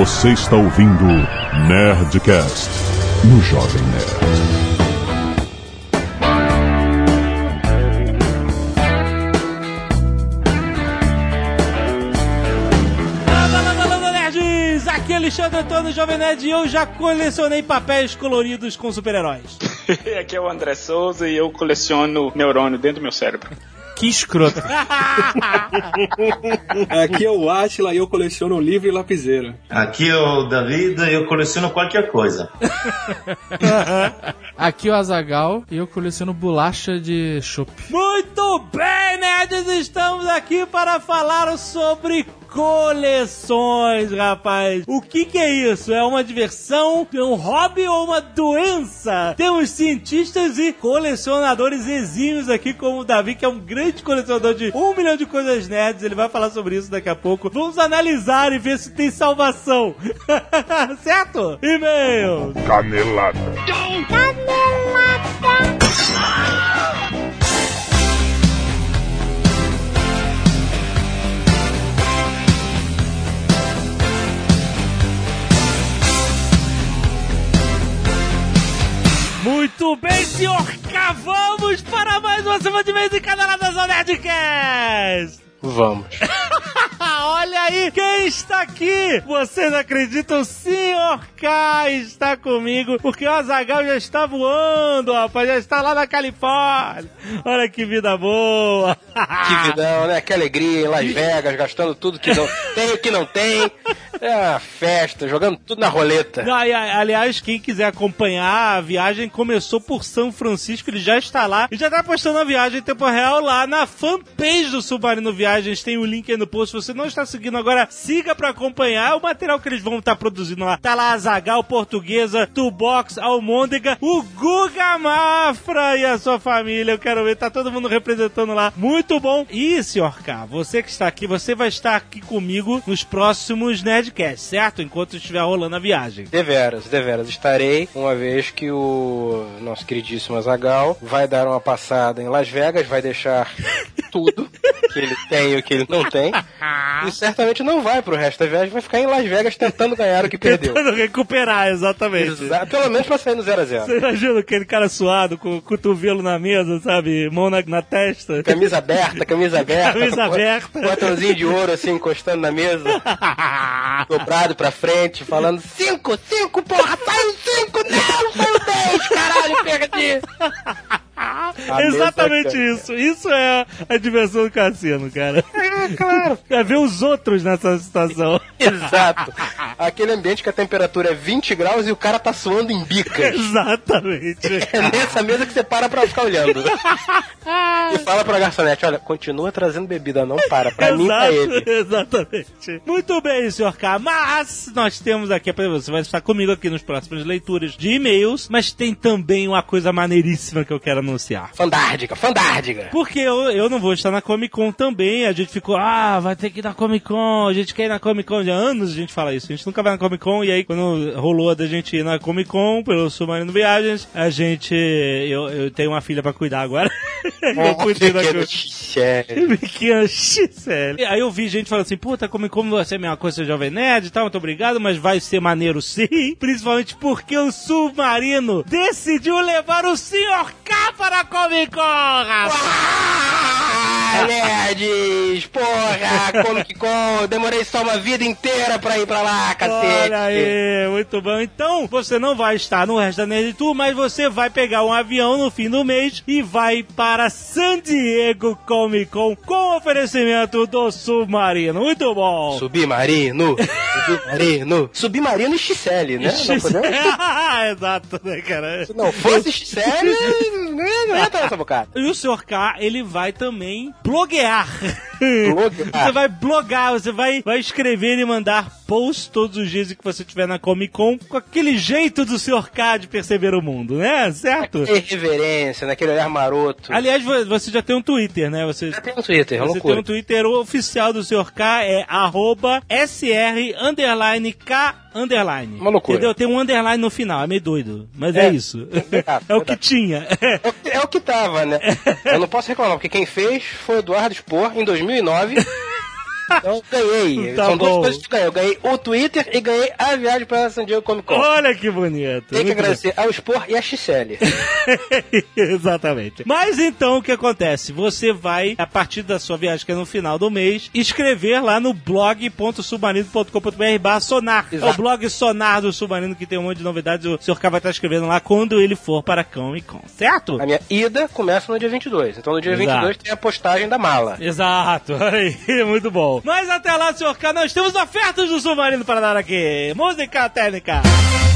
Você está ouvindo Nerdcast no Jovem Nerd. Aqui é Alexandre Antônio Jovem Nerd e eu já colecionei papéis coloridos com super-heróis. Aqui é o André Souza e eu coleciono neurônio dentro do meu cérebro. Que escroto. Aqui é o Atila e eu coleciono livro e lapiseira. Aqui é o David e eu coleciono qualquer coisa. Aqui é o Azagal e eu coleciono bolacha de chopp. Muito bem, nerds! Estamos aqui para falar sobre coleções, rapaz. O que, que é isso? É uma diversão, é um hobby ou uma doença? Temos cientistas e colecionadores exímios aqui, como o Davi, que é um grande colecionador de um milhão de coisas nerds. Ele vai falar sobre isso daqui a pouco. Vamos analisar e ver se tem salvação. certo? E-mail. Canelada. Muito bem, senhor K, vamos para mais uma semana de mês em Caneladas ao Nerdcast! Vamos. Olha aí quem está aqui! Vocês acreditam? O Senhor K está comigo, porque o Azagal já está voando, rapaz, já está lá na Califórnia. Olha que vida boa! Que vidão, né? Que alegria em Las Vegas, gastando tudo que não tem, o que não tem. É uma festa, jogando tudo na roleta. Não, e, aliás, quem quiser acompanhar, a viagem começou por São Francisco, ele já está lá e já está postando a viagem em tempo real lá na fanpage do Submarino Viagens. Tem o link aí no post. Se você não está seguindo agora, siga para acompanhar o material que eles vão estar produzindo lá. Tá lá a Zagal Portuguesa, Tubox, Almôndega, o Guga Mafra e a sua família. Eu quero ver, tá todo mundo representando lá. Muito bom. E, senhor K, você que está aqui, você vai estar aqui comigo nos próximos Nerdcasts, certo? Enquanto estiver rolando a viagem. Deveras, deveras. Estarei, uma vez que o nosso queridíssimo Azagal vai dar uma passada em Las Vegas, vai deixar tudo que ele tem e o que ele não tem. E certamente não vai pro resto da viagem, vai ficar em Las Vegas tentando ganhar o que perdeu. Tentando recuperar, exatamente. Exa- Pelo menos pra sair no 0 a 0 Você imagina aquele cara suado, com o cotovelo na mesa, sabe? Mão na, na testa. Camisa aberta, camisa aberta. Camisa aberta. Botãozinho de ouro assim encostando na mesa, dobrado pra frente, falando: cinco, cinco, porra, saiu cinco, não, saiu dez, caralho, perdi. Exatamente isso. Isso é a diversão do cassino, cara. É, claro. É ver os outros nessa situação. Exato. Aquele ambiente que a temperatura é 20 graus e o cara tá suando em bicas. Exatamente. É nessa mesa que você para pra ficar olhando. E fala pra garçonete, olha, continua trazendo bebida, não para. Pra mim, pra ele. Exatamente. Muito bem, senhor K. Mas nós temos aqui, você vai estar comigo aqui nos próximos leituras de e-mails, mas tem também uma coisa maneiríssima que eu quero anunciar. Fandárdica, fandárdica. Porque eu, eu não vou estar na Comic Con também. A gente ficou, ah, vai ter que ir na Comic Con, a gente quer ir na Comic Con. Já há anos a gente fala isso. A gente nunca vai na Comic Con. E aí, quando rolou da gente ir na Comic Con, pelo Submarino Viagens, a gente. Eu, eu tenho uma filha pra cuidar agora. eu pude ir na Pequeno XL. Aí eu vi gente falando assim, puta, Comic Con vai ser a mesma coisa, ser Jovem Nerd e tal, muito obrigado, mas vai ser maneiro sim. Principalmente porque o Submarino decidiu levar o Sr. K para a Comic Con, rapaz. Ah, nerds! Porra, Comic Con, demorei só uma vida inteira pra ir pra lá, cacete. Olha aí, muito bom. Então, você não vai estar no resto da Nerd Tour, mas você vai pegar um avião no fim do mês e vai para San Diego Comic Con com oferecimento do Submarino. Muito bom. Submarino, submarino, submarino e XL, né? Não podemos... Exato, né, cara? Se não fosse XL, não não entra nessa bocada. E o Sr. K, ele vai também bloguear. Você vai blogar, você vai, vai escrever e mandar posts todos os dias que você estiver na Comic Con com aquele jeito do Sr. K de perceber o mundo, né? Certo? Irreverência, naquele olhar maroto. Aliás, vo- você já tem um Twitter, né? Você, Já tem no Twitter, é você loucura. tem um Twitter oficial do Sr. K, é arroba SR underline K underline. Uma loucura. Entendeu? Tem um underline no final, é meio doido. Mas é, É. isso. Verdade, é o que tinha. É o que- É o que tava, né? Eu não posso reclamar, porque quem fez foi o Eduardo Spor em 2009. Então ganhei. Tá São duas bom. coisas que eu ganhei. Eu ganhei o Twitter e ganhei a viagem pra San Diego Comic Con. Olha que bonito. Tem que agradecer ao Spor e à Xicele. Exatamente. Mas então o que acontece? Você vai, a partir da sua viagem, que é no final do mês, escrever lá no blog.submarino.com.br barra sonar. É o blog sonar do Submarino que tem um monte de novidades. O Sr. K vai estar escrevendo lá quando ele for para Comic Con, certo? A minha ida começa no dia 22. Então no dia Exato. 22 tem a postagem da mala. Exato, aí, muito bom. Mas até lá, Sr. K, nós temos ofertas do Submarino para dar aqui. Música técnica. Sr.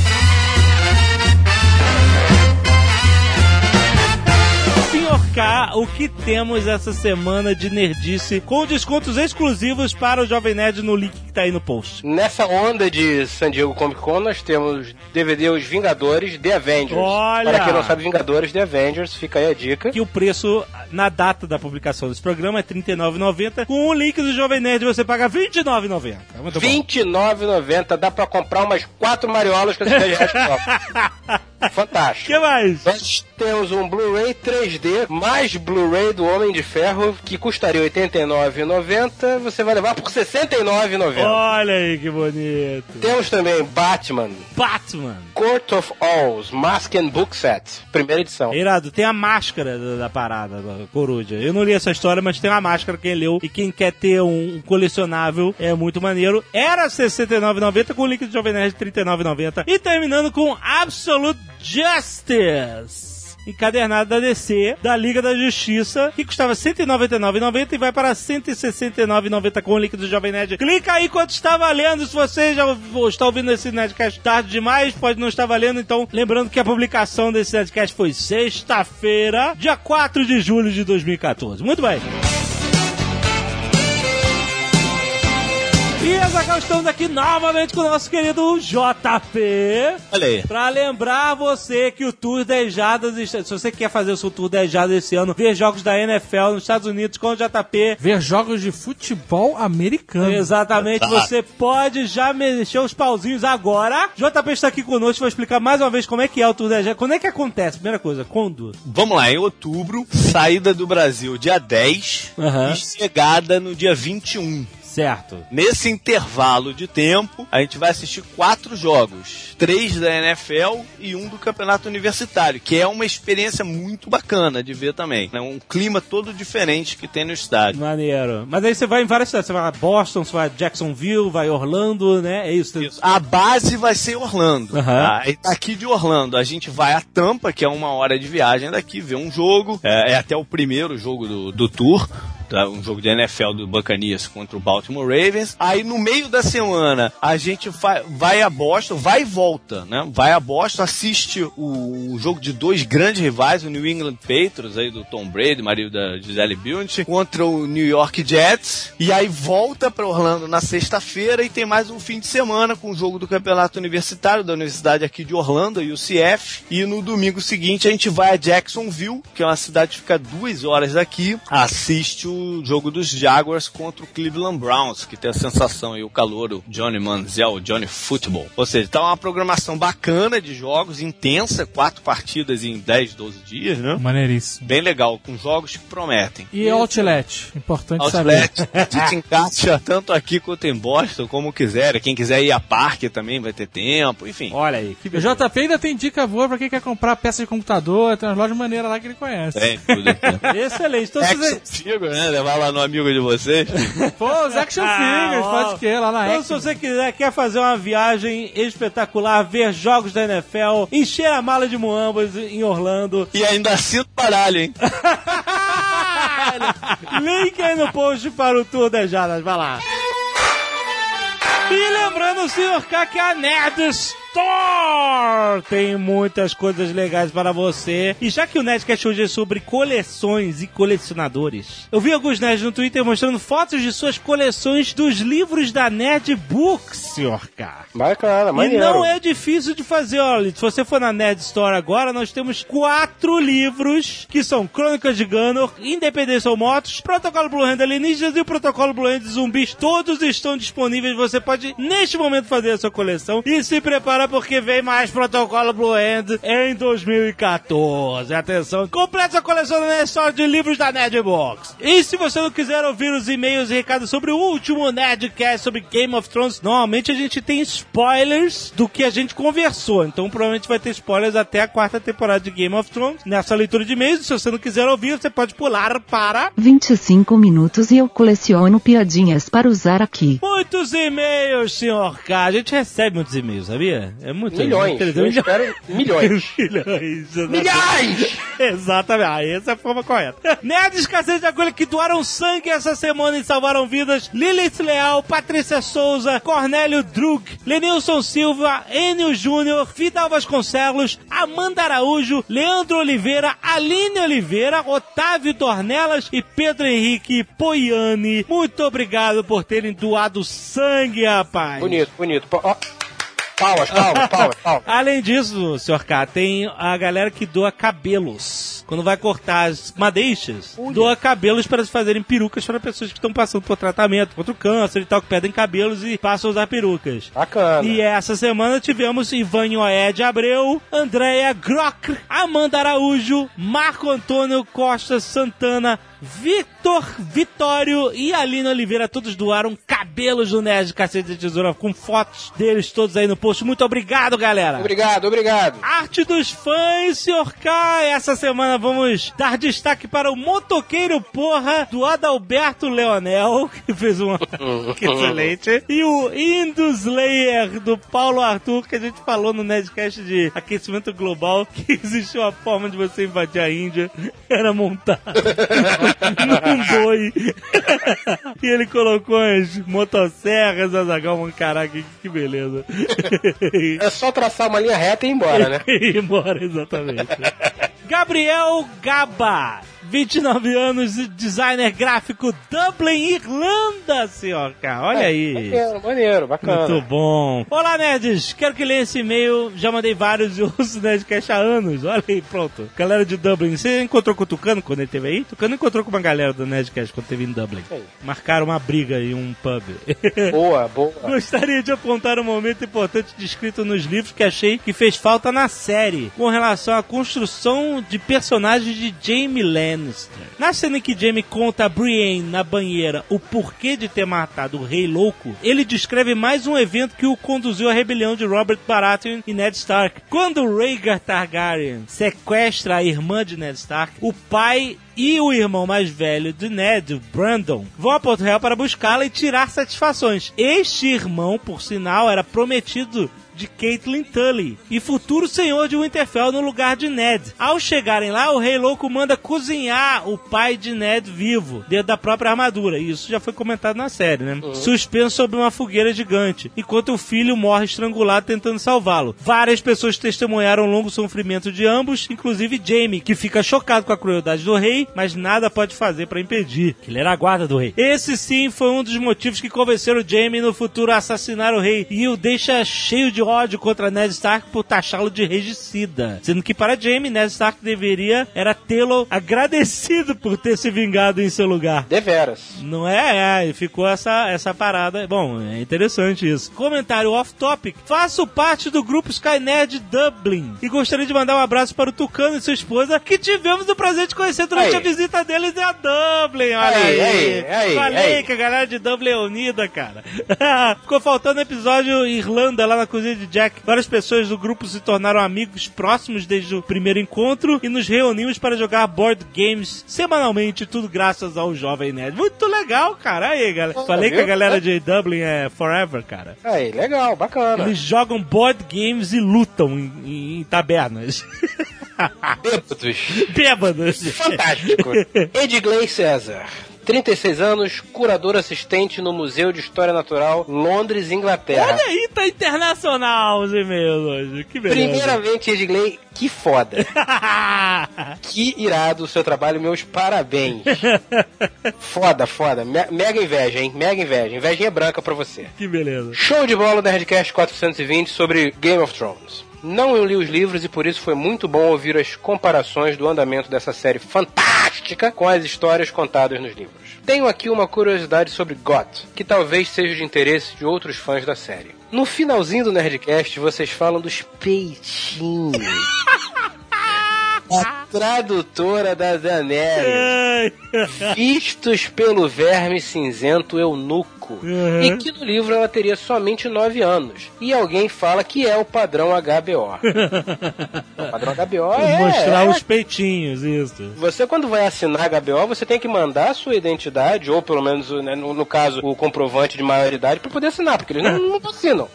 K, o que temos essa semana de nerdice com descontos exclusivos para o Jovem Nerd no link que tá aí no post? Nessa onda de San Diego Comic Con, nós temos DVD Os Vingadores, The Avengers. Olha! Para quem não sabe, Vingadores, The Avengers, fica aí a dica. Que o preço na data da publicação desse programa é R$ 39,90. Com o link do Jovem Nerd você paga R$ 29,90. Muito bom. R$29,90 dá pra comprar umas quatro mariolas com esses 10 reais toca. O Fantástico. que mais? Nós temos um Blu-ray 3D mais Blu-ray do Homem de Ferro que custaria R$ 89,90. Você vai levar por R$ 69,90. Olha aí que bonito. Temos também Batman, Batman. Court of Owls, Mask and Book Set, primeira edição. Irado, tem a máscara da, da parada, da coruja. Eu não li essa história, mas tem a máscara, quem leu. E quem quer ter um, colecionável é muito maneiro. Era R$ 69,90 com o link do Jovem Nerd R$ 39,90. E terminando com Absolute Justice. Encadernado da DC, da Liga da Justiça, que custava R$ 199,90 e vai para R$ 169,90 com o link do Jovem Nerd. Clica aí quanto está valendo. Se você já está ouvindo esse Nerdcast tarde demais, pode não estar valendo. Então, lembrando que a publicação desse Nerdcast foi sexta-feira, dia 4 de julho de 2014. Muito bem. E Azaghal, estamos aqui novamente com o nosso querido JP. Olha aí. Pra lembrar você que o Tour 10 Jardas, está- se você quer fazer o seu Tour 10 Jardas esse ano, ver jogos da NFL nos Estados Unidos com o JP. Ver jogos de futebol americano. Exatamente, você pode já mexer os pauzinhos agora. JP está aqui conosco, vai explicar mais uma vez como é que é o Tour 10 Jardas. Quando é que acontece? Primeira coisa, quando? Vamos lá, em outubro, saída do Brasil dia 10 Aham. e chegada no dia 21. Certo. Nesse intervalo de tempo, a gente vai assistir quatro jogos. Três da NFL e um do Campeonato Universitário, que é uma experiência muito bacana de ver também. É um clima todo diferente que tem no estádio. Maneiro. Mas aí você vai em várias cidades. Você vai a Boston, você vai a Jacksonville, vai a Orlando, né? É isso. Isso. A base vai ser Orlando. Aham. tá? Aí daqui de Orlando a gente vai a Tampa, que é uma hora de viagem daqui, ver um jogo. É, é até o primeiro jogo do, do tour. Um jogo de NFL do Buccaneers contra o Baltimore Ravens. Aí no meio da semana a gente vai, a Boston, vai e volta, né? Vai a Boston, assiste o, o jogo de dois grandes rivais, o New England Patriots, aí do Tom Brady, marido da Gisele Bündchen, contra o New York Jets. E aí volta para Orlando na sexta-feira e tem mais um fim de semana com o jogo do Campeonato Universitário da Universidade aqui de Orlando, UCF. E no domingo seguinte a gente vai a Jacksonville, que é uma cidade que fica duas horas daqui, assiste o jogo dos Jaguars contra o Cleveland Browns, que tem a sensação aí, o calor, o Johnny Manziel, o Johnny Football. Ou seja, tá uma programação bacana de jogos, intensa, quatro partidas em 10, 12 dias, né? Maneiríssimo. Bem legal, com jogos que prometem. E Outlet, importante saber. Outlet, a gente encaixa tanto aqui quanto em Boston, como quiser. Quem quiser ir a parque também vai ter tempo, enfim. Olha aí. Que O JP ainda tem dica boa pra quem quer comprar peça de computador, tem umas lojas maneiras lá que ele conhece. Tem tudo. Excelente. Então, se você... Action Figure, né? Levar lá no amigo de vocês. Pô, os Action Figures, ó. pode que lá na Então, se você quiser, quer fazer uma viagem espetacular, ver jogos da NFL, encher a mala de muambas em Orlando, E ainda sinto baralho, hein? link aí no post para o Tour das Jardas, vai lá. E lembrando o senhor K que a Nerd Store tem muitas coisas legais para você. E já que o Nerdcast hoje é sobre coleções e colecionadores, eu vi alguns nerds no Twitter mostrando fotos de suas coleções dos livros da Nerd Books, senhor K. Bacana, E maneiro. não é difícil de fazer, olha. Se você for na Nerd Store agora, nós temos quatro livros que são Crônicas de Gunner, Independência ou Motos, Protocolo Blue Hand Alienígenas e o Protocolo Blue Hand Zumbis. Todos estão disponíveis. Você pode, neste momento, fazer a sua coleção e se preparar agora porque vem mais protocolo Blue End em 2014. Atenção, completa a coleção da Nerd de livros da Nerdbox. E se você não quiser ouvir os e-mails e recados sobre o último Nerdcast sobre Game of Thrones, normalmente a gente tem spoilers do que a gente conversou. Então provavelmente vai ter spoilers até a quarta temporada de Game of Thrones. Nessa leitura de e-mails, se você não quiser ouvir, você pode pular para 25 minutos e eu coleciono piadinhas para usar aqui. muitos e-mails, senhor K. A gente recebe muitos e-mails, sabia? É muito Milhões. muito Eu espero milhões. Milhões. Milhões! Exatamente. Ah, essa é a forma correta. Nerds escassez de agulha que doaram sangue essa semana e salvaram vidas. Lilith Leal, Patrícia Souza, Cornélio Drug, Lenilson Silva, Enio Júnior, Vidal Vasconcelos, Amanda Araújo, Leandro Oliveira, Aline Oliveira, Otávio Dornelas e Pedro Henrique Poiani. Muito obrigado por terem doado sangue, rapaz. Bonito, bonito. Ó, Palmas, palmas, palmas, palmas. Além disso, senhor K, tem a galera que doa cabelos. Quando vai cortar as madeixas, doa cabelos para se fazerem perucas para pessoas que estão passando por tratamento contra o câncer e tal, que pedem cabelos e passam a usar perucas. Bacana. E essa semana tivemos Ivan Oed Abreu, Andréia Grock, Amanda Araújo, Marco Antônio Costa Santana, Vitor Vitório e Aline Oliveira. Todos doaram cabelos do Nerd de Cacete de Tesoura com fotos deles todos aí no post. Muito obrigado, galera. Obrigado, obrigado. Arte dos fãs, Sr. K. Essa semana vamos dar destaque para o motoqueiro porra do Adalberto Leonel, que fez uma excelente, e o Induslayer do Paulo Arthur, que a gente falou no Nerdcast de aquecimento global, que existe uma forma de você invadir a Índia, era montar um boi. e ele colocou as motosserras, Azagal, caraca, que, que beleza. É só traçar uma linha reta e ir embora, né? e ir embora, exatamente. Gabriel Gaba, 29 anos, e designer gráfico, Dublin, Irlanda, senhor K. Olha aí. Maneiro, maneiro, bacana. Muito bom. Olá, nerds. Quero que leia esse e-mail. Já mandei vários e ouço Nerdcast há anos. Olha aí, pronto. Galera de Dublin. Você encontrou com o Tucano quando ele esteve aí? Tucano encontrou com uma galera do Nerdcast quando esteve em Dublin. Marcaram uma briga em um pub. Boa, boa. Gostaria de apontar um momento importante descrito nos livros que achei que fez falta na série, com relação à construção de personagens de Jaime Lannister. Na cena em que Jaime conta a Brienne na banheira o porquê de ter matado o Rei Louco, ele descreve mais um evento que o conduziu à rebelião de Robert Baratheon e Ned Stark. Quando Rhaegar Targaryen sequestra a irmã de Ned Stark, o pai e o irmão mais velho de Ned, Brandon, vão a Porto Real para buscá-la e tirar satisfações. Este irmão, por sinal, era prometido de Caitlyn Tully e futuro senhor de Winterfell no lugar de Ned. Ao chegarem lá, o Rei Louco manda cozinhar o pai de Ned vivo, dentro da própria armadura. E isso já foi comentado na série, né? Suspenso sobre uma fogueira gigante, enquanto o filho morre estrangulado tentando salvá-lo. Várias pessoas testemunharam o longo sofrimento de ambos, inclusive Jaime, que fica chocado com a crueldade do rei, mas nada pode fazer para impedir, que ele era a guarda do rei. Esse sim foi um dos motivos que convenceram Jaime no futuro a assassinar o rei e o deixa cheio de ódio contra Ned Stark por taxá-lo de regicida. Sendo que para Jaime, Ned Stark deveria era tê-lo agradecido por ter se vingado em seu lugar. Deveras. Não é, é, ficou essa, essa parada. Bom, é interessante isso. Comentário off-topic. Faço parte do grupo Skynerd Dublin e gostaria de mandar um abraço para o Tucano e sua esposa, que tivemos o prazer de conhecer durante Aí. a visita deles a Dublin. Olha Aí, aí. aí, Falei que a galera de Dublin é unida, cara. Ficou faltando episódio Irlanda, lá na cozinha de Jack. Várias pessoas do grupo se tornaram amigos próximos desde o primeiro encontro e nos reunimos para jogar board games semanalmente, tudo graças ao Jovem Nerd. Muito legal, cara. Aí, galera. Falei que a viu? galera de Dublin é forever, cara. Aí, legal, bacana. Eles jogam board games e lutam em, em- em tabernas. Bêbados. Bêbados. Fantástico. Edgley César. 36 anos, curador assistente no Museu de História Natural, Londres, Inglaterra. Olha aí, tá internacional os e-mails hoje. Que beleza. Primeiramente, Edgley, que foda. Que irado o seu trabalho, meus parabéns. Foda, foda. Me- mega inveja, hein? Mega inveja. Invejinha branca pra você. que beleza. Show de bola da Nerdcast 420 sobre Game of Thrones. Não eu li os livros e por isso foi muito bom ouvir as comparações do andamento dessa série fantástica com as histórias contadas nos livros. Tenho aqui uma curiosidade sobre Goth, que talvez seja de interesse de outros fãs da série. No finalzinho do Nerdcast, vocês falam dos peitinhos. A tradutora da Daenerys, vistos pelo verme cinzento eunuco, e que no livro ela teria somente 9 anos. E alguém fala que é o padrão HBO. o padrão HBO é... Mostrar é os peitinhos, isso. Você, quando vai assinar HBO, você tem que mandar a sua identidade, ou pelo menos, né, no, no caso, o comprovante de maioridade, para poder assinar, porque eles não, não assinam.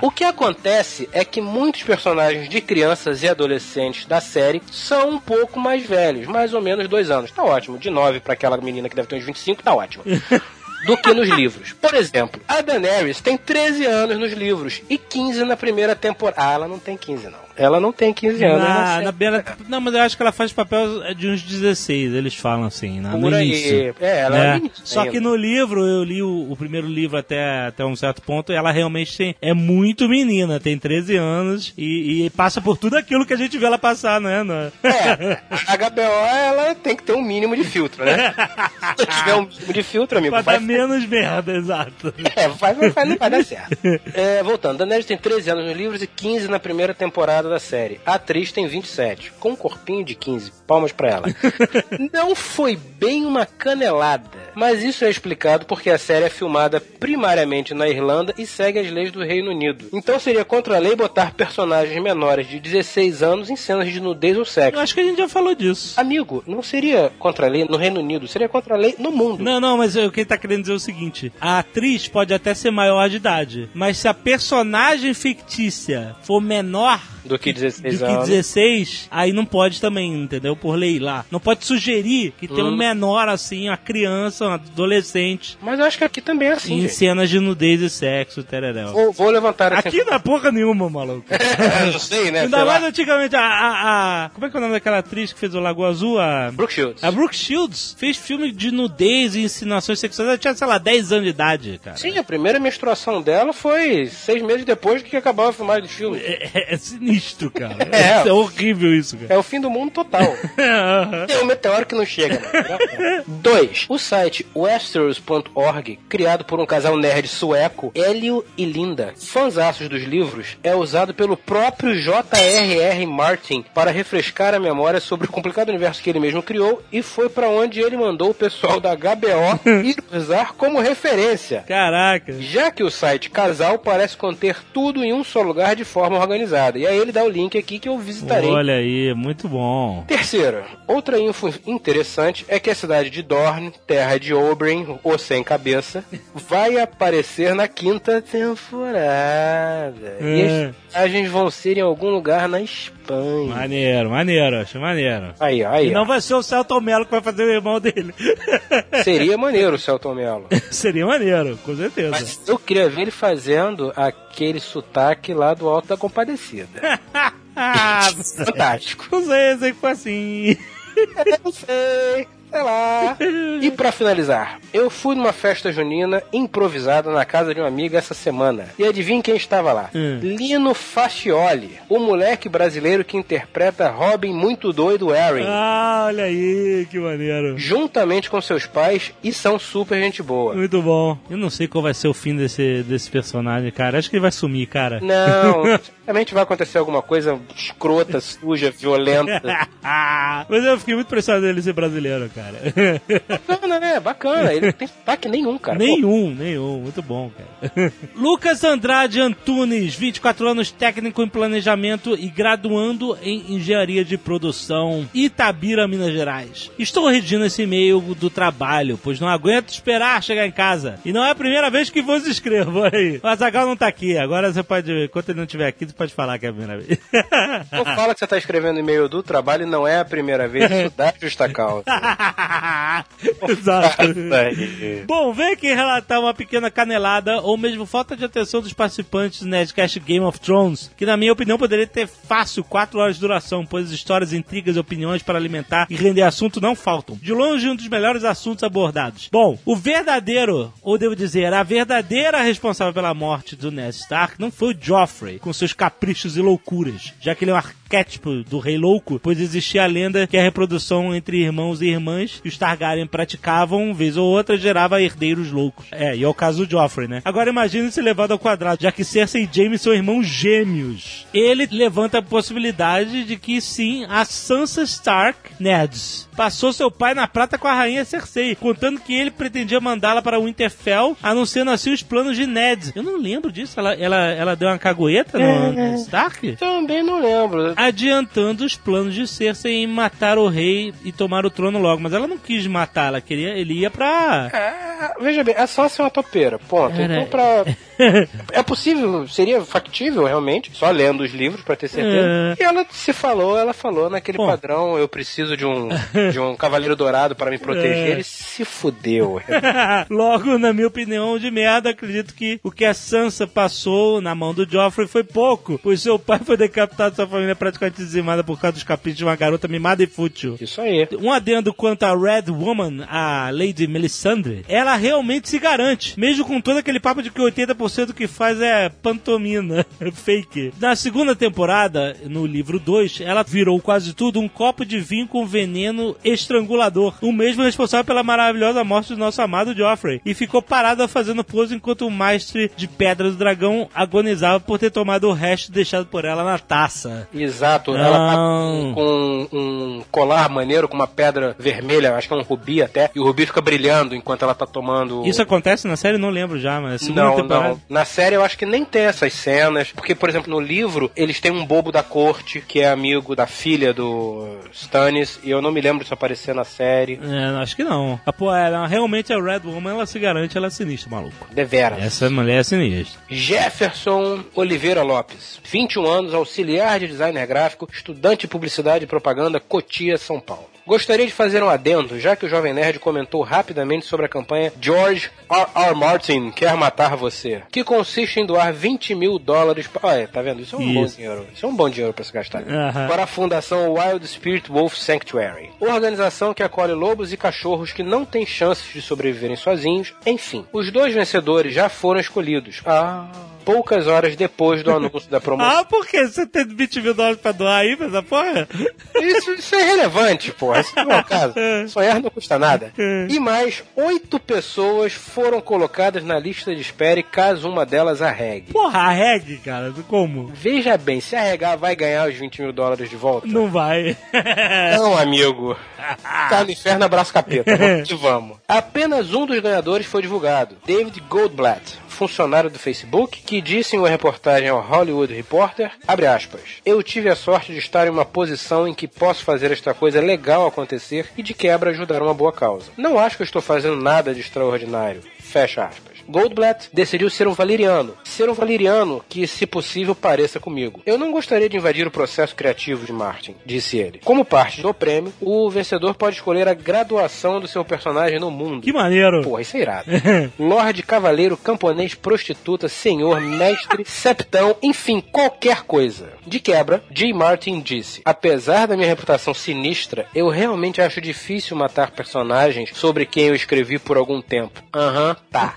o que acontece é que muitos personagens de crianças e adolescentes da série são um pouco mais velhos, mais ou menos dois anos. Tá ótimo. De 9 para aquela menina que deve ter uns 25, tá ótimo. do que nos livros. Por exemplo, a Daenerys tem 13 anos nos livros e 15 na primeira temporada. Ah, ela não tem 15, não. Ela não tem 15 anos. Na, na Bela- não, mas eu acho que ela faz papel de uns 16, eles falam assim, na, no início. É, ela né? é no início Só que no livro, eu li o, o primeiro livro até, até um certo ponto, ela realmente tem, é muito menina, tem 13 anos e, e passa por tudo aquilo que a gente vê ela passar, né? Na- É, a HBO ela tem que ter um mínimo de filtro, né? Se tiver um mínimo de filtro, amigo, pra vai dar menos merda, exato. É, vai, vai, vai, não vai dar certo. É, voltando, Daenerys tem 13 anos nos livros e 15 na primeira temporada da série. A atriz tem 27, com um corpinho de 15. Palmas pra ela. Não foi bem uma canelada, mas isso é explicado porque a série é filmada primariamente na Irlanda e segue as leis do Reino Unido. Então seria contra a lei botar personagens menores de 16 anos em cenas de nudez ou sexo. Eu acho que a gente já falou disso. Amigo, não seria contra a lei no Reino Unido, seria contra a lei no mundo. Não, não, mas o que ele tá querendo dizer é o seguinte: a atriz pode até ser maior de idade, mas se a personagem fictícia for menor Do que 16 do que anos. 16, aí não pode também, entendeu? Por lei lá. Não pode sugerir que tem um Hum. menor assim, uma criança, um adolescente, Mas eu acho que aqui também é assim. em gente. cenas de nudez e sexo, tereréu. Vou, vou levantar essa Aqui não é porra nenhuma, maluco. não sei, né? Ainda mais antigamente, a, a, a- Como é que é o nome daquela atriz que fez o Lagoa Azul? A, Brooke Shields. a Brooke Shields fez filme de nudez e insinuações sexuais. Ela tinha, sei lá, 10 anos de idade, cara. Sim, a primeira menstruação dela foi seis meses depois que acabou a filmagem do filme. É, é- é sinistro, cara. É. É, horrível isso, cara. É o fim do mundo total. Tem um meteoro que não chega. Né? Dois. O site Westeros.org, criado por um casal nerd sueco, Hélio e Linda, fãzaços dos livros, é usado pelo próprio J.R.R. Martin para refrescar a memória sobre o complicado universo que ele mesmo criou e foi para onde ele mandou o pessoal da HBO ir usar como referência. Caraca. Já que o site Casal parece conter tudo em um só lugar de forma organizada. E aí ele dá o link aqui que eu visitarei. Olha aí, muito bom. Terceiro, outra info interessante é que a cidade de Dorne, terra de Oberyn, ou sem cabeça, vai aparecer na quinta temporada. E É. as viagens vão ser em algum lugar na Espanha. Maneiro, maneiro, acho maneiro. Aí, aí. E não vai ser o Celton Mello que vai fazer o irmão dele. Seria maneiro o Celton Mello. Seria maneiro, com certeza. Mas eu queria ver ele fazendo aquele sotaque lá do Alto da Compadecida. Ah, Fantástico. não sei, sei que foi assim. Não sei, sei lá. E pra finalizar, eu fui numa festa junina improvisada na casa de uma amiga essa semana. E adivinha quem estava lá? Hum. Lino Fascioli, o moleque brasileiro que interpreta Robin muito doido Erin. Ah, olha aí, que maneiro. Juntamente com seus pais e são super gente boa. Muito bom. Eu não sei qual vai ser o fim desse, desse personagem, cara. Acho que ele vai sumir, cara. Não, certamente vai acontecer alguma coisa escrota, suja, violenta. Mas eu fiquei muito impressionado dele ser brasileiro, cara. Bacana, né? Bacana. Ele não tem sotaque nenhum, cara. Pô, nenhum, nenhum. Muito bom, cara. Lucas Andrade Antunes, 24 anos, técnico em planejamento e graduando em engenharia de produção, Itabira, Minas Gerais. Estou redigindo esse e-mail do trabalho, pois não aguento esperar chegar em casa. E não é a primeira vez que vos escrevo. Olha aí. O Azagal não tá aqui. Agora você pode, enquanto ele não estiver aqui, você pode falar que é a primeira vez. Fala que você tá escrevendo e-mail do trabalho e não é a primeira vez, isso dá justa causa. Exato. Bom, vem aqui relatar uma pequena canelada ou mesmo falta de atenção dos participantes do Nerdcast Game of Thrones, que na minha opinião poderia ter fácil 4 horas de duração, pois histórias, intrigas e opiniões para alimentar e render assunto não faltam. De longe, um dos melhores assuntos abordados. Bom, o verdadeiro, ou devo dizer, a verdadeira responsável pela morte do Ned Stark não foi o Joffrey, com seus caprichos e loucuras, já que ele é um arquétipo do rei louco, pois existia a lenda que a reprodução entre irmãos e irmãs que os Targaryen praticavam, vez ou outra, gerava herdeiros loucos. É, e é o caso do Joffrey, né? Agora imagine se levado ao quadrado, já que Cersei e Jaime são irmãos gêmeos. Ele levanta a possibilidade de que sim, a Sansa Stark, nerds, passou seu pai na prata com a rainha Cersei, contando que ele pretendia mandá-la para Winterfell, anunciando assim os planos de Ned. Eu não lembro disso. Ela, ela, ela deu uma cagueta no, no Stark? Também não lembro. Adiantando os planos de Cersei em matar o rei e tomar o trono logo. Mas ela não quis matar, ela queria, ele ia pra. É, veja bem, é só ser uma topeira, ponto. Era- Então, pra... é possível, seria factível realmente, só lendo os livros pra ter certeza. É. E ela se falou, ela falou naquele Bom. padrão, eu preciso de um, de um cavaleiro dourado para me proteger. É. Ele se fudeu. Logo, na minha opinião, de merda, acredito que o que a Sansa passou na mão do Joffrey foi pouco, pois seu pai foi decapitado, sua família praticamente dizimada por causa dos caprichos de uma garota mimada e fútil. Isso aí. Um adendo quanto a Red Woman, a Lady Melisandre, ela realmente se garante, mesmo com todo aquele papo de que 80% do que faz é pantomina, fake. Na segunda temporada, no livro 2, ela virou quase tudo um copo de vinho com veneno estrangulador, o mesmo responsável pela maravilhosa morte do nosso amado Joffrey, e ficou parada fazendo pose enquanto o mestre de Pedra do Dragão agonizava por ter tomado o resto deixado por ela na taça. Exato, ela tá Não. com um colar maneiro, com uma pedra vermelha, acho que é um rubi até, e o rubi fica brilhando enquanto ela tá tomando. Isso acontece na série? Não lembro já, mas segunda Não, temporada. Não. Na série eu acho que nem tem essas cenas. Porque, por exemplo, no livro, eles têm um bobo da corte, que é amigo da filha do Stannis, e eu não me lembro disso aparecer na série. É, acho que não. Ah, pô, ela, realmente a Red Woman, ela se garante, ela é sinistra, maluco. Deveras. Essa mulher é sinistra. Jefferson Oliveira Lopes, 21 anos, auxiliar de designer gráfico, estudante de publicidade e propaganda, Cotia, São Paulo. Gostaria de fazer um adendo, já que o Jovem Nerd comentou rapidamente sobre a campanha George R. R. Martin quer matar você, que consiste em doar 20 mil dólares. Pa... Olha, tá vendo? Isso é um bom Isso. dinheiro. Isso é um bom dinheiro para se gastar. Para a Fundação Wild Spirit Wolf Sanctuary, organização que acolhe lobos e cachorros que não têm chances de sobreviverem sozinhos. Enfim, os dois vencedores já foram escolhidos. Ah. Poucas horas depois do anúncio da promoção. Ah, por que? Você tem 20 mil dólares pra doar aí pra essa porra? Isso, isso é relevante, porra. Isso não é o caso. Sonhar não custa nada. E mais, oito pessoas foram colocadas na lista de espera e caso uma delas arregue. Porra, a reg, cara, como? Veja bem, se arregar vai ganhar os 20 mil dólares de volta? Não vai. Não, amigo. Tá no inferno, abraço capeta. Vamos que vamos. Apenas um dos ganhadores foi divulgado. David Goldblatt, funcionário do Facebook, que disse em uma reportagem ao Hollywood Reporter, abre aspas, eu tive a sorte de estar em uma posição em que posso fazer esta coisa legal acontecer e de quebra ajudar uma boa causa. Não acho que estou fazendo nada de extraordinário. Fecha aspas. Goldblatt decidiu ser um valeriano. Ser um valeriano que, se possível, pareça comigo. Eu não gostaria de invadir o processo criativo de Martin, disse ele. Como parte do prêmio, o vencedor pode escolher a graduação do seu personagem no mundo. Que maneiro. Porra, isso é irado. Lorde, cavaleiro, camponês, prostituta, senhor, mestre, septão, enfim, qualquer coisa. De quebra, J. Martin disse: Apesar da minha reputação sinistra, eu realmente acho difícil matar personagens sobre quem eu escrevi por algum tempo. Aham, tá.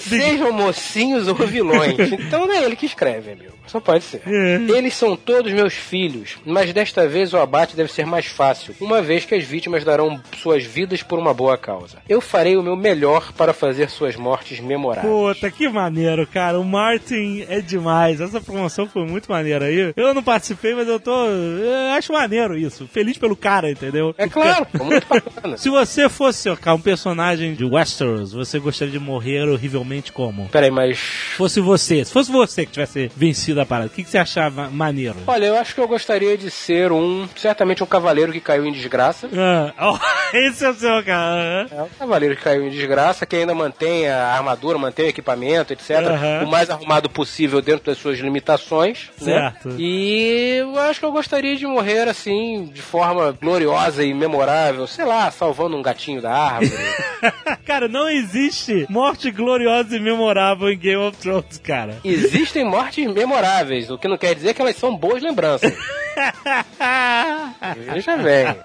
Sejam mocinhos ou vilões. Então não é ele que escreve, amigo. Só pode ser. Eles são todos meus filhos, mas desta vez o abate deve ser mais fácil, uma vez que as vítimas darão suas vidas por uma boa causa. Eu farei o meu melhor para fazer suas mortes memoráveis. Puta, que maneiro, cara. O Martin é demais. Essa promoção foi muito maneira aí. Eu não participei, mas eu tô. Eu acho maneiro isso. Feliz pelo cara, entendeu? É claro, muito bacana. Se você fosse cara, um personagem de Westeros, você gostaria de morrer horrivelmente como? Peraí, mas. Fosse você, se fosse você que tivesse vencido a parada, o que, que você achava maneiro? Olha, eu acho que eu gostaria de ser um. Certamente um cavaleiro que caiu em desgraça. Ah, ó, esse é o seu, cara. É um cavaleiro que caiu em desgraça, que ainda mantém a armadura, mantém o equipamento, etc. Aham. O mais arrumado possível dentro das suas limitações. Certo. Né? E eu acho que eu gostaria de morrer assim, de forma gloriosa e memorável. Sei lá, salvando um gatinho da árvore. cara, não existe morte gloriosa e memorável em Game of Thrones, cara. Existem mortes memoráveis, o que não quer dizer que elas são boas lembranças. Veja bem.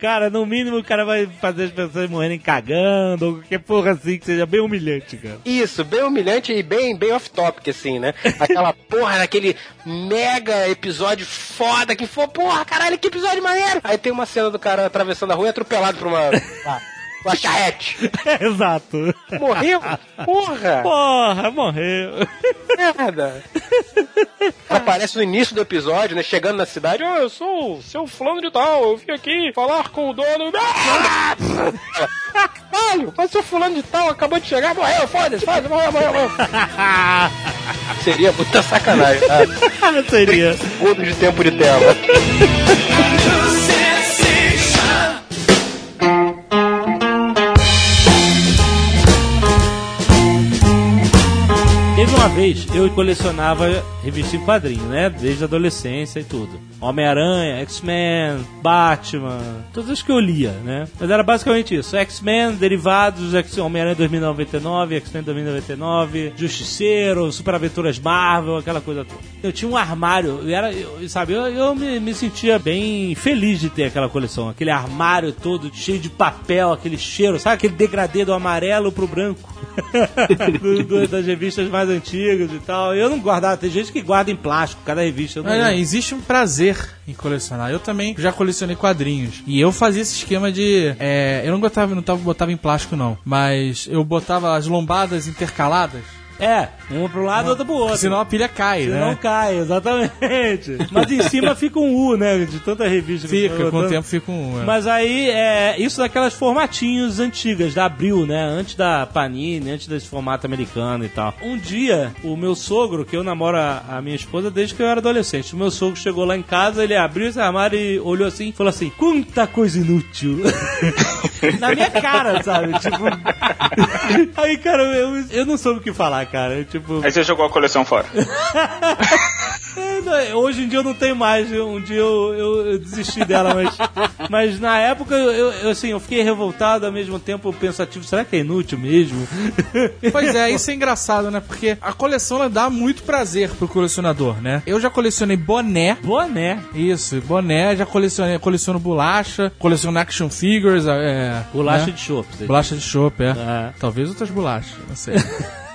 Cara, no mínimo o cara vai fazer as pessoas morrerem cagando, ou qualquer porra assim que seja bem humilhante, cara. Isso, bem humilhante e bem, bem off-topic, assim, né? Aquela porra daquele mega episódio foda que foi, porra, caralho, que episódio maneiro! Aí tem uma cena do cara atravessando a rua e atropelado por uma. uma charrete. Exato. Morreu? Porra! Porra, morreu. Merda! Aparece no início do episódio, né? Chegando na cidade, oh, eu sou o seu fulano de tal, eu vim aqui falar com o dono. Caralho, mas seu fulano de tal acabou de chegar, morreu, foda-se, foda-se, morreu, morreu, morreu. Seria muita sacanagem, tá? Seria. Segundos de tempo de tela. Uma vez, eu colecionava revista em quadrinho, né? Desde a adolescência e tudo. Homem-Aranha, X-Men, Batman, todas as que eu lia, né? Mas era basicamente isso. X-Men, derivados, X- Homem-Aranha 2099, X-Men 2099, Justiceiro, Super Aventuras Marvel, aquela coisa toda. Eu tinha um armário, eu era, eu- sabe, eu, eu me, me sentia bem feliz de ter aquela coleção. Aquele armário todo cheio de papel, aquele cheiro, sabe aquele degradê do amarelo pro branco? Do- do- das revistas mais antigas e tal. Eu não guardava, tem gente que guarda em plástico, cada revista. Não não, existe um prazer em colecionar. Eu também já colecionei quadrinhos. E eu fazia esse esquema de. é, eu não botava, não tava, botava em plástico, não. Mas eu botava as lombadas intercaladas. É, uma pro lado, outra pro outro. Senão a pilha cai, Senão né? cai, exatamente. Mas em cima fica um U, né? De tanta revista que Fica, tô com o tempo fica um. é. Mas aí, é, isso daquelas formatinhos antigas, da Abril, né? Antes da Panini, antes desse formato americano e tal. Um dia, o meu sogro, que eu namoro a, a minha esposa desde que eu era adolescente, o meu sogro chegou lá em casa, ele abriu esse armário e olhou assim e falou assim: quanta coisa inútil. Na minha cara, sabe? Tipo. aí, cara, eu, eu não soube o que falar, cara. Eu, tipo. Aí você jogou a coleção fora. Hoje em dia eu não tenho mais. Um dia eu, eu- eu desisti dela, mas, mas na época eu, eu, assim, eu fiquei revoltado ao mesmo tempo pensativo. Será que é inútil mesmo? Pois é, isso é engraçado, né? Porque a coleção ela dá muito prazer pro colecionador, né? Eu já colecionei boné. Boné. Isso, boné, já colecionei, coleciono bolacha, coleciono action figures, é, Bolacha né? de chopp. Bolacha de chopp, é. É. Talvez outras bolachas, não sei.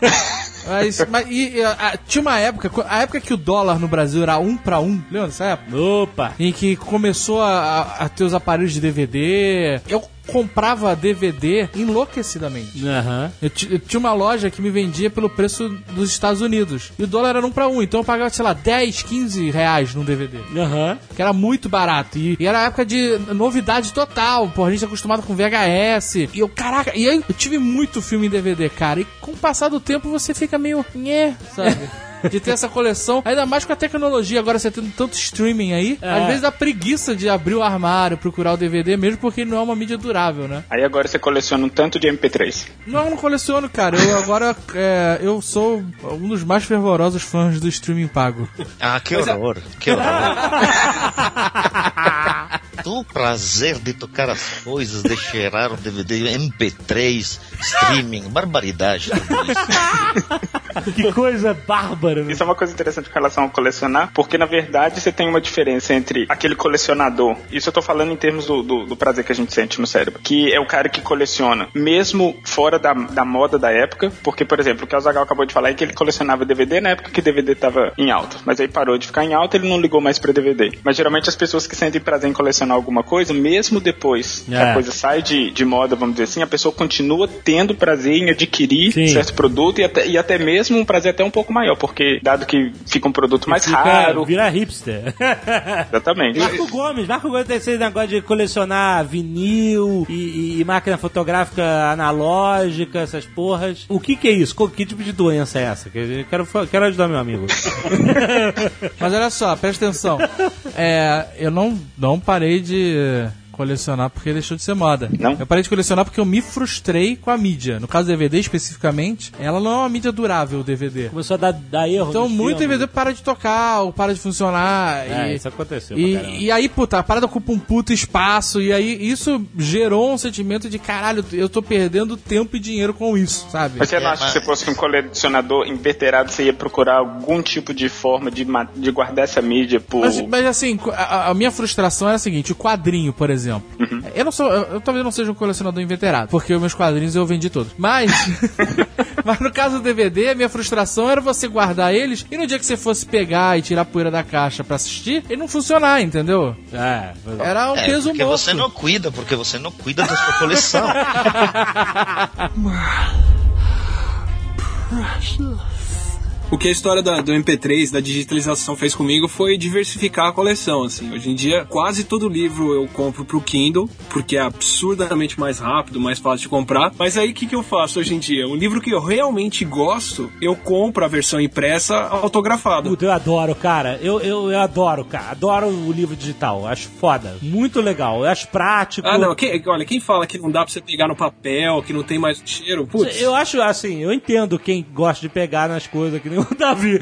mas, mas e, e, a- tinha uma época, a época que o dólar no Brasil era um pra um, lembra dessa época? Opa! Em que começou a, a- a ter os aparelhos de DVD. Eu comprava DVD enlouquecidamente. Aham. Eu, eu tinha uma loja que me vendia pelo preço dos Estados Unidos. E o dólar era um pra um, então eu pagava, sei lá, 10, 15 reais num DVD. Aham. Que era muito barato. E, e era época de novidade total. Pô, a gente é acostumado com VHS. E eu, caraca, e aí eu tive muito filme em DVD, cara. E com o passar do tempo você fica meio. Nhé, sabe? De ter essa coleção, ainda mais com a tecnologia, agora você tendo tanto streaming aí, É. às vezes dá preguiça de abrir o armário, procurar o DVD, mesmo porque ele não é uma mídia durável, né? Aí agora você coleciona um tanto de MP3. Não, eu não coleciono, cara. Eu agora é, eu sou um dos mais fervorosos fãs do streaming pago. Ah, que horror, que horror. o prazer de tocar as coisas, de cheirar o DVD, MP3, streaming, barbaridade. tudo isso. Que coisa bárbara, né? Isso é uma coisa interessante com relação ao colecionar, porque na verdade você tem uma diferença entre aquele colecionador, isso eu tô falando em termos do, do, do prazer que a gente sente no cérebro, que é o cara que coleciona, mesmo fora da, da moda da época, porque, por exemplo, o que o Zagal acabou de falar é que ele colecionava DVD na época que DVD tava em alta, mas aí parou de ficar em alta ele não ligou mais pra DVD. Mas geralmente as pessoas que sentem prazer em colecionar alguma coisa, mesmo depois que É. a coisa sai de, de moda, vamos dizer assim, a pessoa continua tendo prazer em adquirir Sim. certo produto e até, e até mesmo um prazer até um pouco maior, porque dado que fica um produto mais Fica- raro. Vira hipster. Exatamente. Marco Gomes, Marco Gomes tem esse negócio de colecionar vinil e, e- e máquina fotográfica analógica, essas porras. O que que é isso? Que tipo de doença é essa? Que eu quero, quero ajudar meu amigo. Mas olha só, presta atenção. É, eu não, não parei de colecionar porque deixou de ser moda. Não? Eu parei de colecionar porque eu me frustrei com a mídia. No caso do DVD especificamente, ela não é uma mídia durável, o DVD. Começou a dar, dar erro Então muito filmes. DVD para de tocar, ou para de funcionar. É, e, isso aconteceu e, e aí, puta, a parada ocupa um puto espaço. E aí isso gerou um sentimento de caralho, eu tô perdendo tempo e dinheiro com isso, sabe? Mas você não É, acha que mas- se fosse um colecionador inveterado, você ia procurar algum tipo de forma de, de guardar essa mídia por. Mas, mas, assim, a, a minha frustração era a seguinte: o quadrinho, por exemplo. Exemplo. Eu não sou. Eu, eu talvez não seja um colecionador inveterado, porque os meus quadrinhos eu vendi todos. Mas. mas no caso do DVD, a minha frustração era você guardar eles e no dia que você fosse pegar e tirar a poeira da caixa pra assistir, ele não funcionar, entendeu? É, Era um É, peso porque morto. você não cuida, porque você não cuida da sua coleção. O que a história da- do MP3, da digitalização fez comigo foi diversificar a coleção, assim. Hoje em dia, quase todo livro eu compro pro Kindle, porque é absurdamente mais rápido, mais fácil de comprar. Mas aí, o que, que eu faço hoje em dia? Um livro que eu realmente gosto, eu compro a versão impressa autografada. Puta, eu adoro, cara. Eu, eu, eu adoro, cara. Adoro o livro digital. Acho foda. Muito legal. Eu acho prático. Ah, não. Quem, olha, quem fala que não dá pra você pegar no papel, que não tem mais cheiro, putz. Eu acho assim, eu entendo quem gosta de pegar nas coisas, que nem o Davi.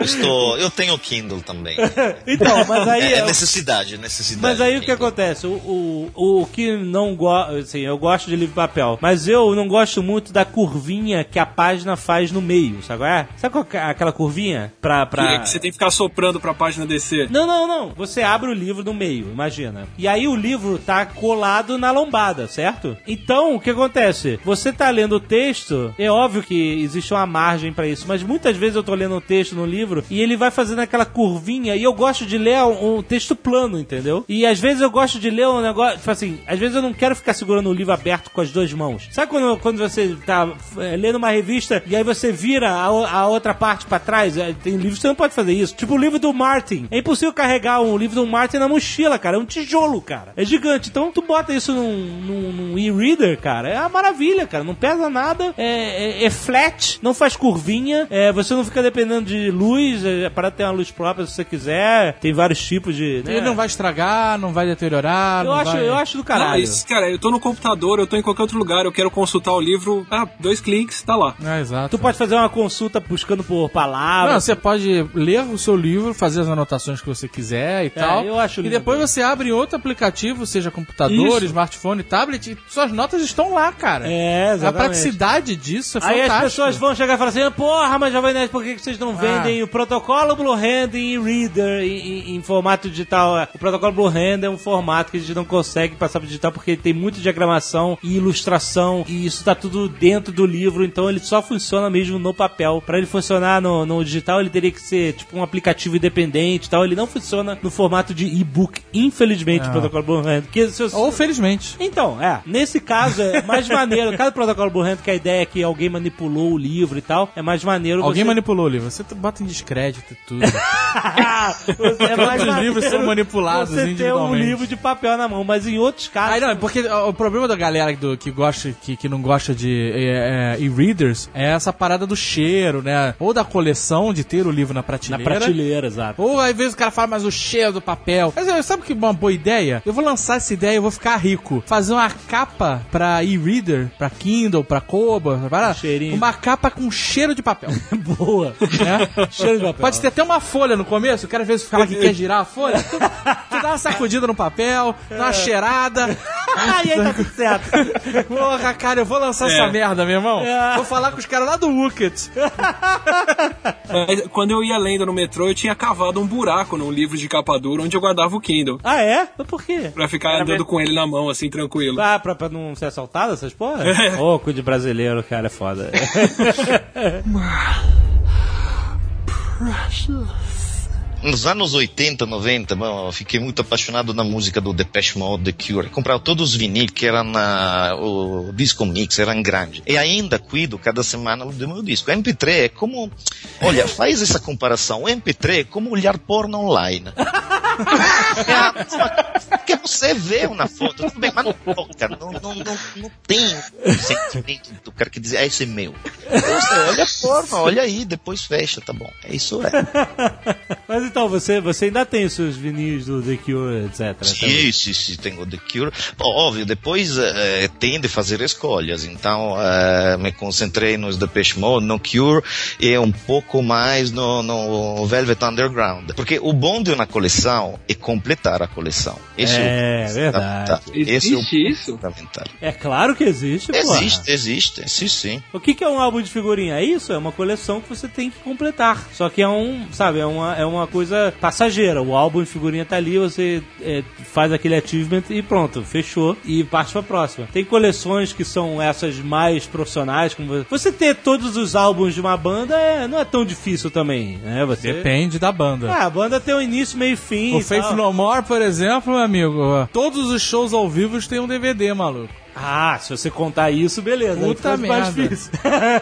Estou, eu tenho Kindle também. então, mas aí. É, é necessidade, necessidade. Mas aí o que acontece? O, o, o que não gosta. Assim, eu gosto de livro de papel, mas eu não gosto muito da curvinha que a página faz no meio, sabe qual é? Sabe qual é aquela curvinha? Pra. pra... Que você tem que ficar soprando pra página descer. Não, não, não. Você abre o livro no meio, imagina. E aí o livro tá colado na lombada, certo? Então, o que acontece? Você tá lendo o texto, é óbvio que existe uma margem pra isso, mas muitas vezes eu tô lendo o texto no livro e ele vai fazendo aquela curvinha e eu gosto de ler um, um texto plano, entendeu? E às vezes eu gosto de ler um negócio, tipo assim, às vezes eu não quero ficar segurando o livro aberto com as duas mãos. Sabe quando, quando você tá é, lendo uma revista e aí você vira a, a outra parte pra trás? É, Tem livros que você não pode fazer isso. Tipo o livro do Martin. É impossível carregar um livro do Martin na mochila, cara. É um tijolo, cara. É gigante. Então tu bota isso num, num, num e-reader, cara. É uma maravilha, cara. Não pesa nada. É, é- é flat, não faz curvinha. É, você não fica dependendo de luz. É, para ter uma luz própria se você quiser. Tem vários tipos de. né? Ele não vai estragar, não vai deteriorar. Eu não acho, vai... eu acho do Não, caralho. isso, cara, eu tô no computador, eu tô em qualquer outro lugar, eu quero consultar o livro. Ah, dois cliques, tá lá. É, exato. Tu pode fazer uma consulta buscando por Não, palavras. você pode ler o seu livro, fazer as anotações que você quiser e tal. eu acho E lindo. depois você abre outro aplicativo, seja computador, Isso. smartphone, tablet, e suas notas estão lá, cara. É, A exatamente. praticidade disso é Aí fantástica. as pessoas vão chegar e falar assim: Porra, mas Jovem Nerd, por que que vocês não vendem o protocolo Blue Hand em e-reader, em, em- em formato digital? O protocolo Blue Hand é um formato que a gente não consegue passar pro digital porque ele tem muita diagramação e ilustração e isso tá tudo dentro do livro, então ele só funciona mesmo no papel. Pra ele funcionar no, no digital, ele teria que ser tipo um aplicativo independente e tal. Ele não funciona no formato de e-book, infelizmente, o protocolo Blue Hand. Porque se Ou felizmente. então, é. Nesse caso é mais maneiro. Cada protocolo Blue Hand que a ideia é que alguém manipulou o livro e tal, é mais maneiro. Alguém você... manipulou o livro. Você bota em descrédito e tudo. Você é mais Todos os livros maneiro são manipulados Você ter um individualmente. livro de papel na mão, mas em outros casos. Aí não, é porque o problema da galera do, que, gosta, que, que não gosta de é, é, e-readers é essa parada do cheiro, né? Ou da coleção de ter o livro na na prateleira. prateleira, exato. Ou às vezes o cara fala, mas o cheiro do papel. Mas sabe que uma boa ideia? Eu vou lançar essa ideia e eu vou ficar rico. Fazer uma capa pra e-reader, pra Kindle, pra Kobo, pra parada. cheirinho. uma capa com cheiro de papel. Boa. né? Cheiro de papel. Pode ter até uma folha no começo, o cara às vezes fala que quer girar a folha. Tu, dá uma sacudida no papel, dá uma cheirada. Ah, e aí tá tudo certo. Porra, cara, eu vou lançar essa merda, meu irmão. É. Vou falar com os caras lá do. Mas Quando eu ia lendo no metrô, eu tinha cavado um buraco num livro de capa dura onde eu guardava o Kindle. Ah, é? Mas por quê? Pra ficar andando com ele na mão, assim, tranquilo. Ah, pra, pra não ser assaltado, essas porra? Ô, cu de brasileiro, cara, é foda. Nos anos 80, 90, bom, eu fiquei muito apaixonado na música do Depeche Mode, The Cure. Eu comprava todos os vinil que eram na, o disco mix, eram grandes. E ainda cuido cada semana do meu disco. MP3 é como, olha, faz essa comparação. O MP3 é como olhar porno online. Porque você vê uma foto, tudo bem, mas não toca, não, não, não, não tem sentimento do cara que diz, ah, esse é meu. Você olha porno, olha aí, depois fecha, tá bom. É isso é. Mas então, você, você ainda tem os seus vinis do The Cure, etc. Sim, sim, sim, tenho The Cure. Óbvio, depois eh, tem de fazer escolhas. Então, eh, me concentrei nos Depeche Mode, no Cure e um pouco mais no, no Velvet Underground. Porque o bom de uma coleção coleção é completar a coleção. Esse É, o verdade. fundamental. Esse é Existe isso? fundamental. É claro que existe, pô. Existe, existe, sim, sim. O que, que é um álbum de figurinha? É isso, é uma coleção que você tem que completar. Só que é um, sabe, é uma, é uma coisa passageira. O álbum de figurinha tá ali, você é, faz aquele achievement e pronto, fechou e parte pra próxima. Tem coleções que são essas mais profissionais, como você, você ter todos os álbuns de uma banda é, não é tão difícil também, né? Você Depende da banda. Ah, a banda tem um início, meio e fim. O Faith. No More, por exemplo, meu amigo, todos os shows ao vivo têm um DVD, maluco. Ah, se você contar isso, beleza. aí Puta mais merda. difícil.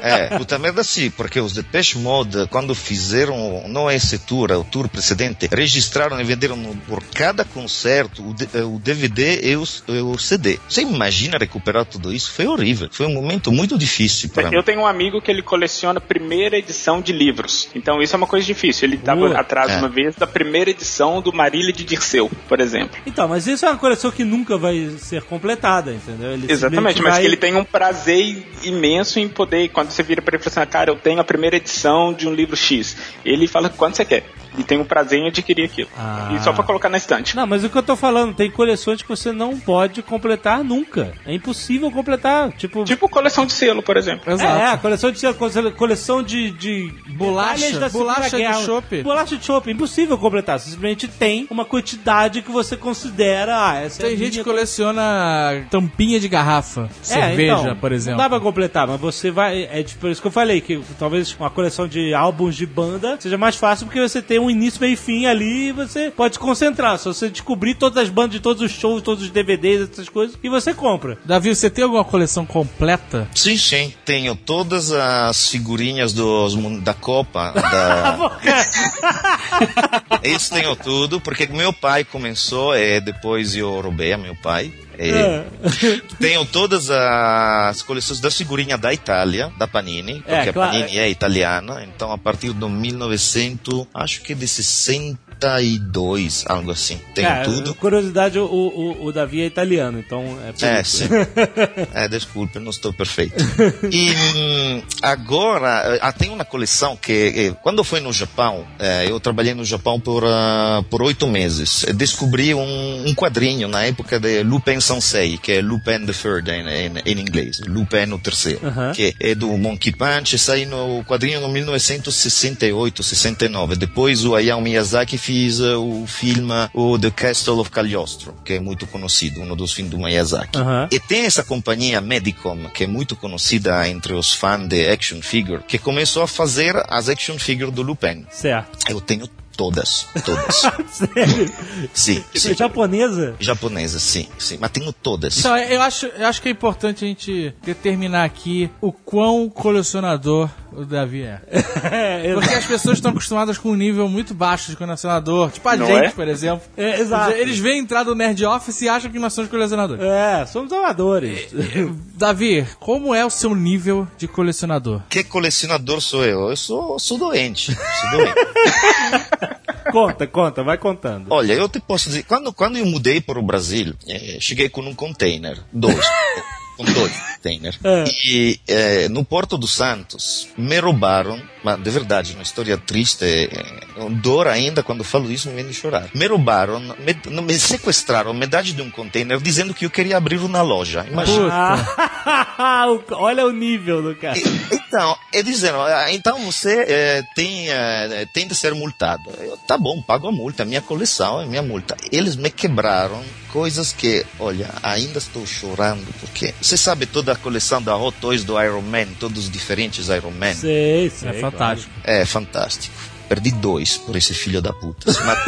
É, puta merda sim, porque os Depeche Mode, quando fizeram, não esse tour, é o tour precedente, registraram e venderam por cada concerto o, DVD e o, o CD. Você imagina recuperar tudo isso? Foi horrível. Foi um momento muito difícil para mim. Eu tenho um amigo que ele coleciona primeira edição de livros. Então isso é uma coisa difícil. Ele estava Boa. atrás É. uma vez da primeira edição do Marília de Dirceu, por exemplo. Então, mas isso é uma coleção que nunca vai ser completada, entendeu? Ele Exatamente, mas vai- que ele tem um prazer imenso em poder, quando você vira pra ele e fala assim, ah, cara, eu tenho a primeira edição de um livro X. Ele fala quanto você quer. E tem um prazer em adquirir aquilo. Ah. E só pra colocar na estante. Não, mas o que eu tô falando, tem coleções que você não pode completar nunca. É impossível completar. Tipo. Tipo coleção de selo, por exemplo. É, a coleção de cole- coleção de, de Bolacha, da bolacha de chope. Bolacha de chope, impossível completar. Simplesmente tem uma quantidade que você considera, ah, essa é Tem a gente que coleciona tampinha de garrafa. cerveja, então, por exemplo. Não dá pra completar, mas você vai. É tipo, por isso que eu falei, que talvez uma coleção de álbuns de banda seja mais fácil porque você tem um início, meio e fim ali e você pode se concentrar. Só você descobrir todas as bandas de todos os shows, todos os DVDs, essas coisas, e você compra. Davi, você tem alguma coleção completa? Sim, sim. Tenho todas as figurinhas dos, da Copa. Da... Isso tenho tudo, porque meu pai começou e depois eu roubei a meu pai. E É. Tenho todas as coleções da figurinha da Itália, da Panini, porque É, a claro. Panini é italiana, então a partir de 1900, acho que de 62, algo assim. Tenho É, tudo. Curiosidade, o, o, o Davi é italiano, então é por É, sim. É, desculpe, não estou perfeito. E hum, agora, ah, tem uma coleção que, eh, quando eu fui no Japão, eh, eu trabalhei no Japão por ah, por oito meses. Descobri um, um quadrinho na época de Lupin Sensei, que é Lupin the Third em, em, em inglês, Lupin o terceiro, Aham. que é do Monkey Punch, saiu no quadrinho no 1968, 69. Depois o Hayao Miyazaki fez eh, o filme o The Castle of Cagliostro, que é muito conhecido, um dos filmes do Miyazaki. Aham. E tem essa companhia Medicom, que é muito conhecida entre os fãs de action figure, que começou a fazer as action figure do Lupin. Certo. Eu tenho todas, todas. Sério? sim, sim. É japonesa? Japonesa, sim, sim. Mas tenho todas. Então, eu acho, eu acho que é importante a gente determinar aqui o quão colecionador o Davi é. É, Porque as pessoas estão acostumadas com um nível muito baixo de colecionador. Tipo a Não gente, é? por exemplo. É, exato. Eles veem entrar do Nerd Office e acham que nós somos colecionadores. É, somos amadores. Davi, como é o seu nível de colecionador? Que colecionador sou eu? Eu sou, sou doente. Sou doente. conta, conta, vai contando. Olha, eu te posso dizer, quando, quando eu mudei para o Brasil, eh, cheguei com um container, dois, com dois containers, É. e eh, no Porto dos Santos me roubaram, mas de verdade, uma história triste, eh, dor ainda quando falo isso me vem de chorar. Me roubaram, me, me sequestraram metade de um container dizendo que eu queria abrir uma loja. Imagina. Ah, olha o nível do cara. Então, e dizendo, "Ah, então você eh, tem, eh, tem de ser multado. Eu, tá bom, pago a multa, é minha coleção, é minha multa. Eles me quebraram coisas que, olha, ainda estou chorando, porque você sabe toda a coleção da Hot Toys do Iron Man, todos os diferentes Iron Man. Sei, sei. É fantástico. É fantástico. Perdi dois por esse filho da puta. Mas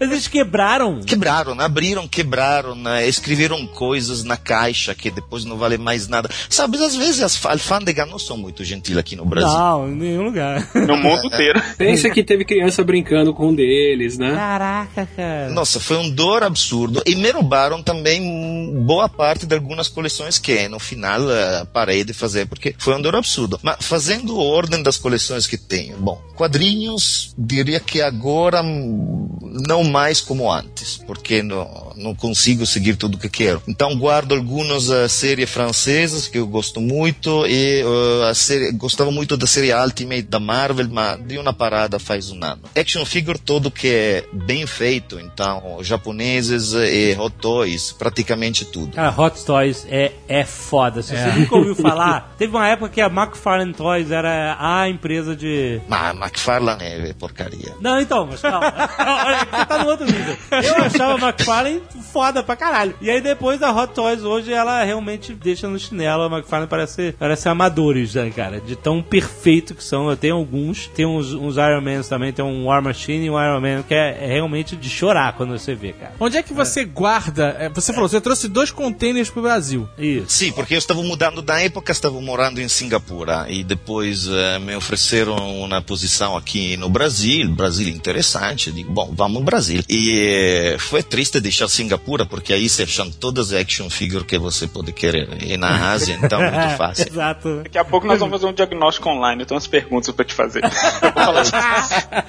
eles quebraram. quebraram, abriram, quebraram, né, escreveram coisas na caixa que depois não vale mais nada. Sabe, às vezes as alfândegas não são muito gentis aqui no Brasil. Não, em nenhum lugar. No mundo inteiro. Pensa que teve criança brincando com um deles, né? Caraca, cara. Nossa, foi um dor absurdo. E me roubaram também boa parte de algumas coleções que no final eh, parei de fazer, porque foi um dor absurdo. Mas fazendo ordem das coleções que tenho, bom, quadrinhos, diria que agora hum, não mais como antes, porque no, não consigo seguir tudo que quero. Então guardo algumas uh, séries francesas que eu gosto muito e uh, a série, gostava muito da série Ultimate da Marvel, mas de uma parada faz um ano. Action figure todo que é bem feito, então japoneses e hot toys, praticamente tudo. Cara, Hot Toys é, é foda. Se você nunca ouviu falar, teve uma época que a McFarlane Toys era a empresa de. Mas McFarlane é porcaria. Não, então, mas calma. Olha, você tá no outro nível. Eu achava a McFarlane foda pra caralho. E aí depois a Hot Toys hoje ela realmente deixa no chinelo. A McFarlane parece, parece amadores, né, cara? De tão perfeito que são. Eu tenho alguns. Tem uns, uns Iron Man também. Tem um War Machine e um Iron Man que é, é realmente de chorar quando você vê, cara. Onde é que você guarda? é, Você falou, você trouxe dois containers pro Brasil. Isso. Sim, porque eu estava mudando da época, estava morando em Singapura e depois eh, me ofereceram uma posição aqui no Brasil, Brasil interessante, digo, bom, vamos ao Brasil. E eh, foi triste deixar Singapura, porque aí você achando todas as action figures que você pode querer. E na Ásia, então, é muito fácil. Exato. Daqui a pouco nós vamos fazer um diagnóstico online. Eu tenho umas perguntas pra te fazer. Eu vou falar-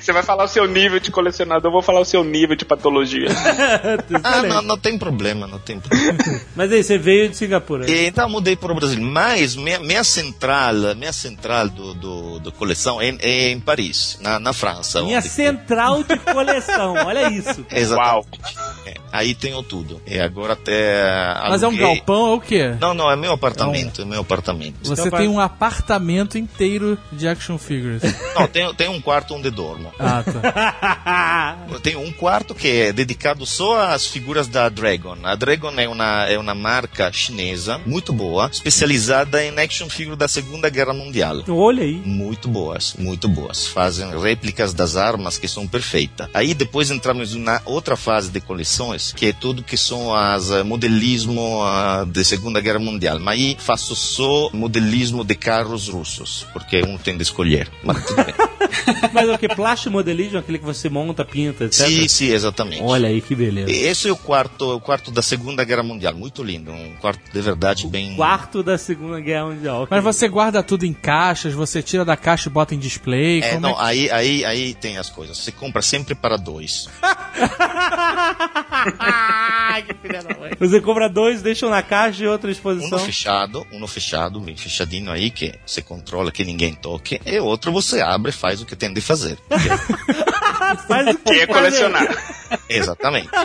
Você vai falar o seu nível de colecionador, eu vou falar o seu nível de patologia. Ah, não, não tem problema, não tem problema. Mas aí, você veio de Singapura. E, então mudei para o Brasil. Mas minha, minha central, minha central do, do, do coleção é, é em Paris, na, na França. Minha onde- central de coleção, olha isso. Exatamente. É, aí tenho tudo. E agora até. Mas é um galpão ou o quê? Não, não, é meu apartamento, é meu apartamento. Você tem um apartamento inteiro de action figures. Não, tem, tem um quarto onde dormo. Ah, tá. Eu tenho um quarto que é dedicado só às figuras da Dragon. A Dragon é uma, é uma marca chinesa muito boa, especializada em action figure da Segunda Guerra Mundial. Olha aí. Muito boas, muito boas. Fazem réplicas das armas que são perfeitas. Aí depois entramos na outra fase de coleções, que é tudo que são as eh, modelismo ah, de Segunda Guerra Mundial. Mas aí faço só modelismo de carros russos, porque um tem de escolher. Mas tudo bem. Mas o que? Plástico modelismo, aquele que você monta, pinta, etc. sim, sim, exatamente. Olha aí que beleza. Esse é o quarto, o quarto da Segunda Guerra Mundial, muito lindo, um quarto de verdade bem. Quarto da Segunda Guerra Mundial. Mas você guarda tudo em caixas, você tira da caixa e bota em display. É, como não, é que- aí, aí, aí tem as coisas. Você compra sempre para dois. Você compra dois, deixa um na caixa e à Um exposição. no fechado, um no fechado, bem fechadinho aí, que você controla que ninguém toque, e outro você abre e faz o que tem de fazer. Faz o Que é colecionar. Exatamente.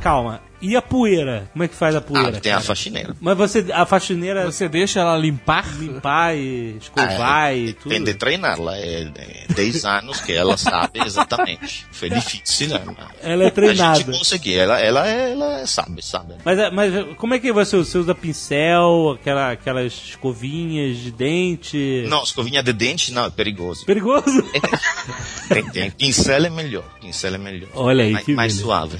Calma. E a poeira? Como é que faz a poeira? Ah, tem a faxineira. Mas você, a faxineira, Você deixa ela limpar? limpar e escovar Ah, e tudo? Tem de treiná-la. É, é 10 anos que ela sabe exatamente. Foi difícil, né? Ela é A treinada. gente conseguiu. Ela, ela, ela sabe, sabe. Mas, é- mas como é que você, você usa pincel, aquela, aquelas escovinhas de dente? Não, escovinha de dente não, é perigoso. Perigoso? Tem, tem. Pincel é melhor. Pincel é melhor. Olha aí, mais, que mais beleza. suave.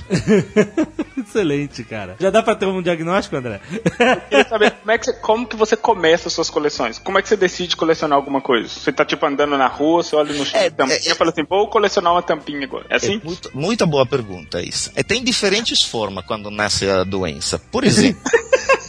Excelente, cara. Já dá pra ter um diagnóstico, André? queria saber como, é que você, como que você começa as suas coleções? Como é que você decide colecionar alguma coisa? Você tá tipo andando na rua, você olha no chão, É, tampinha, é, é. fala assim, vou colecionar uma tampinha agora. É assim? É muito, muita boa pergunta isso. É, tem diferentes formas quando nasce a doença. Por exemplo,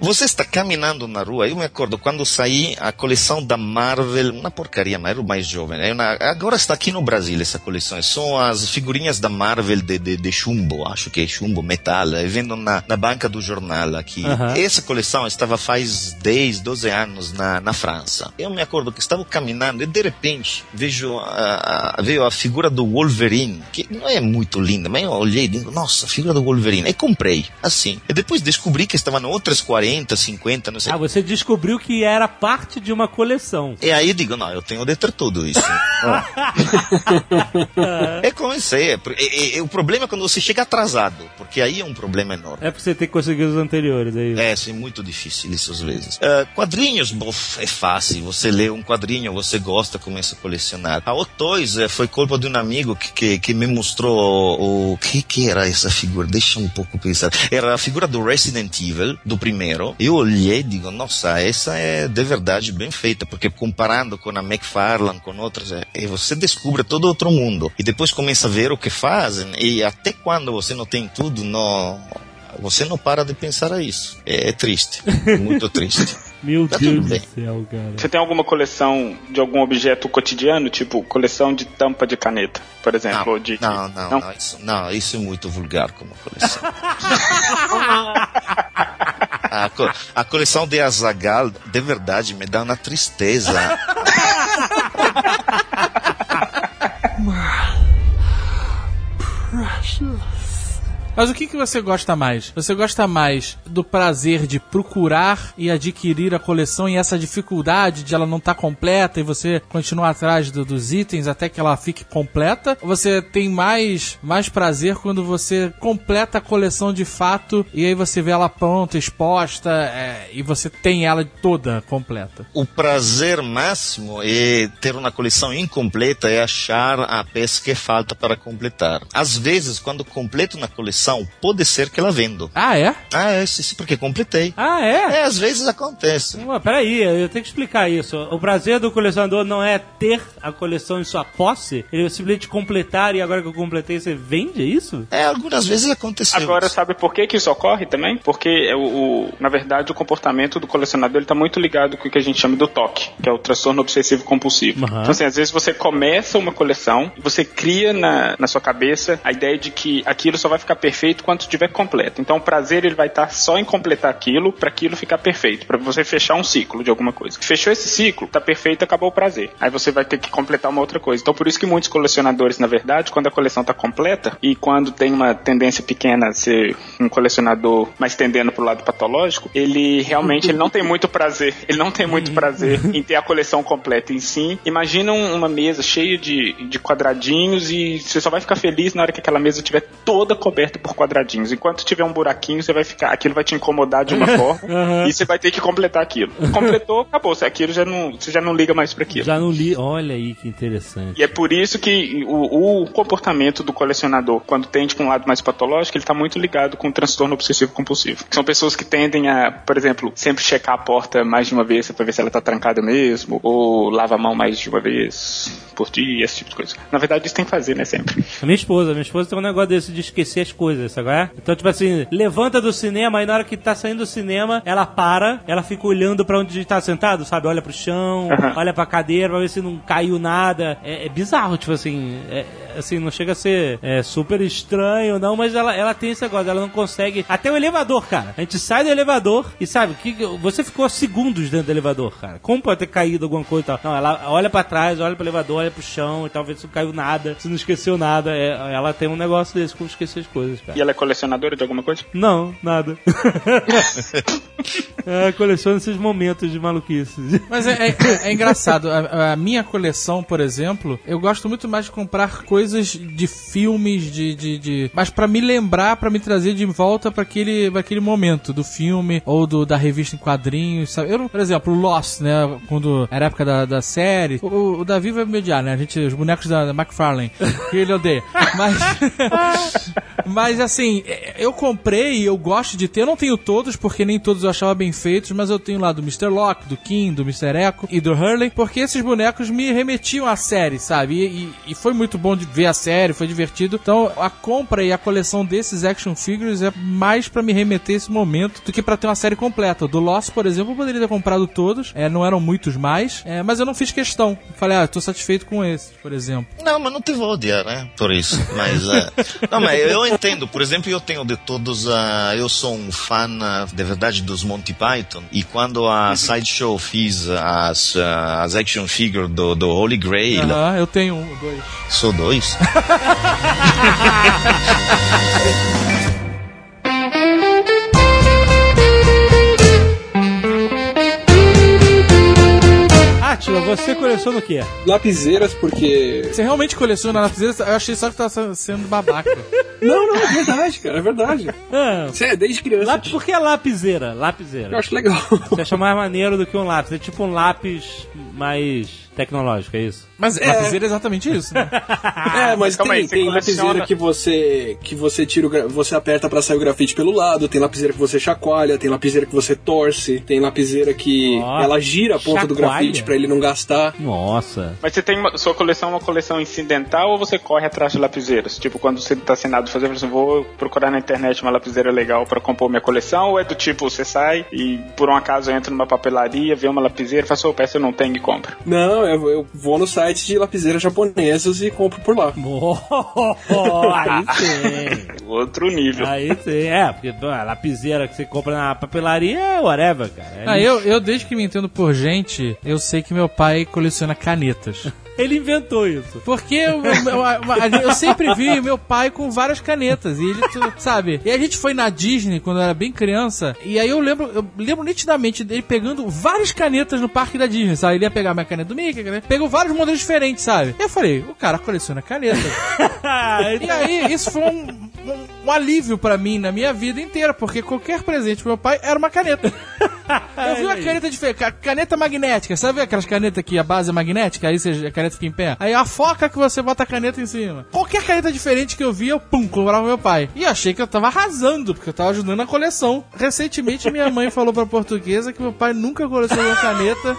você está caminhando na rua. Eu me acordo quando saí a coleção da Marvel, uma porcaria, mas era o mais jovem. É uma- agora está aqui no Brasil essa coleção. São as figurinhas da Marvel de, de, de chumbo, acho que é chumbo, metal. Eu vendo na, na banca do jornal aqui. Aham. Essa coleção estava faz 10, 12 anos na, na França. Eu me acordo que estava caminhando e de repente vejo a, a, veio a figura do Wolverine, que não é muito linda, mas eu olhei e digo, nossa, a figura do Wolverine. E comprei, assim. E depois descobri que estava no outras 40, 50, não sei. Ah, você descobriu que era parte de uma coleção. E aí digo, não, eu tenho de ter tudo isso. é comecei. É, é, é, o problema é quando você chega atrasado, porque aí é um problema enorme. É pra você ter conseguido os anteriores aí. É, sim, muito difícil isso às vezes. Ah, quadrinhos, bof, é fácil. Você lê um quadrinho, você gosta, começa a colecionar. A Hot Toys eh, foi culpa de um amigo que, que, que me mostrou o, o que que era essa figura. Deixa um pouco pensar. Era a figura do Resident Evil, do primeiro. Eu olhei e digo, nossa, essa é de verdade bem feita, porque comparando com a McFarlane, com outras, é, e você descobre todo outro mundo. E depois começa a ver o que fazem, e até quando você não tem tudo, não, você não para de pensar a isso. É, é triste, muito triste. Meu Tá Deus do céu, cara. Você tem alguma coleção de algum objeto cotidiano, tipo coleção de tampa de caneta, por exemplo? ou de, Não, não, não, isso, não, isso é muito vulgar como coleção. a, co- a coleção de Azagal, de verdade, me dá uma tristeza. Mas o que, que você gosta mais? Você gosta mais do prazer de procurar e adquirir a coleção e essa dificuldade de ela não estar completa e você continuar atrás do- dos itens até que ela fique completa? Ou você tem mais, mais prazer quando você completa a coleção de fato e aí você vê ela pronta, exposta é, e você tem ela toda completa? O prazer máximo é ter uma coleção incompleta e achar a peça que falta para completar. Às vezes, quando completo uma coleção, pode ser que ela vendo. Ah, é? Ah, é, sim, sim, porque completei. Ah, é? É, às vezes acontece. Ué, peraí, eu tenho que explicar isso. O prazer do colecionador não é ter a coleção em sua posse, ele é simplesmente completar e agora que eu completei, você vende, é isso? É, algumas vezes aconteceu. Agora, sabe por que, que isso ocorre também? Porque, é o, o- na verdade, o comportamento do colecionador está muito ligado com o que a gente chama do toque, que é o transtorno obsessivo compulsivo. Aham. Então, assim, às vezes você começa uma coleção e você cria na, na sua cabeça a ideia de que aquilo só vai ficar perfeito quando estiver completo. Então, o prazer ele vai estar só em completar aquilo para aquilo ficar perfeito, para você fechar um ciclo de alguma coisa. Fechou esse ciclo, tá perfeito, acabou o prazer. Aí você vai ter que completar uma outra coisa. Então, por isso que muitos colecionadores, na verdade, quando a coleção tá completa e quando tem uma tendência pequena a ser um colecionador mais tendendo pro lado patológico, ele realmente ele não tem muito prazer. Ele não tem muito prazer em ter a coleção completa em si. Imagina um- uma mesa cheia de, de quadradinhos e você só vai ficar feliz na hora que aquela mesa estiver toda coberta por quadradinhos. Enquanto tiver um buraquinho, você vai ficar, aquilo vai te incomodar de uma forma e você vai ter que completar aquilo. Completou, acabou. Você- Aquilo já não, você já não liga mais para aquilo. Já não li. Olha aí que interessante. E é por isso que o, o comportamento do colecionador, quando tende para um lado mais patológico, ele está muito ligado com o transtorno obsessivo compulsivo. São pessoas que tendem a, por exemplo, sempre checar a porta mais de uma vez para ver se ela está trancada mesmo, ou lava a mão mais de uma vez por dia, esse tipo de coisa. Na verdade, isso tem que fazer, né, sempre. A minha esposa, minha esposa tem um negócio desse de esquecer as coisas, sabe? é? Então, tipo assim, levanta do cinema e na hora que tá saindo do cinema, ela para, ela fica olhando pra onde tá sentado, sabe? Olha pro chão, Aham. olha pra cadeira pra ver se não caiu nada. É, é bizarro, tipo assim, é- assim, não chega a ser é, super estranho, não, mas ela, ela tem esse negócio, ela não consegue. Até o elevador, cara. A gente sai do elevador e sabe, que você ficou segundos dentro do elevador, cara. Como pode ter caído alguma coisa e tal? Não, ela olha pra trás, olha pro elevador, olha pro chão e tal, ver se não caiu nada, se não esqueceu nada. É, ela tem um negócio desse com esquecer as coisas, cara. E ela é colecionadora de alguma coisa? Não, nada. é, coleciona esses momentos de maluquice. Mas é, é- é engraçado. A, a minha coleção, por exemplo, eu gosto muito mais de comprar coisas de filmes, de. de, de- mas pra me lembrar, pra me trazer de volta pra aquele, pra aquele momento do filme ou do, da revista em quadrinhos, sabe? Eu, por exemplo, Lost, né? Quando era a época da, da série. O, o Davi vai me odiar, né? A gente, os bonecos da, McFarlane, que ele odeia. Mas. Mas assim, é, eu comprei e eu gosto de ter. Eu não tenho todos, porque nem todos eu achava bem feitos, mas eu tenho lá do Mr. Locke, do Kim, do Mr. Echo e do Hurley, porque esses bonecos me remetiam à série, sabe? E, e- e foi muito bom de ver a série, foi divertido. Então a compra e a coleção desses action figures é mais pra me remeter a esse momento do que pra ter uma série completa. Do Lost, por exemplo, eu poderia ter comprado todos, é, não eram muitos mais, é, mas eu não fiz questão. Falei, ah, tô satisfeito com esses, por exemplo. Não, mas não te vou odiar, né? Por isso. Mas, é, não, mas eu entendo. Por exemplo, eu tenho de todos. ah, eu sou um fã, ah, de verdade, dos Monty Python. E quando a Sideshow fiz as, ah, as action figures do, do Holy Grail, Aham, eu tenho um, dois. sou dois. Você coleciona o quê? Lapiseiras, porque. Você realmente coleciona lapiseiras? Eu achei só que tá sendo babaca. Não, não, é verdade, cara, é verdade. Ah, Você é desde criança. lápis, por que lapiseira? Lapiseira. Eu acho legal. Você acha mais maneiro do que um lápis. É tipo um lápis mais tecnológica, é isso? Mas É. lapiseira é exatamente isso, né? É, mas Calma tem, aí, tem coleciona- lapiseira que você que você tira gra- você aperta pra sair o grafite pelo lado, tem lapiseira que você chacoalha, tem lapiseira que você torce, tem lapiseira que Ó, ela gira a ponta do chacoalha? grafite pra ele não gastar. Nossa. Mas você tem uma, sua coleção é uma coleção incidental ou você corre atrás de lapiseiras? Tipo, quando você tá assinado fazer, você vou procurar na internet uma lapiseira legal pra compor minha coleção, ou é do tipo, você sai e por um acaso entra numa papelaria, vê uma lapiseira, fala, ô, peça eu não tenho e compra. Não, eu, eu vou no site de lapiseiras japonesas e compro por lá. Oh, aí sim. Outro nível. Aí sim. É, porque a lapiseira que você compra na papelaria é whatever, cara. É Ah, eu, eu, desde que me entendo por gente, eu sei que meu pai coleciona canetas. Ele inventou isso. Porque eu, eu- eu sempre vi meu pai com várias canetas. E ele, sabe? E a gente foi na Disney quando eu era bem criança. E aí eu lembro, eu lembro nitidamente dele pegando várias canetas no parque da Disney, sabe? Ele ia pegar minha caneta do Mickey, caneta, pegou vários modelos diferentes, sabe? E eu falei, o cara coleciona canetas. E aí, isso foi um, um- um alívio pra mim na minha vida inteira, porque qualquer presente pro meu pai era uma caneta. Eu vi uma caneta diferente, ca- caneta magnética, sabe aquelas canetas que a base é magnética, aí você, caneta fica em pé? Aí a foca que você bota a caneta em cima. Qualquer caneta diferente que eu via, eu pum, comprava meu pai. E achei que eu tava arrasando, porque eu tava ajudando a coleção. Recentemente minha mãe falou pra portuguesa que meu pai nunca colecionou caneta.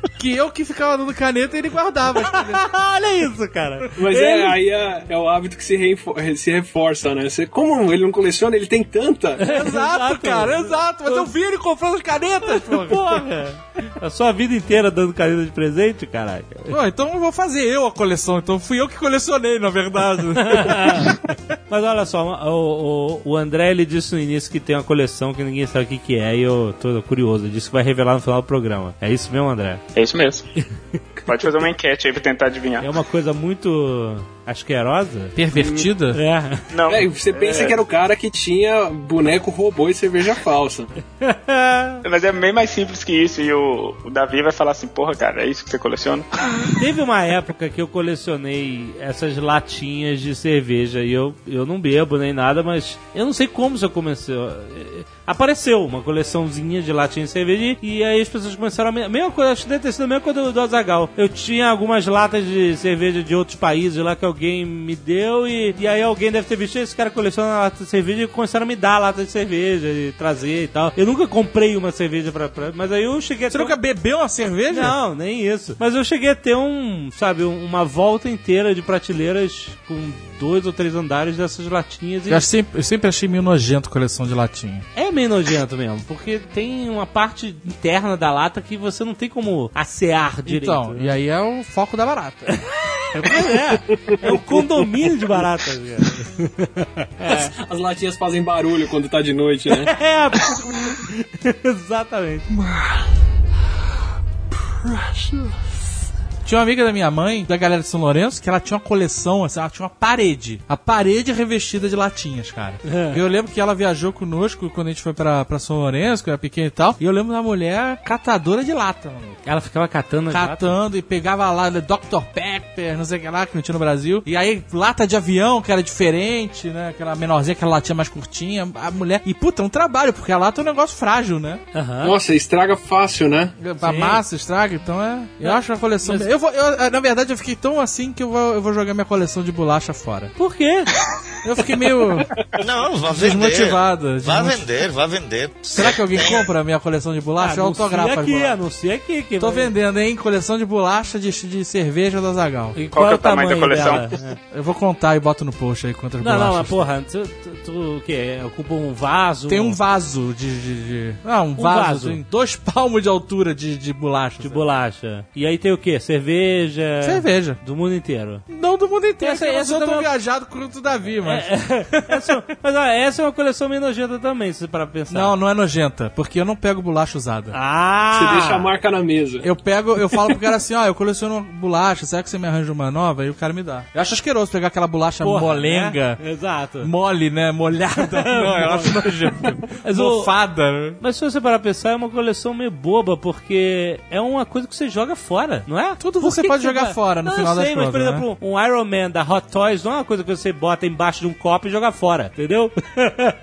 Que eu que ficava dando caneta e ele guardava as canetas. Olha isso, cara. Mas Ele- é, aí é, é o hábito que se, reinfo- se reforça, né? Você, como ele não coleciona, ele tem tanta. Exato, cara, exato. Mas eu vi ele comprando as canetas, porra. Porra! A sua vida inteira dando caneta de presente, caraca. Pô, então eu vou fazer eu a coleção. Então fui eu que colecionei, na verdade. Mas olha só, o, o, o André ele disse no início que tem uma coleção que ninguém sabe o que, que é e eu tô curioso. Ele disse que vai revelar no final do programa. É isso mesmo, André? É isso mesmo. Pode fazer uma enquete aí pra tentar adivinhar. É uma coisa muito asquerosa? Pervertida? É. Não. É, você pensa que era o cara que tinha boneco robô e cerveja falsa. Mas é bem mais simples que isso. E o, o Davi vai falar assim: porra, cara, é isso que você coleciona? Teve uma época que eu colecionei essas latinhas de cerveja e eu, eu não bebo nem nada, mas eu não sei como isso começou. Apareceu uma coleçãozinha de latinhas de cerveja e, e aí as pessoas começaram a. me- Mesma coisa, acho que deve ter sido a mesma coisa do, do Azagal. Eu tinha algumas latas de cerveja de outros países lá que alguém me deu e, e aí alguém deve ter visto esse cara colecionando lata de cerveja e começaram a me dar lata de cerveja e trazer e tal. Eu nunca comprei uma cerveja pra. pra mas aí eu cheguei a Você ter um- nunca bebeu uma cerveja? não, nem isso. Mas eu cheguei a ter um, sabe, um- uma volta inteira de prateleiras com dois ou três andares dessas latinhas. E Eu, sempre, eu sempre achei meio nojento coleção de latinha. é meio nojento mesmo, porque tem uma parte interna da lata que você não tem como assear direito. Então, né? e aí é o foco da barata. é, é o condomínio de baratas, cara. As latinhas fazem barulho quando tá de noite, né? É, exatamente. Tinha uma amiga da minha mãe, da galera de São Lourenço, que ela tinha uma coleção, assim, ela tinha uma parede. A parede revestida de latinhas, cara. É. Eu lembro que ela viajou conosco quando a gente foi pra, pra São Lourenço, que eu era pequeno e tal. E eu lembro da mulher catadora de lata, mano. Ela ficava catando. Catando e pegava lá né, Dr. Pepper, não sei o que lá, que não tinha no Brasil. E aí, lata de avião, que era diferente, né? Aquela menorzinha, aquela latinha mais curtinha. A mulher. E puta, é um trabalho, porque a lata é um negócio frágil, né? Aham. Nossa, estraga fácil, né? A Sim. massa estraga, então é. Eu acho a coleção. Eu vou, eu, na verdade, eu fiquei tão assim que eu vou, eu vou jogar minha coleção de bolacha fora. Por quê? Eu fiquei meio Não, vá vender. desmotivado. Vá desmoti- vender, vá vender. Será que alguém compra a minha coleção de bolacha? Eu autografo aqui, bolachas. anuncia aqui. Que Tô vai- vendendo, hein? Coleção de bolacha de, de cerveja da Zagal. E Qual que é o tamanho da coleção? dela? É. Eu vou contar e boto no post aí quantas Não, não, bolachas. mas porra, tu, tu, tu o quê? Ocupa um vaso? Tem um vaso de. de, de... Ah, um, vaso. vaso. Tem dois palmos de altura de, de bolacha. de bolacha. E aí tem o quê? Cerveja? Cerveja. Do mundo inteiro. Não do mundo inteiro. Essa- Essa, eu também- viajado quanto o Davi, mas. essa, mas ó, essa é uma coleção meio nojenta também, se para pensar. Não, não é nojenta, porque eu não pego bolacha usada. Ah! Você deixa a marca na mesa. Eu pego, eu falo pro cara assim, ó, eu coleciono uma bolacha, será que você me arranja uma nova? Aí o cara me dá. Eu acho asqueroso pegar aquela bolacha Porra, molenga, né? Exato. mole, né, molhada. não, eu acho nojento. Mas o- Mofada. né? Mas se você parar pra pensar, é uma coleção meio boba, porque é uma coisa que você joga fora, não é? Tudo Você que pode que jogar vai- fora no não, final eu das sei, mas, por né? exemplo, um Iron Man da Hot Toys não é uma coisa que você bota embaixo de um copo e joga fora, entendeu?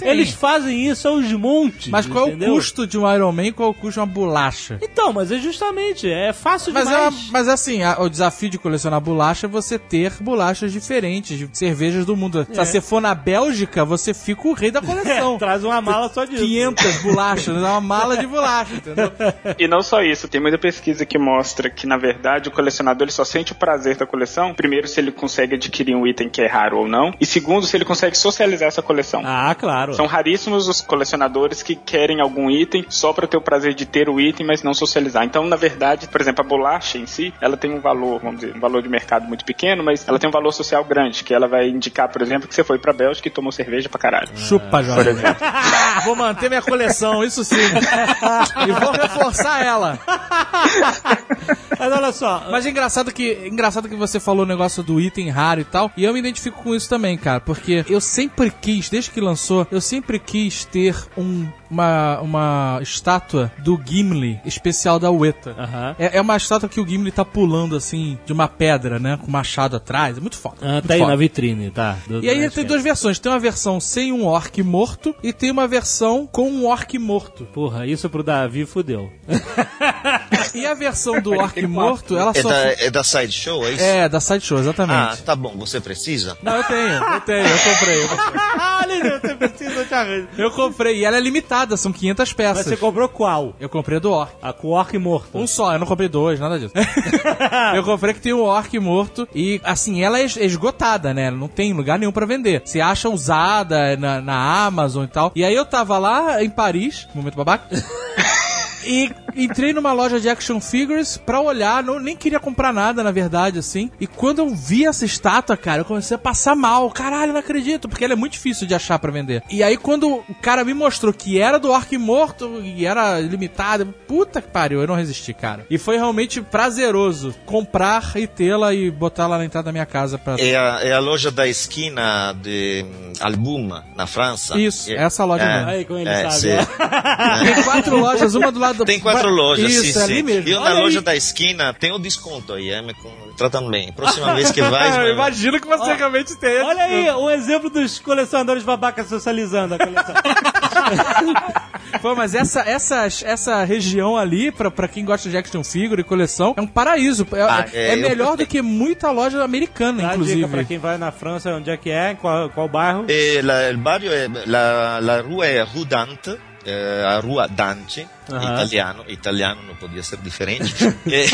Eles fazem isso aos montes. Mas qual entendeu? é o custo de um Iron Man e qual é o custo de uma bolacha? Então, mas é justamente, é fácil Mas, é demais. uma- mas assim, a- o desafio de colecionar bolacha é você ter bolachas diferentes, de cervejas do mundo. Se você for na Bélgica, você fica o rei da coleção. Traz uma mala só disso. 500 bolachas, é uma mala de bolacha, entendeu? E não só isso, tem muita pesquisa que mostra que, na verdade, o colecionador ele só sente o prazer da coleção, primeiro, se ele consegue adquirir um item que é raro ou não, e segundo, se ele consegue socializar essa coleção. Ah, claro. São raríssimos os colecionadores que querem algum item só para ter o prazer de ter o item, mas não socializar. Então, na verdade, por exemplo, a bolacha em si, ela tem um valor, vamos dizer, um valor de mercado muito pequeno, mas ela tem um valor social grande, que ela vai indicar, por exemplo, que você foi pra Bélgica e tomou cerveja pra caralho. Chupa, Por Jorge. exemplo. Vou manter minha coleção, isso sim. e vou reforçar ela. Mas olha só, Mas é engraçado que, engraçado que você falou o negócio do item raro e tal, e eu me identifico com isso também, cara, porque eu sempre quis, desde que lançou, eu sempre quis ter um, uma, uma estátua do Gimli especial da Ueta. Aham. É, é uma estátua que o Gimli tá pulando assim de uma pedra, né, com machado atrás, é muito foda. ah, muito tá aí foda. na vitrine, tá? Do- E aí tem duas versões, tem uma versão sem um orc morto e tem uma versão com um orc morto. Porra, isso pro Davi fudeu. E a versão do orc morto, ela É só da, é da Sideshow, é isso? É, da Sideshow, exatamente. Ah, tá bom, você precisa? Não, eu tenho, eu tenho, eu comprei. Eu comprei. Você precisa de arranjo. Eu comprei, e ela é limitada, são 500 Mas peças. você comprou qual? Eu comprei a do orc. A com o orc morto. Um só, eu não comprei dois, nada disso. eu comprei que tem o orc morto e, assim, ela é es- esgotada, né? Ela Não tem lugar nenhum pra vender. Você acha usada na, na Amazon e tal. E aí eu tava lá em Paris, momento babaca. E entrei numa loja de action figures pra olhar, não, nem queria comprar nada, na verdade, assim. E quando eu vi essa estátua, cara, eu comecei a passar mal. Caralho, não acredito, porque ela é muito difícil de achar pra vender. E aí, quando o cara me mostrou que era do Orc Morto e era limitada, puta que pariu, eu não resisti, cara. E foi realmente prazeroso comprar e tê-la e botar lá na entrada da minha casa pra. É a, é a loja da esquina de hum, Album, na França. Isso, É- essa loja é, mesmo. Aí, como ele é, sabe, ó. Tem quatro lojas, uma do lado do. Tem quatro lojas, Isso, sim, é ali sim. mesmo. E eu Olha na aí. loja da esquina tem o desconto aí, é, me com- tratando bem. Próxima vez que vai, eu imagino que você realmente tenha. Olha aí, um exemplo dos colecionadores babacas socializando a coleção. Pô, mas essa, essa, essa região ali, pra, pra quem gosta de action figure e coleção, é um paraíso. É, Ah, é é, eu- melhor do que muita loja americana, Dá inclusive. dica pra quem vai na França, onde é que é, qual, qual bairro. La, il barrio è, la, la rua è Rue Dante, eh, a Rua Dante, Ah. italiano, italiano não podia ser diferente. e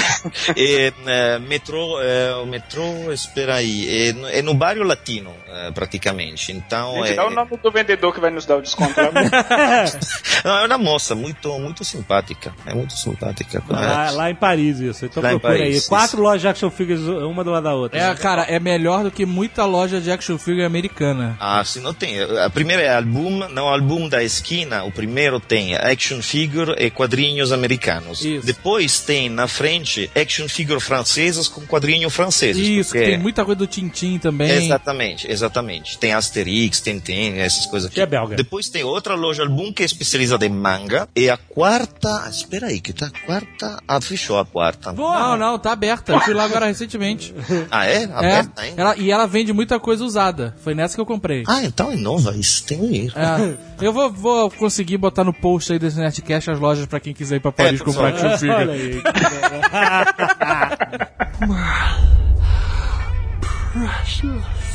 e eh, metrô, eh, o metrô, espera aí, é, no- é no bairro latino, eh, praticamente. Então, Gente, é, dá o nome do vendedor que vai nos dar o desconto lá. não, é uma moça muito, muito simpática. É muito simpática. Lá, lá em Paris, isso. Então Lá procura aí. Paris, Quatro lojas de action figures, uma do lado da outra. É, cara, é melhor do que muita loja de action figure americana. Ah, sim, não tem. A primeira é álbum, não álbum da esquina. O primeiro tem action figure e quadrinhos americanos. Isso. Depois tem na frente action figure francesas com quadrinho franceses. Isso, que porque- tem muita coisa do Tintin também. Exatamente, exatamente. Tem Asterix, Tintin, essas coisas aqui. Que é belga. Depois tem outra loja álbum que é especializada em manga. E a quarta. ah, Espera aí, que tá a quarta. Ah, fechou a quarta. Não, não, tá aberta. Eu fui lá agora recentemente. Ah, é? É, Aberta ainda? ela, e ela vende muita coisa usada. Foi nessa que eu comprei. Ah, então é nova isso. Tem que ir. É, eu vou, vou conseguir botar no post aí desse Nerdcast as lojas pra quem quiser ir pra Paris É, comprar action Olha figure. aí.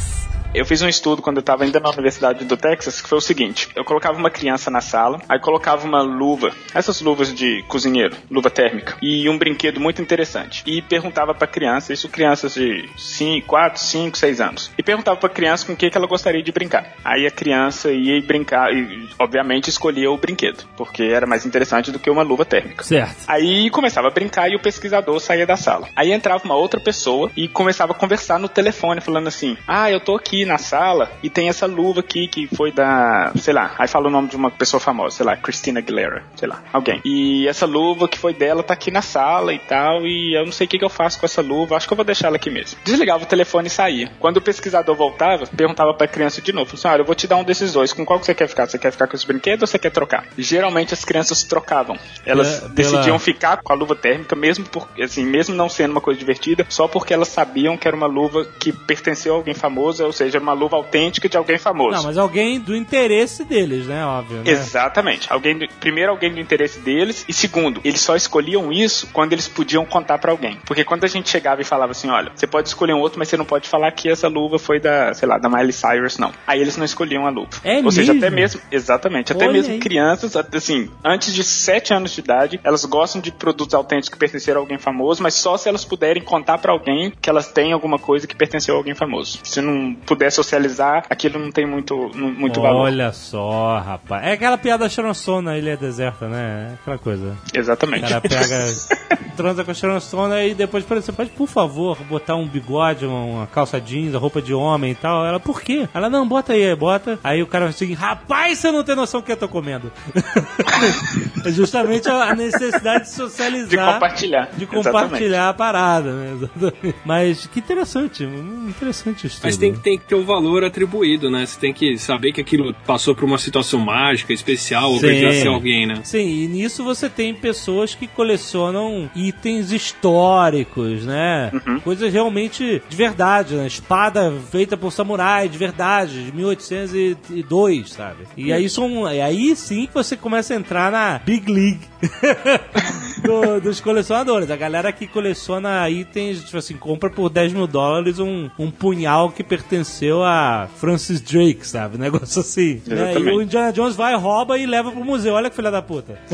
Eu fiz um estudo quando eu estava ainda na Universidade do Texas, que foi o seguinte: eu colocava uma criança na sala, aí colocava uma luva, essas luvas de cozinheiro, luva térmica, e um brinquedo muito interessante. E perguntava para a criança, isso crianças de 5, 4, 5, 6 anos, e perguntava para a criança com o que, que ela gostaria de brincar. Aí a criança ia brincar e, obviamente, escolhia o brinquedo, porque era mais interessante do que uma luva térmica. Certo. Aí começava a brincar e o pesquisador saía da sala. Aí entrava uma outra pessoa e começava a conversar no telefone, falando assim: Ah, eu tô aqui na sala e tem essa luva aqui que foi da. sei lá. Aí fala o nome de uma pessoa famosa, sei lá, Christina Aguilera, sei lá, alguém. E essa luva que foi dela tá aqui na sala e tal, e eu não sei o que, que eu faço com essa luva, acho que eu vou deixar ela aqui mesmo. Desligava o telefone e saía. Quando o pesquisador voltava, perguntava pra criança de novo: falou assim, eu vou te dar um desses dois, com qual que você quer ficar? Você quer ficar com esse brinquedo ou você quer trocar? Geralmente as crianças trocavam. Elas É, pela- decidiam ficar com a luva térmica, mesmo por, assim, mesmo não sendo uma coisa divertida, só porque elas sabiam que era uma luva que pertenceu a alguém famoso, ou seja, seja, uma luva autêntica de alguém famoso. Não, mas alguém do interesse deles, né? Óbvio. Né? Exatamente. Alguém do- primeiro, alguém do interesse deles. E segundo, eles só escolhiam isso quando eles podiam contar pra alguém. Porque quando a gente chegava e falava assim: olha, você pode escolher um outro, mas você não pode falar que essa luva foi da, sei lá, da Miley Cyrus, não. Aí eles não escolhiam a luva. É Ou seja, mesmo? até mesmo. Exatamente. Até Olha mesmo aí. crianças, assim, antes de 7 anos de idade, elas gostam de produtos autênticos que pertenceram a alguém famoso, mas só se elas puderem contar pra alguém que elas têm alguma coisa que pertenceu a alguém famoso. Se não puder socializar, aquilo não tem muito, muito valor. Olha só, rapaz. É aquela piada da Sharon Stone na Ilha Deserta, né? É aquela coisa. O Exatamente. cara pega, transa com a Sharon Stone e depois, você pode, por favor, botar um bigode, uma, uma calça jeans, a roupa de homem e tal. Ela, por quê? Ela, não, bota aí, bota. Aí o cara vai assim, rapaz, você não tem noção do que eu tô comendo. é justamente a necessidade de socializar. De compartilhar. De compartilhar a parada, né? Exatamente. Mas que interessante, interessante isso. Mas tem, tem ter o valor atribuído, né? Você tem que saber que aquilo passou por uma situação mágica, especial, ou Sim. pertence a alguém, né? Sim, e nisso você tem pessoas que colecionam itens históricos, né? Coisas realmente de verdade, né? Espada feita por samurai de verdade, de 1802, sabe? E aí são, e aí sim que você começa a entrar na Big League do- dos colecionadores. A galera que coleciona itens, tipo assim, compra por 10 mil dólares um, um punhal que pertenceu a Francis Drake, sabe? Um negócio assim. né? E o Indiana Jones vai, rouba e leva pro museu. Olha que filha da puta.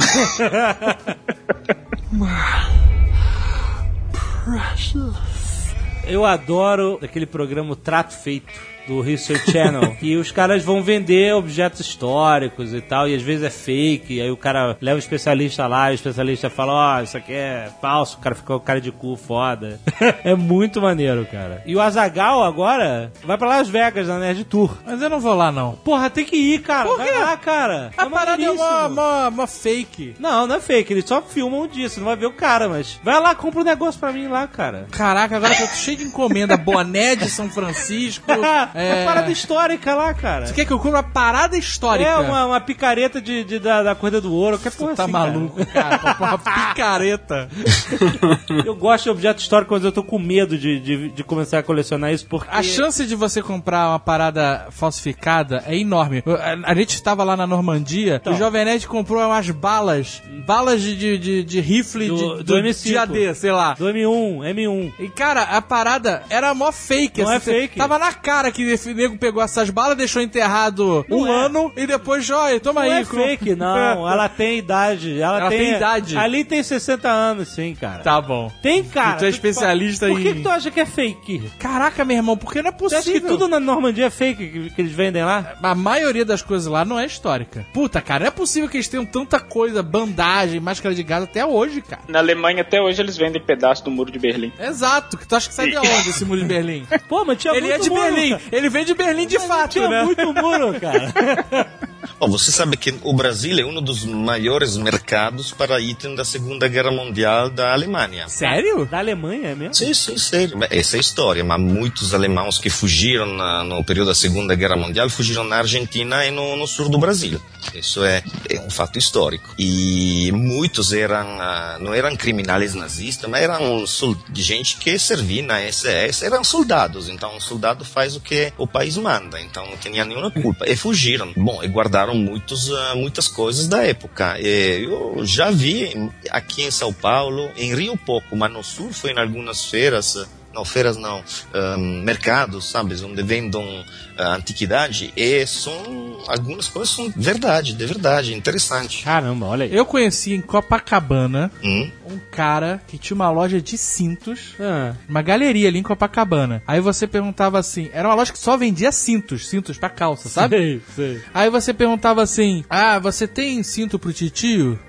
Eu adoro aquele programa Trato Feito do History Channel, que os caras vão vender objetos históricos e tal, e às vezes é fake, e aí o cara leva o especialista lá, e o especialista fala, ó, isso aqui é falso, o cara fica com cara de cu foda. é muito maneiro, cara. E o Azagal agora vai pra Las Vegas na Nerd Tour. Mas eu não vou lá, não. Porra, tem que ir, cara. Por Vai quê? lá, cara. A parada é uma, uma, uma fake. Não, não é fake, eles só filmam você não vai ver o cara, mas vai lá, compra um negócio pra mim lá, cara. Caraca, agora eu tô cheio de encomenda. Boné de São Francisco. É parada histórica lá, cara. Você quer que eu compre uma parada histórica? É uma, uma picareta de, de- da, da Corrida do Ouro, que porra Tá assim, maluco, cara. Comprar uma picareta. cara. Eu gosto de objeto histórico, mas eu tô com medo de, de, de começar a colecionar isso, porque... A chance de você comprar uma parada falsificada é enorme. A, a gente estava lá na Normandia, Então. o Jovem Nerd comprou umas balas, balas de, de, de, de rifle Do- de, do M5. de AD, sei lá. Do M1, M1. E cara, a parada era mó fake. Não é você- fake. Tava na cara que esse nego pegou essas balas, deixou enterrado Não um é. ano e depois, joia, toma Não aí. é fake, não. Ela tem idade. Ela, Ela tem idade. Ali tem 60 anos, sim, cara. Tá bom. Tem, cara. Tu é Tô te especialista falando. Por que, em- que tu acha que é fake? Caraca, meu irmão, porque não é possível. acha que tudo na Normandia é fake que, que eles vendem lá? A maioria das coisas lá não é histórica. Puta, cara, não é possível que eles tenham tanta coisa, bandagem, máscara de gás até hoje, cara. Na Alemanha até hoje eles vendem pedaço do muro de Berlim. Exato, que tu acha que sai de onde esse muro de Berlim? Pô, mas tinha Ele muito é de muro, Berlim, cara. Ele vem de Berlim de Mas fato, tinha né? muito muro, cara. Bom, você sabe que o Brasil é um dos maiores mercados para item da Segunda Guerra Mundial da Alemanha. Sério? Da Alemanha, é mesmo? Sim, sim, sério. Essa é a história, mas muitos alemãos que fugiram na- no período da Segunda Guerra Mundial fugiram na Argentina e no, no sul do Brasil. Isso é, é um fato histórico. E muitos eram, ah, não eram criminais nazistas, mas eram de gente que servia na SS, eram soldados. Então, o soldado faz o que o país manda, então não tinha nenhuma culpa. E fugiram. Bom, e guardaram muitos, ah, muitas coisas da época. E eu já vi aqui em São Paulo, em Rio pouco, mas no sul foi em algumas feiras. Não, feiras não, ah, mercados, sabes, onde vendem ah, antiguidade e são algumas coisas são verdade, de verdade, interessante. Caramba, olha aí. Eu conheci em Copacabana Hum? um cara que tinha uma loja de cintos, Ah, uma galeria ali em Copacabana. Aí você perguntava assim, era uma loja que só vendia cintos, cintos pra calça, sabe? sei, sei. Aí você perguntava assim: Ah, você tem cinto pro titio?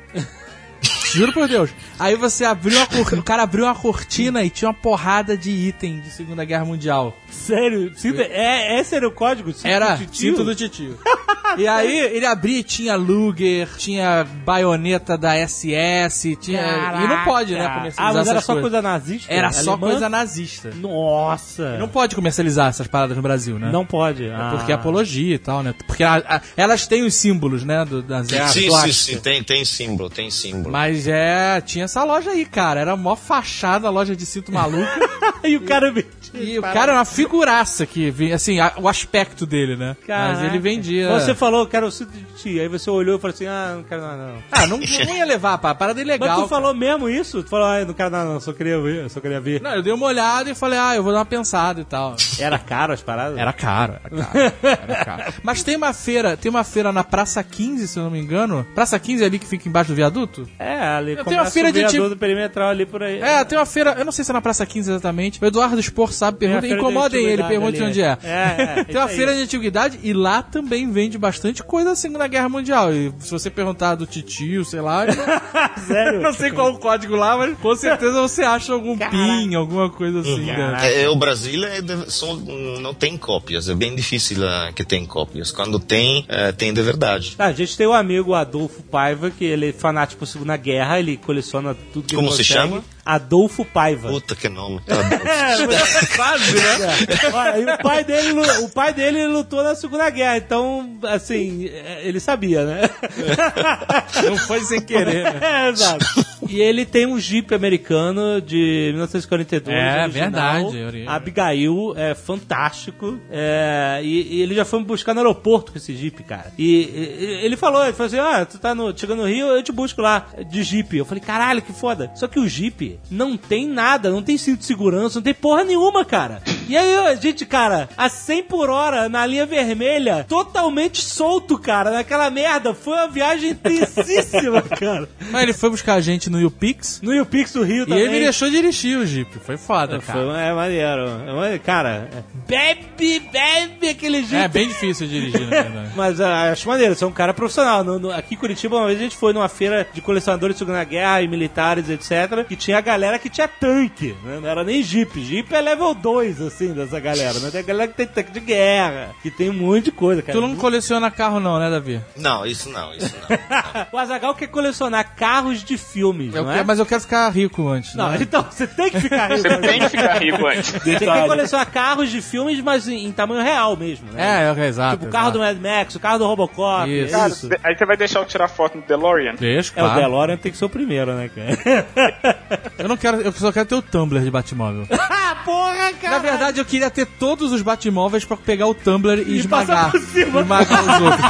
Juro por Deus. Aí você abriu a cor... o cara abriu uma cortina e tinha uma porrada de item de Segunda Guerra Mundial. Sério? Cinto- é, esse era o código? Cinto Era do titio? cinto do titio. E aí ele abria e tinha Luger, tinha baioneta da SS, tinha. E não pode, né, Caraca. comercializar Ah, mas era só coisas. coisa nazista? Era só Alemã? coisa nazista. Nossa. E não pode comercializar essas paradas no Brasil, né? Não pode. É porque é apologia e tal, né? Porque a- a- elas têm os símbolos, né, do, das Sim, sim, plásticas. sim, tem, tem símbolo, tem símbolo. Mas é, tinha essa loja aí, cara. Era a maior fachada, loja de cinto maluco. e o cara vendia. E o cara era uma figuraça que vinha, assim, a- o aspecto dele, né? Mas Caraca. ele vendia. Você falou, quero o cinto de ti. Aí você olhou e falou assim: ah, não quero nada, não. Ah, não, não ia levar, pá. Parada ilegal. Mas tu falou mesmo isso? Tu falou, ah, não quero nada, não, só queria ver, só queria ver. Não, eu dei uma olhada e falei, ah, eu vou dar uma pensada e tal. Era caro as paradas? Era caro, era caro, era caro. Mas tem uma feira, tem uma feira na Praça 15, se eu não me engano. Praça 15 é ali que fica embaixo do viaduto? É, ali tenho uma feira o de viaduto tipo- perimetral ali por aí. É, tem uma feira, eu não sei se é na Praça 15 exatamente. O Eduardo Spor sabe, Tem pergunta, incomodem ele, ali, onde é. É, é, tem uma feira de antiguidade e lá também vende bastante coisa da Segunda Guerra Mundial. E se você perguntar do titio, sei lá, Sério? não sei qual o código lá, mas com certeza você acha algum pin, alguma coisa assim. né? É, é, o Brasil é de- são- não tem cópias, é bem difícil ah, que tem cópias. Quando tem, é, tem de verdade. Ah, a gente tem um amigo, Adolfo Paiva, que ele é fanático por Segunda Guerra, ele coleciona tudo que Como ele se consegue. chama? Adolfo Paiva. Puta que nome. É, quase, né? Olha, e o pai dele, o pai dele lutou na Segunda Guerra, então, assim, é, ele sabia, né? Não foi sem querer, né? É, exato. E ele tem um Jeep americano de 1942. É, original. verdade, ori- Abigail, é fantástico. É, e, e ele já foi me buscar no aeroporto com esse Jeep, cara. E, e- ele falou, ele falou assim: Ah, tu tá no, chegando no Rio, eu te busco lá de Jeep. Eu falei, caralho, que foda. Só que o Jeep não tem nada, não tem cinto de segurança, não tem porra nenhuma, cara. E aí, a gente, cara, a 100 por hora na linha vermelha, totalmente solto, cara, naquela merda. Foi uma viagem intensíssima, cara. Mas ele foi buscar a gente no UPix No UPix do Rio e também. ele me deixou dirigir o Jeep. Foi foda, Foi, cara. é maneiro. É maneiro. Cara, bebe, bebe aquele jeito. É bem difícil dirigir, na verdade. Mas ah, acho maneiro, você é um cara profissional. No- no- aqui em Curitiba, uma vez a gente foi numa feira de colecionadores de Segunda Guerra e militares, etc. Que tinha a galera que tinha tanque, né? Não era nem Jeep. Jeep é level 2, assim, dessa galera, né? Tem a galera que tem tanque de guerra, que tem um monte de coisa, cara. Tu não coleciona carro não, né, Davi? Não, isso não, isso não. O Azagal quer colecionar carros de Eu não quero- é? mas eu quero ficar rico antes. Não, né? então você tem que ficar rico. Você tem que ficar rico antes. Você tem que colecionar carros de filmes, mas em, em tamanho real mesmo, né? É, é, exato. Tipo o carro do. Mad Max, o carro do Robocop. Isso. é Cara, isso. aí você vai deixar eu tirar foto no DeLorean? Deixa, É, o claro. DeLorean tem que ser o primeiro, né, cara? Eu não quero, eu só quero ter o Tumblr de Batmóvel. ah, porra, cara! Na verdade, eu queria ter todos os Batmóveis pra pegar o Tumblr e, E esmagar. passar por cima. Esmagar os outros.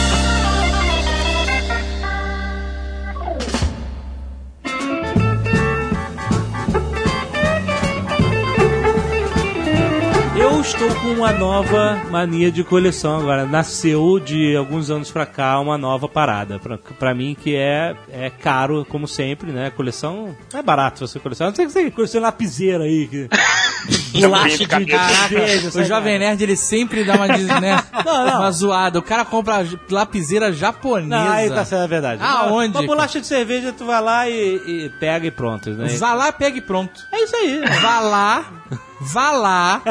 uma nova mania de coleção agora. Nasceu de alguns anos pra cá uma nova parada. Pra, pra mim, que é, é caro, como sempre, né? Coleção não é barato você colecionar. Não sei que você coleciona lapiseira aí. Que... Bolacha de, cerveja. O? Jovem Nerd, ele sempre dá uma, des- né, Não, não. uma zoada. O cara compra lapiseira japonesa. Não, aí tá sendo a verdade. Aonde, Uma bolacha de cerveja, tu vai lá e, e pega e pronto. Né? Vá lá, pega e pronto. É isso aí. Vá lá, vá lá,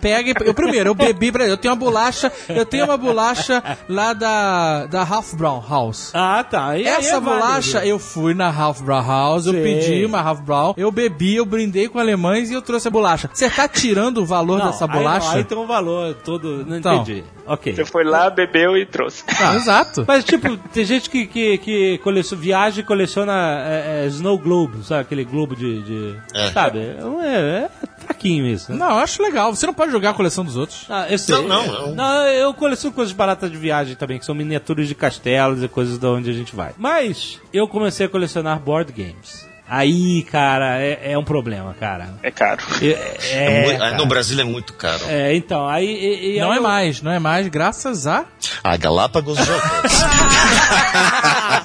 pega e... Eu primeiro, eu bebi pra... Eu tenho uma bolacha, eu tenho uma bolacha lá da, da Half Brown House. Ah, tá. E aí Essa é válido. bolacha, eu fui na Half Brown House, eu Sei. pedi uma Half Brown, eu bebi, eu brindei com alemães e eu trouxe a bolacha. Você tá tirando o valor Não, dessa aí bolacha? não, Aí, tem um valor todo. Não Então. entendi. Ok. Você foi lá, bebeu e trouxe. Ah, Exato. Mas, tipo, tem gente que, que, que coleciona, viaja e coleciona é, é, Snow Globe, sabe? Aquele globo de. de- É. Sabe? É, é fraquinho isso. Né? Não, eu acho legal. Você não pode jogar a coleção dos outros. Ah, eu sei. Não, não, não. Não, eu coleciono coisas baratas de viagem também, que são miniaturas de castelos e coisas de onde a gente vai. Mas eu comecei a colecionar board games. Aí, cara, é, é um problema, cara. É caro. É, É é, mui- cara. no Brasil é muito caro. É, então, aí. e- e não aí é eu- mais, não é mais, graças a. A Galápagos Jogos.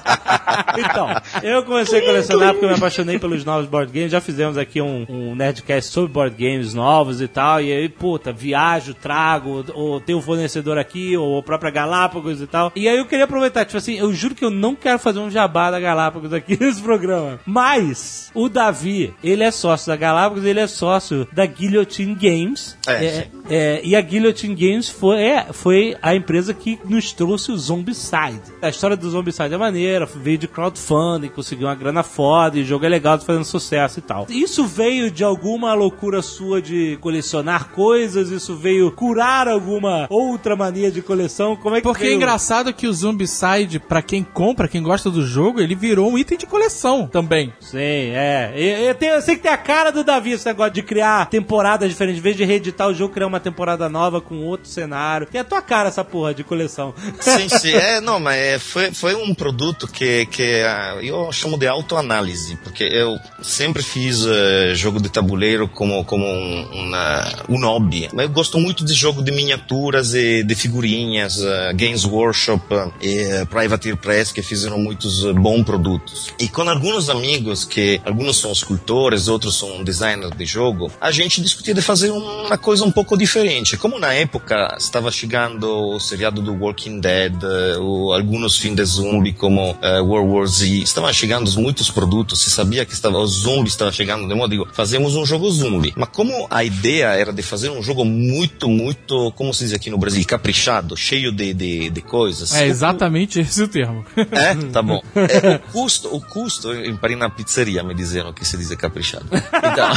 Então, eu comecei a colecionar porque eu me apaixonei pelos novos board games. Já fizemos aqui um, um Nerdcast sobre board games novos e tal. E aí, puta, viajo, trago, ou tem um fornecedor aqui, ou a própria Galápagos e tal. E aí eu queria aproveitar, tipo assim, eu juro que eu não quero fazer um jabá da Galápagos aqui nesse programa. Mas, o Davi, ele é sócio da Galápagos, ele é sócio da Guillotine Games. É, É, é, e a Guillotine Games foi, é, foi a empresa que nos trouxe o Zombicide. A história do Zombicide é maneira, veio de crowdfunding, conseguiu uma grana foda, e o jogo é legal, tá fazendo sucesso e tal. Isso veio de alguma loucura sua de colecionar coisas? Isso veio curar alguma outra mania de coleção? Como é que Porque é veio? engraçado que o Zombicide, pra quem compra, quem gosta do jogo, ele virou um item de coleção também. Sim, é. Eu, eu tenho- eu sei que tem a cara do Davi esse negócio de criar temporadas diferentes. Em vez de reeditar o jogo, criar uma temporada nova com outro cenário. Tem a tua cara essa porra de coleção. Sim, sim. É, não, mas é, foi, foi um produto que, que ah, eu chamo de autoanálise, porque eu sempre fiz eh, jogo de tabuleiro como, como um, uma- um hobby. Mas eu gosto muito de jogo de miniaturas e de figurinhas, eh, Games Workshop eh, e Privateer Press, que fizeram muitos eh, bons produtos. E com alguns amigos, que alguns são escultores, outros são designers de jogo, a gente discutia de fazer uma coisa um pouco diferente. Como na época estava chegando o seriado do Walking Dead, eh, o, alguns filmes de zumbi como eh, World War Z, estavam chegando muitos produtos, se sabia que estava, os zumbis estavam chegando, de modo, digo, fazemos um jogo zumbi. Mas como a ideia era de fazer um jogo muito, muito, como se diz aqui no Brasil, caprichado, cheio de, de, de coisas, É exatamente esse o termo. é, tá bom. É, o custo, o custo, eu imparei na pizzeria me disseram que se diz caprichado. Então,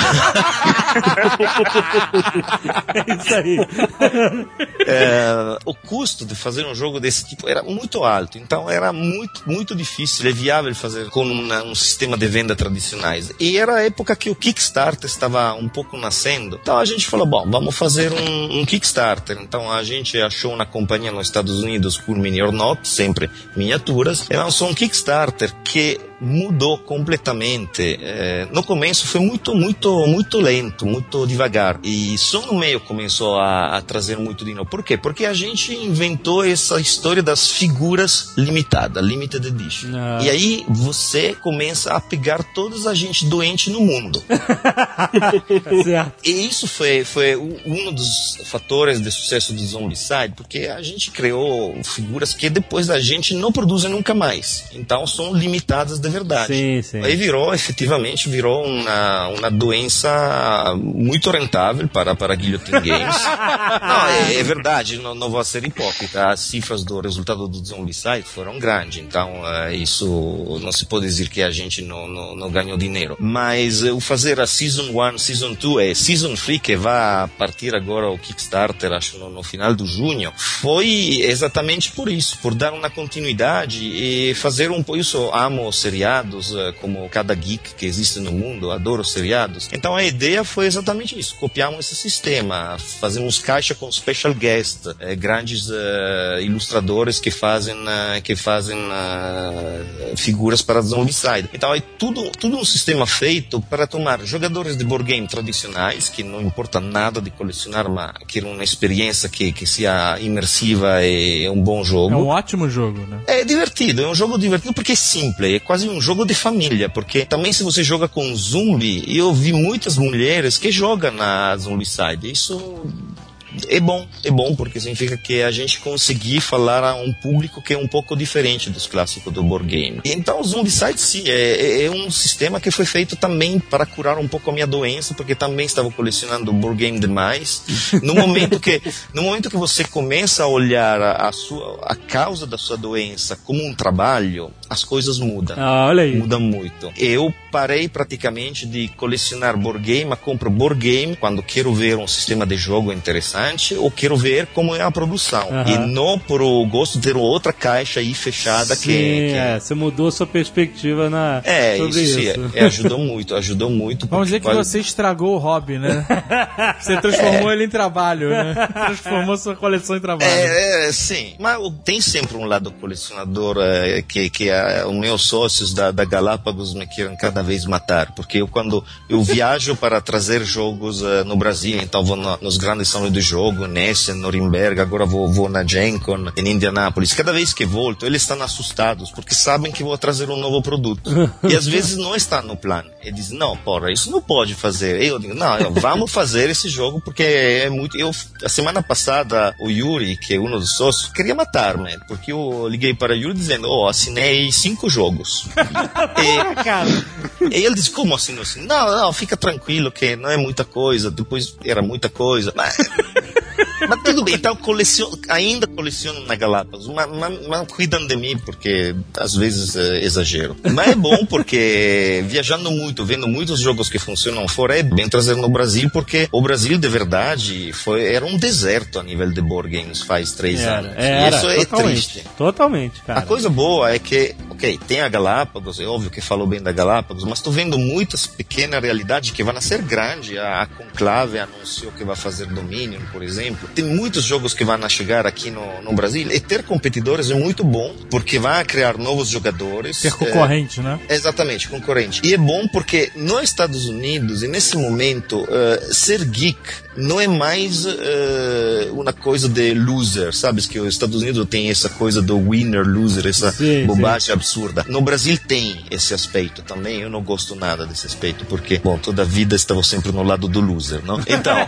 É isso aí. é, o custo de fazer um jogo desse tipo era muito alto, então era muito, muito difícil, é viável fazer com uma- um sistema de venda tradicionais. E era a época que o Kickstarter estava um pouco nascendo. Então a gente falou, bom, vamos fazer um, um Kickstarter. Então a gente achou uma companhia nos Estados Unidos, Cool Mini or Not, sempre miniaturas, e lançou um Kickstarter que mudou completamente. É, no começo foi muito, muito, muito lento, muito devagar. E só no meio começou a, a trazer muito dinheiro. Por quê? Porque a gente inventou essa história das figuras limitadas, limited edition. Ah. E aí você começa a pegar todas a gente doente no mundo. E isso foi, foi um um dos fatores de sucesso do Zombicide, porque a gente criou figuras que depois da gente não produzem nunca mais. Então são limitadas de verdade. Sim, sim. Aí virou, efetivamente, virou uma, uma doença muito rentável para, para Guillotine Games. não, é, é verdade, não, não vou ser hipócrita. As cifras do resultado do Zombicide foram grandes, então eh, isso não se pode dizer que a gente não, não, não ganhou dinheiro. Mas o fazer a Season 1, Season 2 e Season 3, que vai partir agora o Kickstarter, acho no, no final do junho, foi exatamente por isso, por dar uma continuidade e fazer um pouco. Isso, amo seriados, eh, como cada geek que existe no mundo, adoro seriados. Então a ideia foi exatamente isso: copiamos esse sistema, fazemos caixa com special guest, eh, grandes eh, ilustradores que fazem, eh, que fazem figuras para Zombicide. Então é tudo, tudo um sistema feito para tomar jogadores de board game tradicionais, que não importa nada de colecionar, mas querem uma experiência que, que seja imersiva e um bom jogo. É um ótimo jogo, né? É divertido, é um jogo divertido porque é simples, é quase um jogo de família, porque também se você joga com zumbi, eu vi muitas mulheres que jogam na Zombicide, isso é bom, é bom porque significa que a gente conseguir falar a um público que é um pouco diferente dos clássicos do board game. Então o Zombicide sim, é, é- é um sistema que foi feito também para curar um pouco a minha doença, porque também estava colecionando board game demais. No momento que, no momento que você começa a olhar a, a sua, a causa da sua doença como um trabalho, as coisas mudam. Ah, olha aí. Muda muito. Eu parei praticamente de colecionar board game, mas compro board game quando quero ver um sistema de jogo interessante ou quero ver como é a produção. E não por o gosto de ter outra caixa aí fechada Sim, que, que- é, você mudou sua perspectiva na, É, sobre isso, isso. sim, é, é, ajudou muito, ajudou muito. Vamos dizer que quase- você estragou o hobby, né? Você transformou ele em trabalho, né? Transformou sua coleção em trabalho. É, é, sim. Mas tem sempre um lado colecionador é, que, que os meus sócios da, da Galápagos me queiram cada vez matar, porque eu quando eu viajo para trazer jogos eh, no Brasil, então vou no- nos grandes salões de jogo, Nessen, Norimberga, agora vou, vou na Gen Con, em Indianápolis. Cada vez que volto, eles estão assustados, porque sabem que vou trazer um novo produto. E às vezes não está no plano. Eles dizem, não, porra, isso não pode fazer. Eu digo, não, eu- vamos fazer esse jogo, porque é muito... Eu, a semana passada, o Yuri, que é um dos sócios, queria matar-me, porque eu liguei para o Yuri dizendo, oh, assinei cinco jogos. e, Cara, e ele disse, como assim? assim? Não, não, fica tranquilo que não é muita coisa. Depois era muita coisa. Mas, mas tudo bem, então coleciono, ainda coleciono na Galápagos. Mas, mas, mas cuidam de mim, porque às vezes é, exagero. Mas é bom porque viajando muito, vendo muitos jogos que funcionam fora, é bem trazer no Brasil, porque o Brasil de verdade foi, era um deserto a nível de board games faz três anos. era, era, e isso é totalmente. triste. Totalmente, cara. A coisa boa é que, ok, tem a Galápagos, é óbvio que falou bem da Galápagos, mas estou vendo muitas pequenas realidades que vão ser grande. A, a Conclave anunciou que vai fazer Dominion, por exemplo. Tem muitos jogos que vão chegar aqui no, no Brasil. E ter competidores é muito bom, porque vai criar novos jogadores. Ser concorrente, né? É, exatamente, concorrente. E é bom porque nos Estados Unidos, e nesse momento, eh, ser geek não é mais eh, uma coisa de loser, sabes? Que os Estados Unidos tem essa coisa do winner, loser, essa Sim, bobagem absurda. No Brasil tem esse aspecto também. Eu não gosto nada desse aspecto, porque, bom, toda a vida estava sempre no lado do loser, não? Então.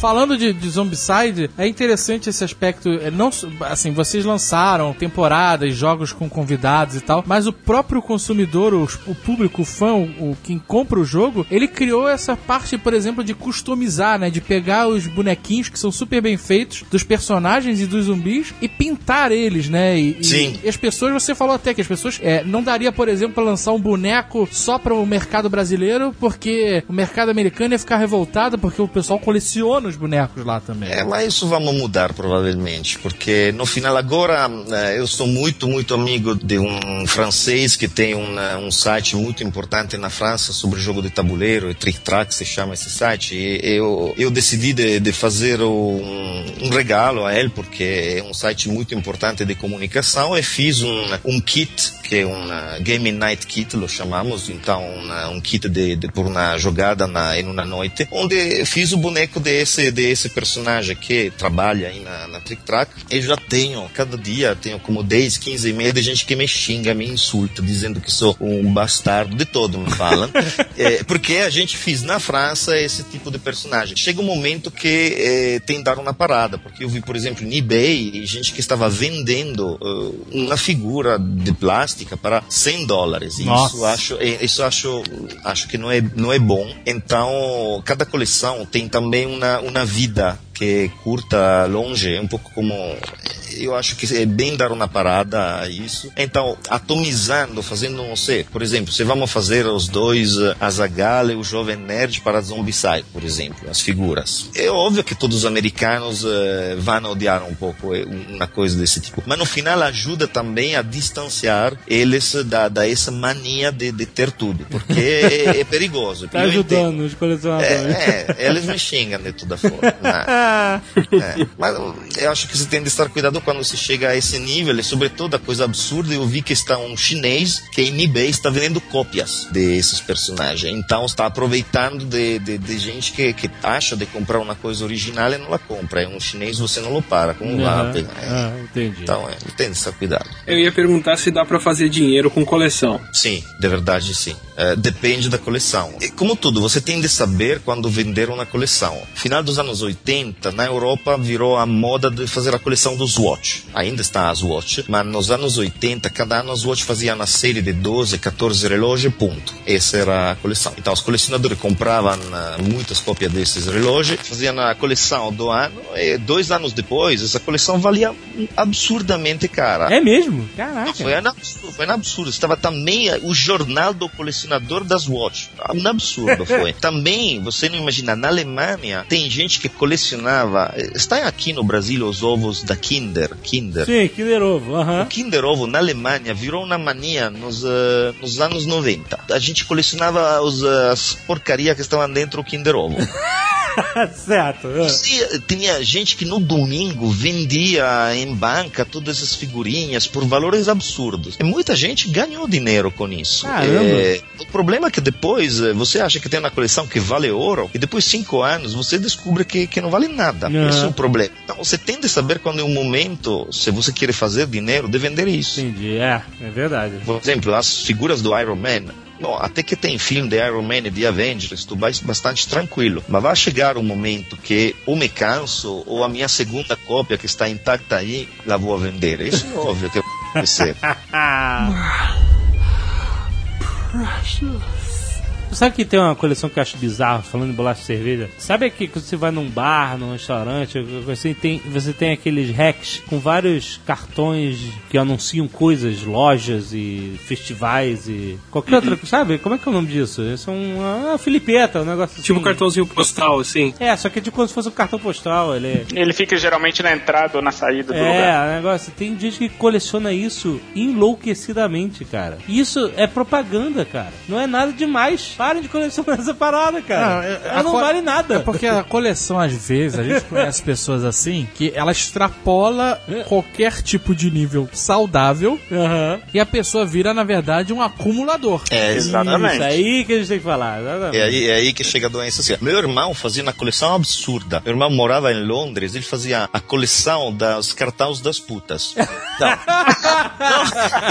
Falando de, de Zombicide, é interessante esse aspecto. é, Não, assim, vocês lançaram temporadas, jogos com convidados e tal, mas o próprio consumidor, o, o público, o fã, o, quem compra o jogo, ele criou essa parte, por exemplo, de customizar, né? De pegar os bonequinhos que são super bem feitos dos personagens e dos zumbis e pintar eles, né? E- Sim. e as pessoas, você falou até que as pessoas é, não daria, por exemplo, pra lançar um boneco só para o mercado brasileiro, porque o mercado americano ia ficar revoltado, porque o pessoal coleciona os bonecos lá também. É, mas isso vamos mudar provavelmente, porque no final agora eh, eu sou muito, muito amigo de um francês que tem um, eh, um site muito importante na França sobre jogo de tabuleiro, Trick Track se chama esse site, e eu, eu decidi de, de fazer um, um regalo a ele, porque é um site muito importante de comunicação, e fiz um, um kit, que é um eh, Game Night Kit, lo chamamos, então um, um kit de, de, por uma jogada na, em uma noite, onde fiz o boneco desse, desse personagem que trabalha aí na, na Trick Track. Eu já tenho, cada dia, tenho como 10, 15 e-mails de gente que me xinga, me insulta, dizendo que sou um bastardo, de todo me falam. É, porque a gente fez na França esse tipo de personagem. Chega um momento que é, tem dar uma parada, porque eu vi, por exemplo, no eBay, gente que estava vendendo uh, uma figura de plástica para 100 dólares. E Nossa. isso acho, é, isso acho, acho que não é, não é bom. Então, cada coleção tem também uma, uma vida que curta, longe, um pouco como eu acho que é bem dar uma parada a isso. Então, atomizando, fazendo, não sei, por exemplo, se vamos fazer os dois, eh, Azaghal e o Jovem Nerd para Zombicide, por exemplo, as figuras. É óbvio que todos os americanos eh, vão odiar um pouco eh, uma coisa desse tipo, mas no final ajuda também a distanciar eles da, da essa mania de, de ter tudo, porque é, é perigoso. Tá ajudando os colecionadores. É, é, eles me xingam de toda forma. né? É, mas eu acho que você tem de estar cuidado quando se chega a esse nível, e sobretudo a coisa absurda, eu vi que está um chinês que em eBay está vendendo cópias desses personagens. Então está aproveitando de, de, de gente que, que acha de comprar uma coisa original e não a compra. É um chinês, você não o para. Como Aham. pegar? É. Ah, entendi. Então, é, tem de estar cuidado. Eu ia perguntar se dá pra fazer dinheiro com coleção. Sim, de verdade sim. É, depende da coleção. E como tudo, você tem de saber quando vender uma coleção. Final dos anos 80, na Europa virou a moda de fazer a coleção dos Watch. Ainda está as Watch, mas nos anos 80, cada ano as Watch faziam uma série de 12, 14 relógios, ponto. Essa era a coleção. Então os colecionadores compravam ah, muitas cópias desses relógios, faziam a coleção do ano, e dois anos depois, essa coleção valia absurdamente cara. É mesmo? Caraca. Foi um absurdo, foi um absurdo. Estava também eh, o jornal do colecionador das Watch. Um absurdo foi. também, você não imagina, na Alemanha tem gente que colecionava. eh, Está aqui no Brasil os ovos da Kinder. Kinder. Sim, Kinder Ovo. O. Kinder Ovo na Alemanha virou uma mania nos, eh, nos anos 90. A gente colecionava os, eh, as porcarias que estavam dentro do Kinder Ovo. certo. Tinha gente que no domingo vendia em banca todas as figurinhas por valores absurdos. E muita gente ganhou dinheiro com isso. É, o problema é que depois eh, você acha que tem uma coleção que vale ouro e depois cinco anos você descobre que, que não vale nada. Aham. Esse é o problema. Então você tem de saber quando é o momento, se você quer fazer dinheiro, de vender isso. Entendi, é, é verdade. Por exemplo, as figuras do Iron Man. Bom, até que tem filme de Iron Man e de Avengers, tu vai bastante tranquilo. Mas vai chegar um momento que ou me canso, ou a minha segunda cópia que está intacta aí, lá vou a vender. Isso é óbvio que vai acontecer. Sabe que tem uma coleção que eu acho bizarra, falando em bolacha de cerveja? Sabe aqui que você vai num bar, num restaurante, você tem, você tem aqueles racks com vários cartões que anunciam coisas, lojas e festivais e qualquer outra coisa, sabe? Como é que é o nome disso? Isso é um, uma filipeta, um negócio assim. Tipo cartãozinho postal, assim. É, só que é de como se fosse um cartão postal, ele é... Ele fica geralmente na entrada ou na saída do É, lugar. o negócio. Tem gente que coleciona isso enlouquecidamente, cara. Isso é propaganda, cara. Não é nada demais. Parem de colecionar essa parada, cara. Não, é- Ela não co- vale nada. É porque a coleção, às vezes, a gente conhece pessoas assim que ela extrapola qualquer tipo de nível saudável Aham. e a pessoa vira, na verdade, um acumulador. É, Exatamente. Isso aí que a gente tem que falar. exatamente. É aí, é aí que chega a doença assim. Meu irmão fazia uma coleção absurda. Meu irmão morava em Londres, ele fazia a coleção dos cartões das putas. Não. Não,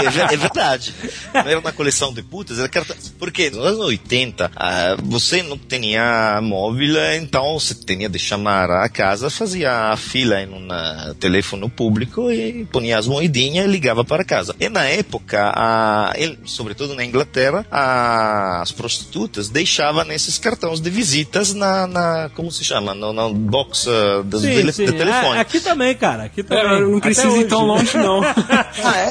é, é verdade. Não era uma coleção de putas, era cartão. Porque nos anos 80, ah, você não tinha móvel, então você tinha de chamar a casa, fazia a fila em um ah, telefone público e punha as moedinhas e ligava para casa. E na época, a, ele, sobretudo na Inglaterra, a- as prostitutas deixavam esses cartões de visitas na, na como se chama, no, no box ah, do, Sim, tele- sim. de telefone. Ah, aqui também, cara. Aqui também. É, não Até precisa ir tão hoje. longe, não. Ah, é?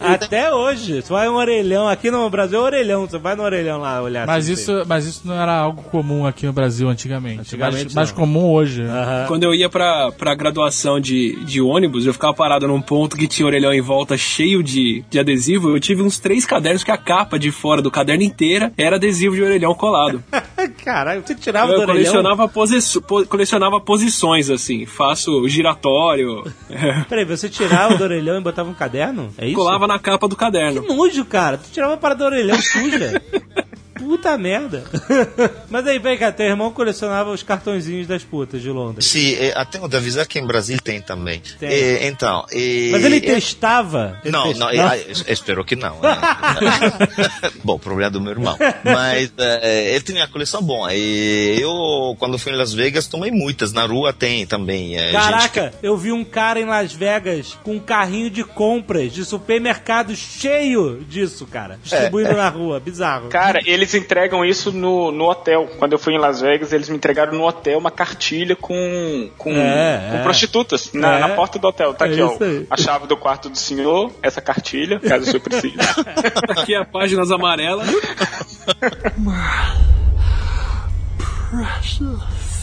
Até hoje. Você vai um orelhão. Aqui no Brasil é orelhão. Você vai no orelhão lá olhar. Mas isso, mas isso não era algo comum aqui no Brasil antigamente. Antigamente, mais, mais comum hoje. né? Quando eu ia pra, pra graduação de, de ônibus, eu ficava parado num ponto que tinha orelhão em volta cheio de, de adesivo. Eu tive uns três cadernos que a capa de fora do caderno inteira era adesivo de orelhão colado. Caralho, você tirava Eu do orelhão. colecionava, posi- po- colecionava posições, assim. Faço giratório, Peraí, você tirava do orelhão e botava um caderno? É isso? colava na capa do caderno. Que nojo, cara. Tu tirava uma parada do orelhão suja. Puta merda. Mas aí, vem cá, teu irmão colecionava os cartõezinhos das putas de Londres. Sim, é, até de avisar que em Brasil tem também. Tem. É, então, é, Mas ele é- testava? Ele Não, test- não, eu espero que não. né? bom, problema do meu irmão. Mas eh, ele tinha uma coleção boa. E eu, quando fui em Las Vegas, tomei muitas. Na rua tem também. gente Caraca, eu vi um cara em Las Vegas com um carrinho de compras de supermercado cheio disso, cara. Distribuindo É. na rua. Bizarro. Cara, eles entregam isso no, no hotel. Quando eu fui em Las Vegas, eles me entregaram no hotel uma cartilha com, com, É, com é. prostitutas na, É. na porta do hotel. Tá É aqui, ó. A chave do quarto do senhor, essa cartilha, caso o senhor precise. Aqui a páginas amarelas. O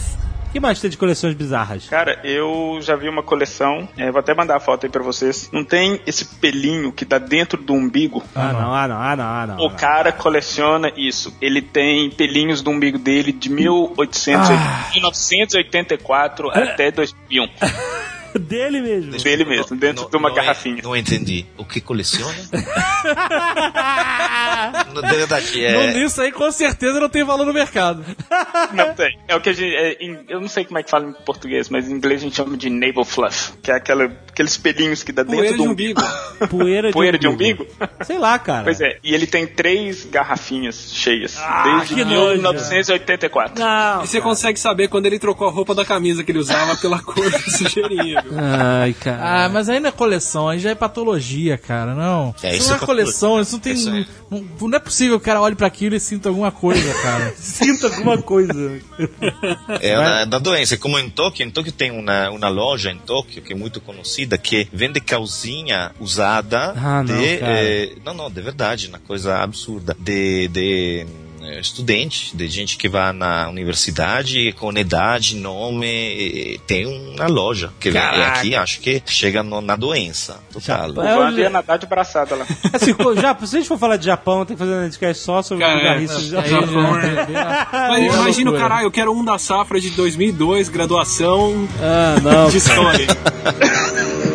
que mais tem de coleções bizarras? Cara, eu já vi uma coleção, é, vou até mandar a foto aí pra vocês. Não tem esse pelinho que tá dentro do umbigo? Ah, não, ah, não, ah, não, ah, não. O cara coleciona isso. Ele tem pelinhos do umbigo dele de 1880, Ah. 1984 até 2001. Dele mesmo. Dele mesmo, dentro Não- de uma não garrafinha. Não entendi. O que coleciona? Na verdade, é. Não, Isso aí com certeza não tem valor no mercado. Não tem. É o que a gente. é, em- eu não sei como é que fala em português, mas em inglês a gente chama de navel fluff, que é aquela, aqueles pelinhos que dá Poeira dentro de do umbigo. Poeira de Poeira de umbigo. Sei lá, cara. Pois é, e ele tem três garrafinhas cheias, desde que nojo. 1984. Não. E você consegue saber quando ele trocou a roupa da camisa que ele usava pela cor da sujeirinha, viu? Ai, cara. Ah, mas aí não é coleção, aí já é patologia, cara, não. É, isso isso não é é coleção, isso não tem. Isso é. Não, não é possível que o cara olhe pra aquilo e sinta alguma coisa, cara. Sinto alguma coisa. É uma, da doença. Como em Tóquio, em Tóquio tem uma, uma loja em Tóquio que é muito conhecida que vende calcinha usada Ah, não, de. cara. eh, não, não, de verdade, uma coisa absurda. De. de estudante, de gente que vai na universidade com idade, nome, e tem uma loja. Que vem Caraca. aqui, acho que chega no- na doença total. O Wanda ia nadar de braçada lá. Assim, já, se a gente for falar de Japão, tem que fazer um podcast só sobre Cara, bizarrices de é, Japão. aí já- Mas imagina o caralho, eu quero um da safra de 2002, graduação Ah, não. de história.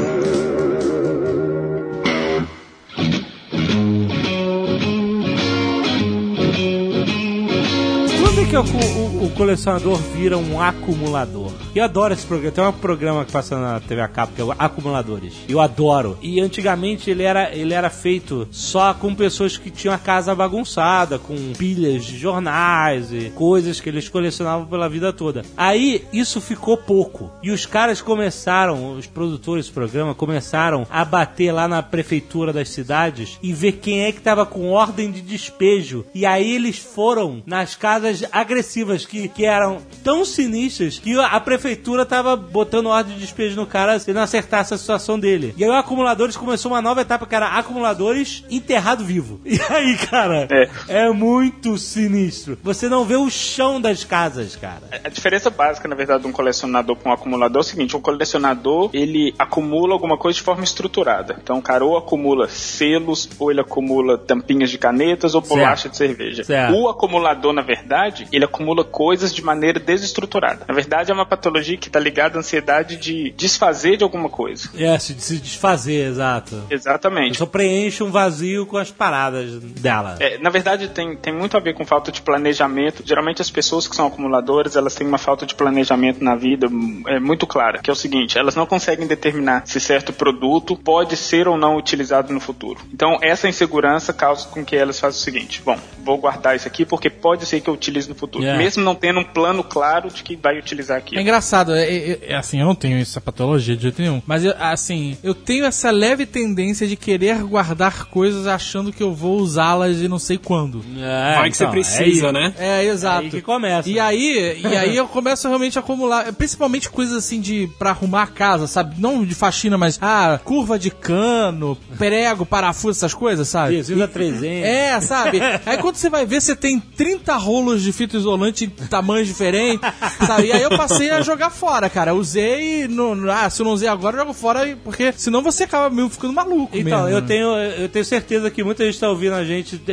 que o, o- o colecionador vira um acumulador? Eu adoro esse programa. Tem um programa que passa na TV a cabo que é o Acumuladores. Eu adoro. E antigamente ele era, ele era feito só com pessoas que tinham a casa bagunçada, com pilhas de jornais e coisas que eles colecionavam pela vida toda. Aí isso ficou pouco. E os caras começaram, os produtores do programa começaram a bater lá na prefeitura das cidades e ver quem é que tava com ordem de despejo. E aí eles foram nas casas agressivas que, que eram tão sinistras que a prefeitura tava botando ordem de despejo no cara se não acertasse a situação dele. E aí o Acumuladores começou uma nova etapa que era Acumuladores enterrado vivo. E aí, cara, é. muito sinistro. Você não vê o chão das casas, cara. A diferença básica, na verdade, de um colecionador para um acumulador é o seguinte: um colecionador ele acumula alguma coisa de forma estruturada. Então, o cara ou acumula selos, ou ele acumula tampinhas de canetas ou bolacha de cerveja. Certo. O acumulador, na verdade, ele acumula coisas de maneira desestruturada. Na verdade, é uma patologia que está ligada à ansiedade de desfazer de alguma coisa. É, se, desfazer, exato. Exatamente. pessoa preenche um vazio com as paradas dela. É, na verdade, tem, tem muito a ver com falta de planejamento. Geralmente, as pessoas que são acumuladoras, elas têm uma falta de planejamento na vida hum, é, muito clara, que é o seguinte, elas não conseguem determinar se certo produto pode ser ou não utilizado no futuro. Então, essa insegurança causa com que elas façam o seguinte, bom, vou guardar isso aqui porque pode ser que eu utilize no futuro. Yeah. Mesmo não tendo um plano claro de que vai utilizar É aquilo. engraçado, é, é- é assim, eu não tenho essa patologia de jeito nenhum. Mas, eu, assim, eu tenho essa leve tendência de querer guardar coisas achando que eu vou usá-las e não sei quando. É, Vai que você então, precisa, é né? É, exato. Aí que começa. E aí, e aí eu começo realmente a acumular, principalmente coisas assim de pra arrumar a casa, sabe? Não de faxina, mas ah, curva de cano, prego, parafuso, essas coisas, sabe? Adesivo 300. É, sabe? Aí quando você vai ver, você tem 30 rolos de fita isolante em tamanhos diferentes, sabe? E aí eu passei a jogar fora, cara. Usei e não, ah, se eu não usei agora, eu jogo fora, porque senão você acaba meio ficando maluco Então, mesmo, eu né? tenho, eu tenho certeza que muita gente tá ouvindo a gente é,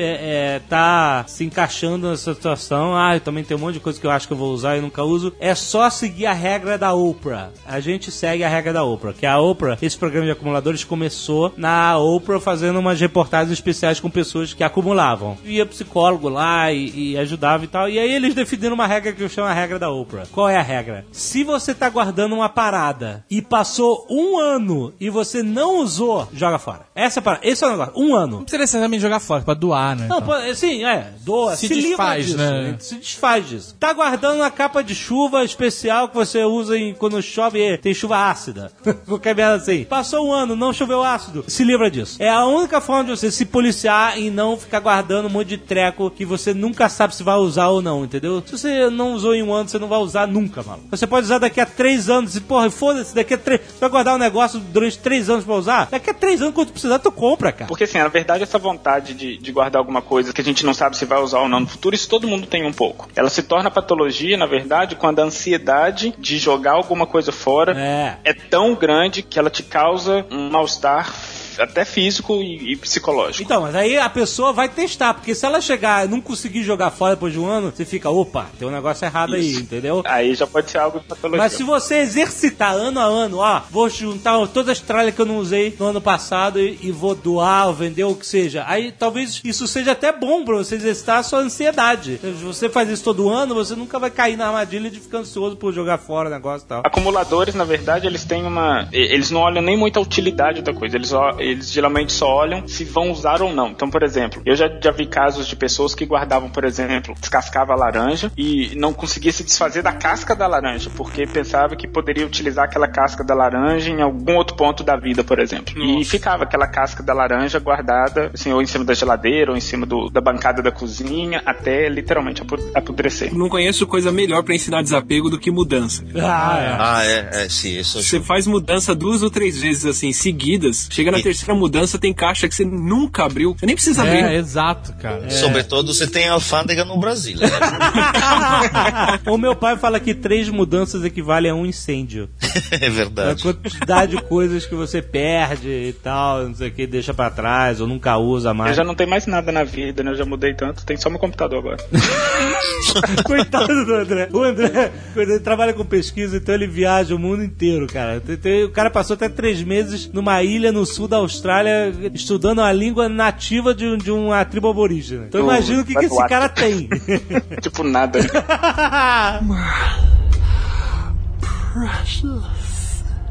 é, tá se encaixando nessa situação. Ah, eu também tem um monte de coisa que eu acho que eu vou usar e nunca uso. É só seguir a regra da Oprah. A gente segue a regra da Oprah, que a Oprah, esse programa de acumuladores começou na Oprah fazendo umas reportagens especiais com pessoas que acumulavam. Ia psicólogo lá e, e ajudava e tal. E aí eles definiram uma regra que eu chamo a regra da Oprah. Qual é a regra? Se você tá guardando uma parada e passou um ano e você não usou, joga fora. Essa é a parada. Esse é o negócio. Um ano. Não precisa necessariamente jogar fora, pra doar, né? Não, Então. pô, sim, é, doa, Se se, desfaz, disso, né? Se desfaz disso. Tá guardando uma capa de chuva especial que você usa em, quando chove, e tem chuva ácida. Qualquer merda assim. Passou um ano, não choveu ácido, se livra disso. É a única forma de você se policiar e não ficar guardando um monte de treco que você nunca sabe se vai usar ou não, entendeu? Se você não usou em um ano, você não vai usar nunca, mano. Você pode usar daqui a três anos e, porra, foda-se, daqui a três. Você vai guardar um negócio durante três anos pra usar? Daqui a três anos, quando tu precisar, tu compra, cara. Porque, assim, na verdade, essa vontade de, de guardar alguma coisa que a gente não sabe se vai usar ou não no futuro, isso todo mundo tem um pouco. Ela se torna patologia, na verdade, quando a ansiedade de jogar alguma coisa fora É. é tão grande que ela te causa um mal-estar até físico e, e psicológico. Então, mas aí a pessoa vai testar, porque se ela chegar e não conseguir jogar fora depois de um ano, você fica, opa, tem um negócio errado aí, Isso. entendeu? Aí já pode ser algo de patologia. Mas se você exercitar ano a ano, ó, vou juntar todas as tralhas que eu não usei no ano passado e, e vou doar ou vender ou o que seja, aí talvez isso seja até bom pra você exercitar a sua ansiedade. Se você faz isso todo ano, você nunca vai cair na armadilha de ficar ansioso por jogar fora o negócio e tal. Acumuladores, na verdade, eles têm uma. Eles não olham nem muito a utilidade da coisa. Eles, eles geralmente só olham se vão usar ou não. Então, por exemplo, eu já, já vi casos de pessoas que guardavam, por exemplo, descascava a laranja e não conseguia se desfazer da casca da laranja, porque pensava que poderia utilizar aquela casca da laranja em algum outro ponto da vida, por exemplo. E ficava aquela casca da laranja guardada, assim, ou em cima da geladeira, ou em cima do- da bancada da cozinha, até literalmente apo- apodrecer. Não conheço coisa melhor pra ensinar desapego do que mudança. Ah, é. Ah, é, é, sim, isso Você faz mudança duas ou três vezes assim, seguidas, chega na E- terceira mudança tem caixa que você nunca abriu. Você nem precisa abrir. É, exato, cara. Sobretudo você tem alfândega no Brasil. né? o meu pai fala que três mudanças equivalem a um incêndio. é A verdade. quantidade de coisas que você perde e tal, não sei o que, deixa pra trás ou nunca usa Eu mais. já não tenho mais nada na vida, né? Eu já mudei tanto, tem só meu computador agora. Coitado do André. O André, ele trabalha com pesquisa, então ele viaja o mundo inteiro, cara. O cara passou até três meses numa ilha no sul da Austrália estudando a língua nativa de, um- de uma tribo aborígena. Então imagina o que, que esse cara tem. tipo, nada.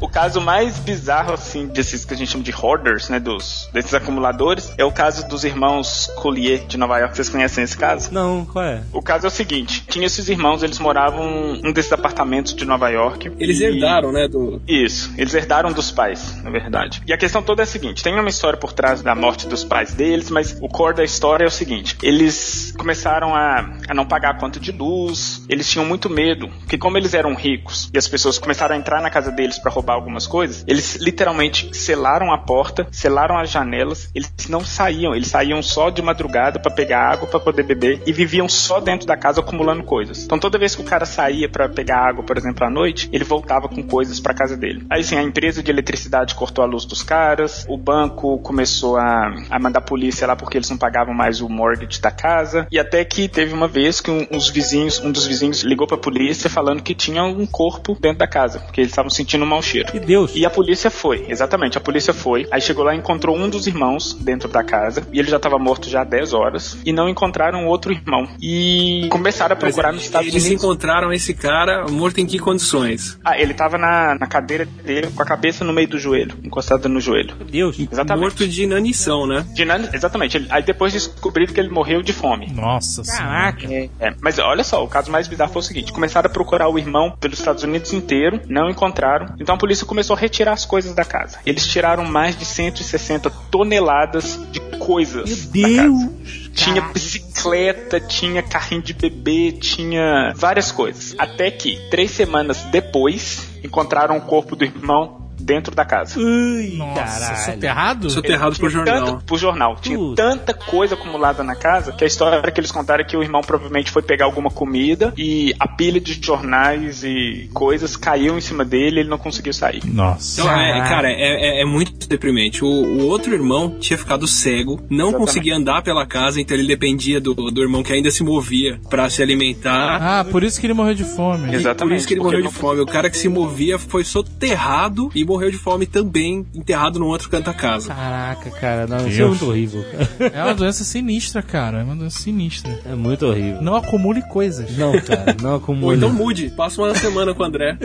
O caso mais bizarro, assim, desses que a gente chama de hoarders, né, dos, desses acumuladores, é o caso dos irmãos Collier de Nova York. Vocês conhecem esse caso? Não, qual é? O caso é o seguinte: tinha esses irmãos, eles moravam em um desses apartamentos de Nova York. Eles e- herdaram, né? Do... Isso, eles herdaram dos pais, na verdade. E a questão toda é a seguinte: tem uma história por trás da morte dos pais deles, mas o core da história é o seguinte: eles começaram a, a não pagar a conta de luz, eles tinham muito medo, porque como eles eram ricos e as pessoas começaram a entrar na casa deles para roubar algumas coisas, eles literalmente selaram a porta, selaram as janelas, eles não saíam, eles saíam só de madrugada para pegar água para poder beber e viviam só dentro da casa acumulando coisas. Então toda vez que o cara saía para pegar água, por exemplo, à noite, ele voltava com coisas para casa dele. Aí sim, a empresa de eletricidade cortou a luz dos caras, o banco começou a, a mandar polícia lá porque eles não pagavam mais o mortgage da casa, e até que teve uma vez que um, uns vizinhos, um dos vizinhos ligou para a polícia falando que tinha um corpo dentro da casa, porque eles estavam sentindo um mau cheiro. E Deus. E a polícia foi, exatamente, a polícia foi. Aí chegou lá e encontrou um dos irmãos dentro da casa. E ele já estava morto já há 10 horas. E não encontraram outro irmão. E começaram a Mas procurar nos Estados eles Unidos. encontraram esse cara morto em que condições? Ah, ele tava na, na cadeira dele com a cabeça no meio do joelho, encostada no joelho. Deus. Exatamente. Morto de inanição, né? De exatamente. Aí depois descobriram que ele morreu de fome. Nossa senhora. Caraca. É, mas olha só, o caso mais bizarro foi o seguinte: começaram a procurar o irmão pelos Estados Unidos inteiro, não encontraram. Então a polícia começou a retirar as coisas da casa. Eles tiraram mais de 160 toneladas de coisas. Meu. Deus. Tinha bicicleta, tinha carrinho de bebê, tinha várias coisas. Até que, três semanas depois, encontraram o corpo do irmão dentro da casa. Ui, Nossa, caralho. soterrado? Soterrado por Tinha jornal. Tanto, por jornal. Tinha Puta. tanta coisa acumulada na casa que a história que eles contaram é que o irmão provavelmente foi pegar alguma comida e a pilha de jornais e coisas caiu em cima dele e ele não conseguiu sair. Nossa. Então, é, cara, é, é- é muito deprimente. O, o outro irmão tinha ficado cego, não Exatamente. conseguia andar pela casa, então ele dependia do, do irmão que ainda se movia pra se alimentar. Ah, por isso que ele morreu de fome. E Exatamente, Por isso que ele morreu de fome. O cara que se movia foi soterrado e morreu de fome também, enterrado no outro canto da casa. Caraca, cara, não, isso é muito horrível. É uma doença sinistra, cara. É uma doença sinistra. É muito horrível. Não acumule coisas. Não, cara, não Ou acumula. então mude, passa uma semana com o André.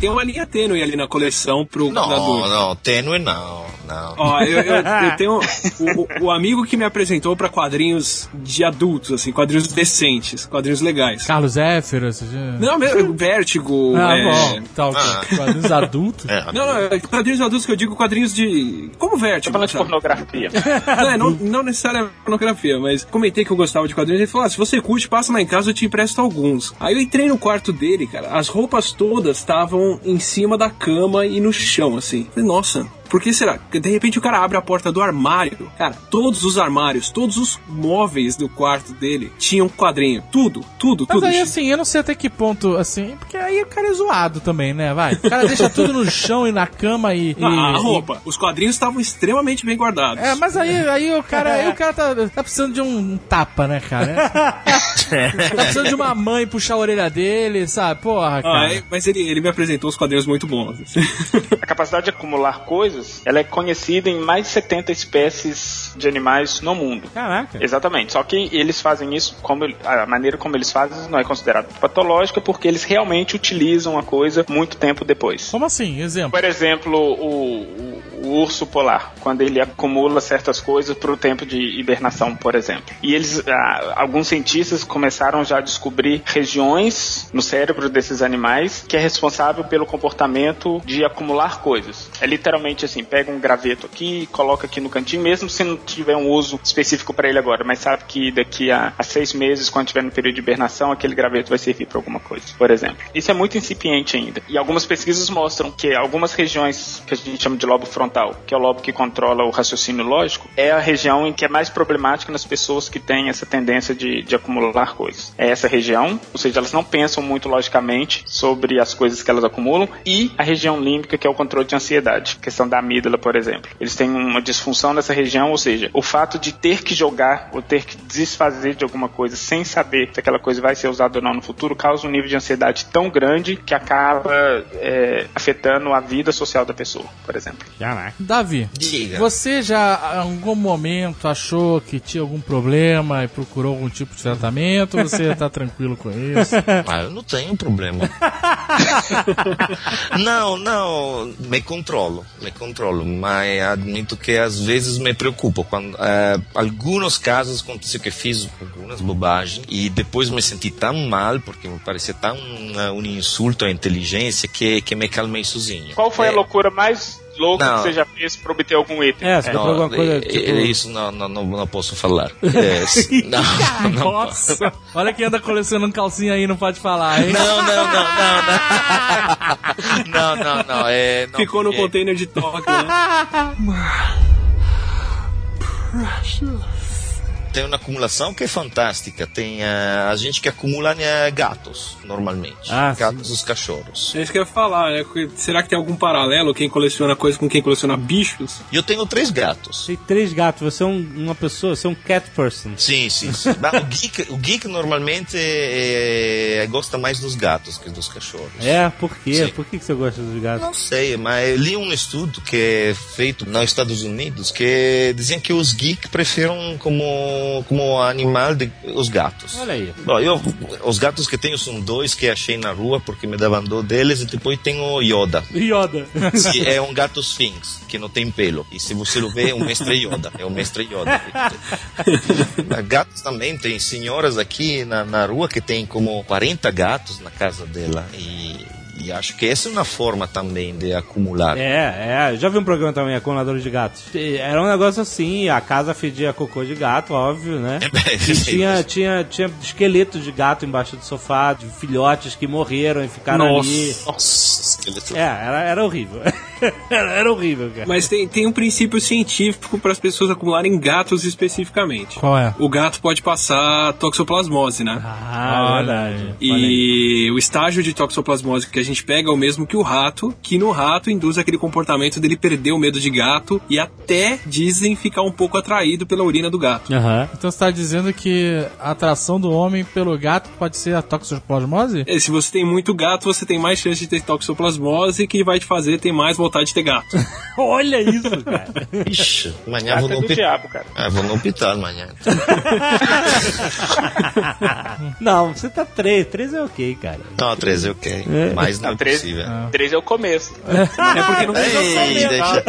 Tem uma linha tênue ali na coleção pro Não, cuidador. não, tênue não, não. Ó, eu, eu- eu tenho o, o- amigo que me apresentou pra quadrinhos de adultos, assim, quadrinhos decentes, quadrinhos legais. Carlos você já... Não, meu, Vértigo. Ah, é, bom. Tá, ok. Ah. Quadrinhos adultos. É, Não, não, é quadrinhos adultos que eu digo quadrinhos de. Como Tô Vértigo. falando de pornografia. Não, é, não, não necessariamente pornografia, mas comentei que eu gostava de quadrinhos. Ele falou: ah, se você curte, passa lá em casa, eu te empresto alguns. Aí eu entrei no quarto dele, cara, as roupas todas estavam em cima da cama e no chão, assim. Falei, nossa. Por que será? Porque de repente o cara abre a porta do armário. Cara, todos os armários, todos os móveis do quarto dele tinham quadrinho. Tudo, tudo, Mas tudo. aí, assim, eu não sei até que ponto, assim, porque aí o cara é zoado também, né? Vai. O cara deixa tudo no chão e na cama e. Ah, e- a roupa. Os quadrinhos estavam extremamente bem guardados. É, mas aí, aí o cara, aí o cara tá, tá precisando de um tapa, né, cara? tá precisando de uma mãe puxar a orelha dele, sabe? Porra, Ah, cara. é, mas ele, ele me apresentou os quadrinhos muito bons. A capacidade de acumular coisas, ela é conhecida em mais de 70 espécies de animais no mundo. Caraca. Exatamente. Só que eles fazem isso, como a maneira como eles fazem não é considerada patológica, porque eles realmente utilizam a coisa muito tempo depois. Como assim? Exemplo. Por exemplo, o, o- o urso polar, quando ele acumula certas coisas para o tempo de hibernação, por exemplo. E eles, ah, alguns cientistas começaram já a descobrir regiões no cérebro desses animais que é responsável pelo comportamento de acumular coisas. É literalmente assim, pega um graveto aqui, coloca aqui no cantinho, mesmo se não tiver um uso específico para ele agora, mas sabe que daqui a, a seis meses, quando tiver no período de hibernação, aquele graveto vai servir para alguma coisa, por exemplo. Isso é muito incipiente ainda. E algumas pesquisas mostram que algumas regiões que a gente chama de lobo frontal, que é o lobo que controla o raciocínio lógico, é a região em que é mais problemática nas pessoas que têm essa tendência de, de acumular coisas. É essa região, ou seja, elas não pensam muito logicamente sobre as coisas que elas acumulam, e a região límbica, que é o controle de ansiedade, questão da amígdala, por exemplo. Eles têm uma disfunção nessa região, ou seja, o fato de ter que jogar ou ter que desfazer de alguma coisa sem saber se aquela coisa vai ser usada ou não no futuro causa um nível de ansiedade tão grande que acaba é, afetando a vida social da pessoa, por exemplo. Davi, Diga. você já em algum momento achou que tinha algum problema e procurou algum tipo de tratamento? Você tá tranquilo com isso? Ah, eu não tenho problema. não, não, me controlo, me controlo, mas admito que às vezes me preocupo. Quando eh, alguns casos aconteceu que fiz algumas bobagens e depois me senti tão mal porque me parecia tão eh, um insulto à inteligência que, que me calmei sozinho. Qual foi É, a loucura mais louca Não. que você já fez para obter algum item? É, você comprou alguma coisa, é- tipo... é isso não, não, não, não posso falar. É, não, não, Nossa! Olha quem anda colecionando calcinha aí, não pode falar, hein? não, não, não, não, não. Não, não, não. É, não Ficou no porque- container de toque, né? Tem uma acumulação que é fantástica. Tem eh, a gente que acumula eh, gatos, normalmente. Ah, gatos dos cachorros. É isso que eu ia falar, né? Será que tem algum paralelo quem coleciona coisa com quem coleciona bichos? E eu tenho três gatos. Tem três gatos, você é um- uma pessoa, você é um cat person. Sim, sim, sim. Mas o, geek, o geek normalmente eh, gosta mais dos gatos que dos cachorros. É, por quê? Sim. Por que que você gosta dos gatos? Não sei, mas eu li um estudo que é feito nos Estados Unidos que diziam que os geeks preferem como, como animal de, os gatos. Olha aí. Bom, eu, os gatos que tenho são dois que achei na rua porque me davam dor deles e depois tenho o Yoda. Yoda. que é um gato Sphinx, que não tem pelo. E se você o vê, é um mestre Yoda. É o mestre Yoda. Gatos também, tem senhoras aqui na, na rua que tem como 40 gatos na casa dela. E, e acho que essa é uma forma também de acumular. É, é. Já vi um programa também, Acumuladores de Gatos. Era um negócio assim, a casa fedia cocô de gato, óbvio, né? E tinha, tinha, tinha esqueletos de gato embaixo do sofá, de filhotes que morreram e ficaram Nossa. ali. Nossa, É, era, era horrível. era, era horrível, cara. Mas tem, tem um princípio científico para as pessoas acumularem gatos especificamente. Qual é? O gato pode passar toxoplasmose, né? Ah, verdade. E o estágio de toxoplasmose que a gente pega é o mesmo que o rato, que no rato induz aquele comportamento dele perder o medo de gato e até dizem ficar um pouco atraído pela urina do gato. Aham. Então você tá dizendo que a atração do homem pelo gato pode ser a toxoplasmose? E se você tem muito gato, você tem mais chance de ter toxoplasmose, que vai te fazer ter mais vontade de ter gato. Olha isso, cara. Ixi, amanhã Gato vou é no do hospital. diabo, cara. Ah, vou no hospital amanhã. não, você tá três. Três é ok, cara. Não, 13 é ok. Mas não é Não, 13, possível. três é o começo. É porque não Ei, deixa...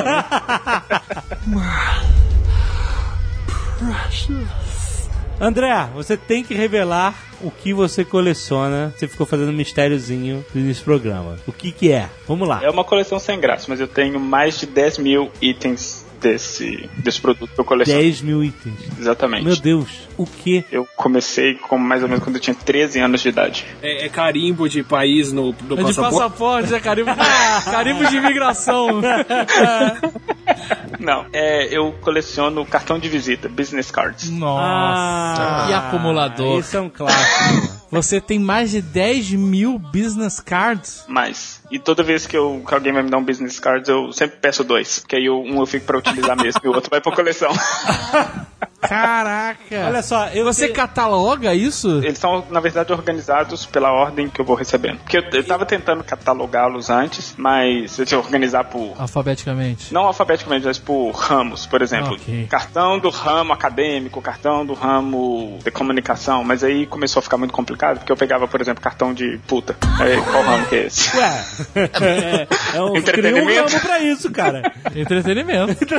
André, você tem que revelar o que você coleciona. Você ficou fazendo um mistériozinho nesse programa. O que que é? Vamos lá. É uma coleção sem graça, mas eu tenho mais de 10 mil itens desse, desse produto que eu coleciono. 10 mil itens. Exatamente. Meu Deus, o que? Eu comecei com mais ou menos quando eu tinha 13 anos de idade. É, é carimbo de país no, no É de passaporte. passaporte, é carimbo, carimbo de imigração. Não, é, eu coleciono cartão de visita, business cards. Nossa, que acumulador. Esse é um clássico. Você tem mais de 10 mil business cards? Mais. E toda vez que, eu, que alguém vai me dar um business cards, eu sempre peço dois. Porque aí um eu fico pra utilizar mesmo e o outro vai pra coleção. Caraca! Olha só, eu Você te- cataloga isso? Eles são, na verdade, organizados pela ordem que eu vou recebendo. Porque eu, eu tava tentando catalogá-los antes, mas se eu organizar por. Alfabeticamente. Não alfabeticamente, mas por ramos, por exemplo. Ok. Cartão do ramo acadêmico, cartão do ramo de comunicação. Mas aí começou a ficar muito complicado, porque eu pegava, por exemplo, cartão de puta. Aí, qual ramo que é esse? Ué, é, é um, cria um Entretenimento. ramo pra isso, cara. Entretenimento.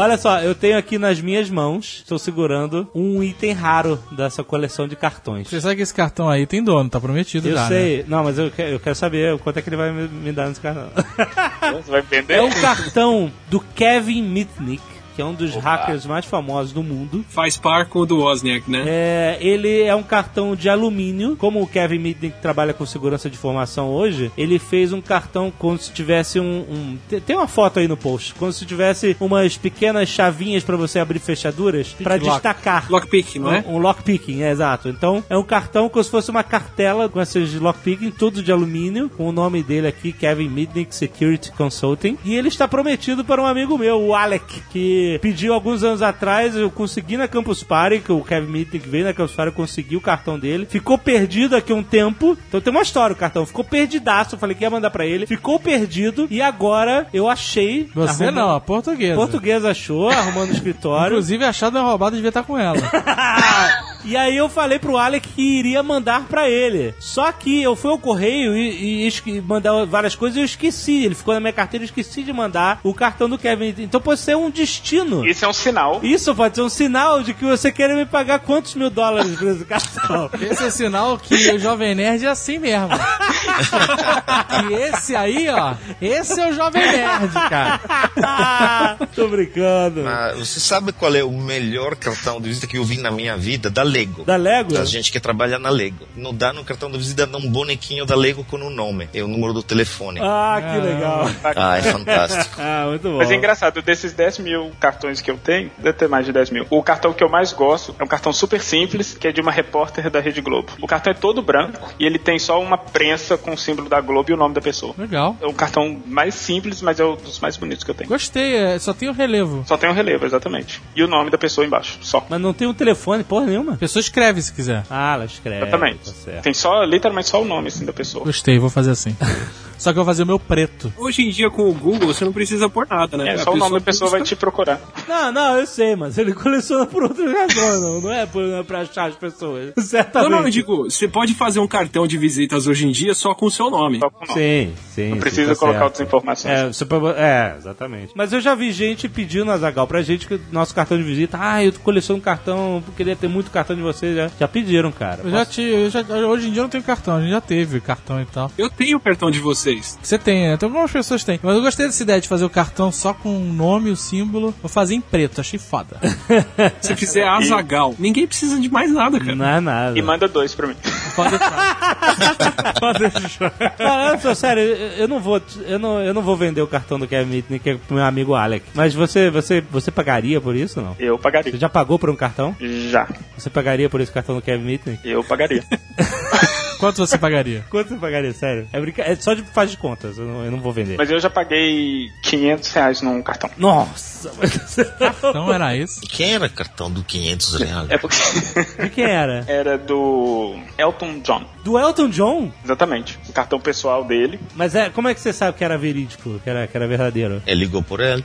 Olha só, eu tenho aqui nas minhas mãos, estou segurando um item raro dessa coleção de cartões. Você sabe que esse cartão aí tem dono, tá prometido Eu já, né? sei, não, mas eu quero, eu quero saber quanto é que ele vai me, me dar nesse cartão. Você vai vender? É um cartão do Kevin Mitnick, que é um dos hackers mais famosos do mundo. Faz par com o do Wozniak, né? É, ele é um cartão de alumínio. Como o Kevin Mitnick trabalha com segurança de informação hoje, ele fez um cartão como se tivesse um. um- te- tem uma foto aí no post. Como se tivesse umas pequenas chavinhas pra você abrir fechaduras pra lock. destacar. Lockpick, não é? Um, um lockpicking, é exato. Então, é um cartão como se fosse uma cartela com esses lockpicking, tudo de alumínio, com o nome dele aqui, Kevin Mitnick Security Consulting. E ele está prometido para um amigo meu, o Alec, que pediu alguns anos atrás, eu consegui na Campus Party, que o Kevin Mitnick veio na Campus Party, eu consegui o cartão dele. Ficou perdido aqui um tempo, então tem uma história o cartão. Ficou perdidaço, eu falei que ia mandar pra ele. Ficou perdido e agora eu achei... Você arrumando- não, a portuguesa. Português achou, arrumando o escritório. Inclusive, achado é roubado devia estar com ela. E aí eu falei pro Alec que iria mandar pra ele. Só que eu fui ao correio e, e esque- mandar várias coisas e eu esqueci. Ele ficou na minha carteira e esqueci de mandar o cartão do Kevin. Então pode ser um destino. Isso é um sinal. Isso pode ser um sinal de que você quer me pagar quantos mil dólares por esse cartão. Esse é sinal que o Jovem Nerd é assim mesmo. e esse aí, ó, esse é o Jovem Nerd, cara. Tô brincando. Ah, você sabe qual é o melhor cartão de visita que eu vi na minha vida? Da Lego. Da Lego? Da gente que trabalha na Lego. Não dá no cartão de visita dá um bonequinho da Lego com um nome. É o número do telefone. Ah, que legal. Ah, é fantástico. Ah, muito bom. Mas é engraçado, desses 10 mil cartões que eu tenho, deve ter mais de 10 mil. O cartão que eu mais gosto é um cartão super simples, que é de uma repórter da Rede Globo. O cartão é todo branco e ele tem só uma prensa com o símbolo da Globo e o nome da pessoa. Legal. É o cartão mais simples, mas é um dos mais bonitos que eu tenho. Gostei, é, só tem o relevo. Só tem o relevo, exatamente. E o nome da pessoa embaixo, só. Mas não tem um telefone, porra nenhuma. A pessoa escreve se quiser. Ah, ela escreve. Exatamente. Tá certo. Tem só, literalmente, só o nome assim, da pessoa. Gostei, vou fazer assim. Só que eu vou fazer o meu preto. Hoje em dia, com o Google, você não precisa pôr nada, né? É, A só o nome da pessoa vai te procurar. Não, não, eu sei, mas ele coleciona por outras razões, não, não é por, não é pra achar as pessoas. Não, Certamente. não, eu digo, você pode fazer um cartão de visitas hoje em dia só com o seu nome. Só com o nome. Sim, sim. Não sim, precisa tá colocar certo. outras informações. É, você é, exatamente. Mas eu já vi gente pedindo, Azagal, pra gente que nosso cartão de visita. Ah, eu coleciono cartão, queria ter muito cartão de vocês. Já, já pediram, cara. Eu já te, eu já, hoje em dia eu não tenho cartão, a gente já teve cartão e tal. Eu tenho o cartão de vocês. Você tem, né? Então algumas pessoas têm. Mas eu gostei dessa ideia de fazer o cartão só com o nome, o símbolo. Vou fazer em preto, achei foda. Se fizer Azagal, ninguém precisa de mais nada, cara. Não é nada. E manda dois pra mim. Pode deixar. Pode deixar. Sério, eu não vou, eu não, eu não vou vender o cartão do Kevin Mitnick que é pro meu amigo Alec. Mas você, você, você pagaria por isso ou não? Eu pagaria. Você já pagou por um cartão? Já. Você pagaria por esse cartão do Kevin Mitnick? Eu pagaria. Quanto você pagaria? Quanto você pagaria, sério? É, brinca... é só de faz de contas, eu não, eu não vou vender. Mas eu já paguei 500 reais num cartão. Nossa! Então era isso. Quem era cartão do 500 reais? É porque De quem era? era do Elton John. Do Elton John? Exatamente. O cartão pessoal dele. Mas é, como é que você sabe que era verídico, que era, que era verdadeiro? Ele ligou por ele.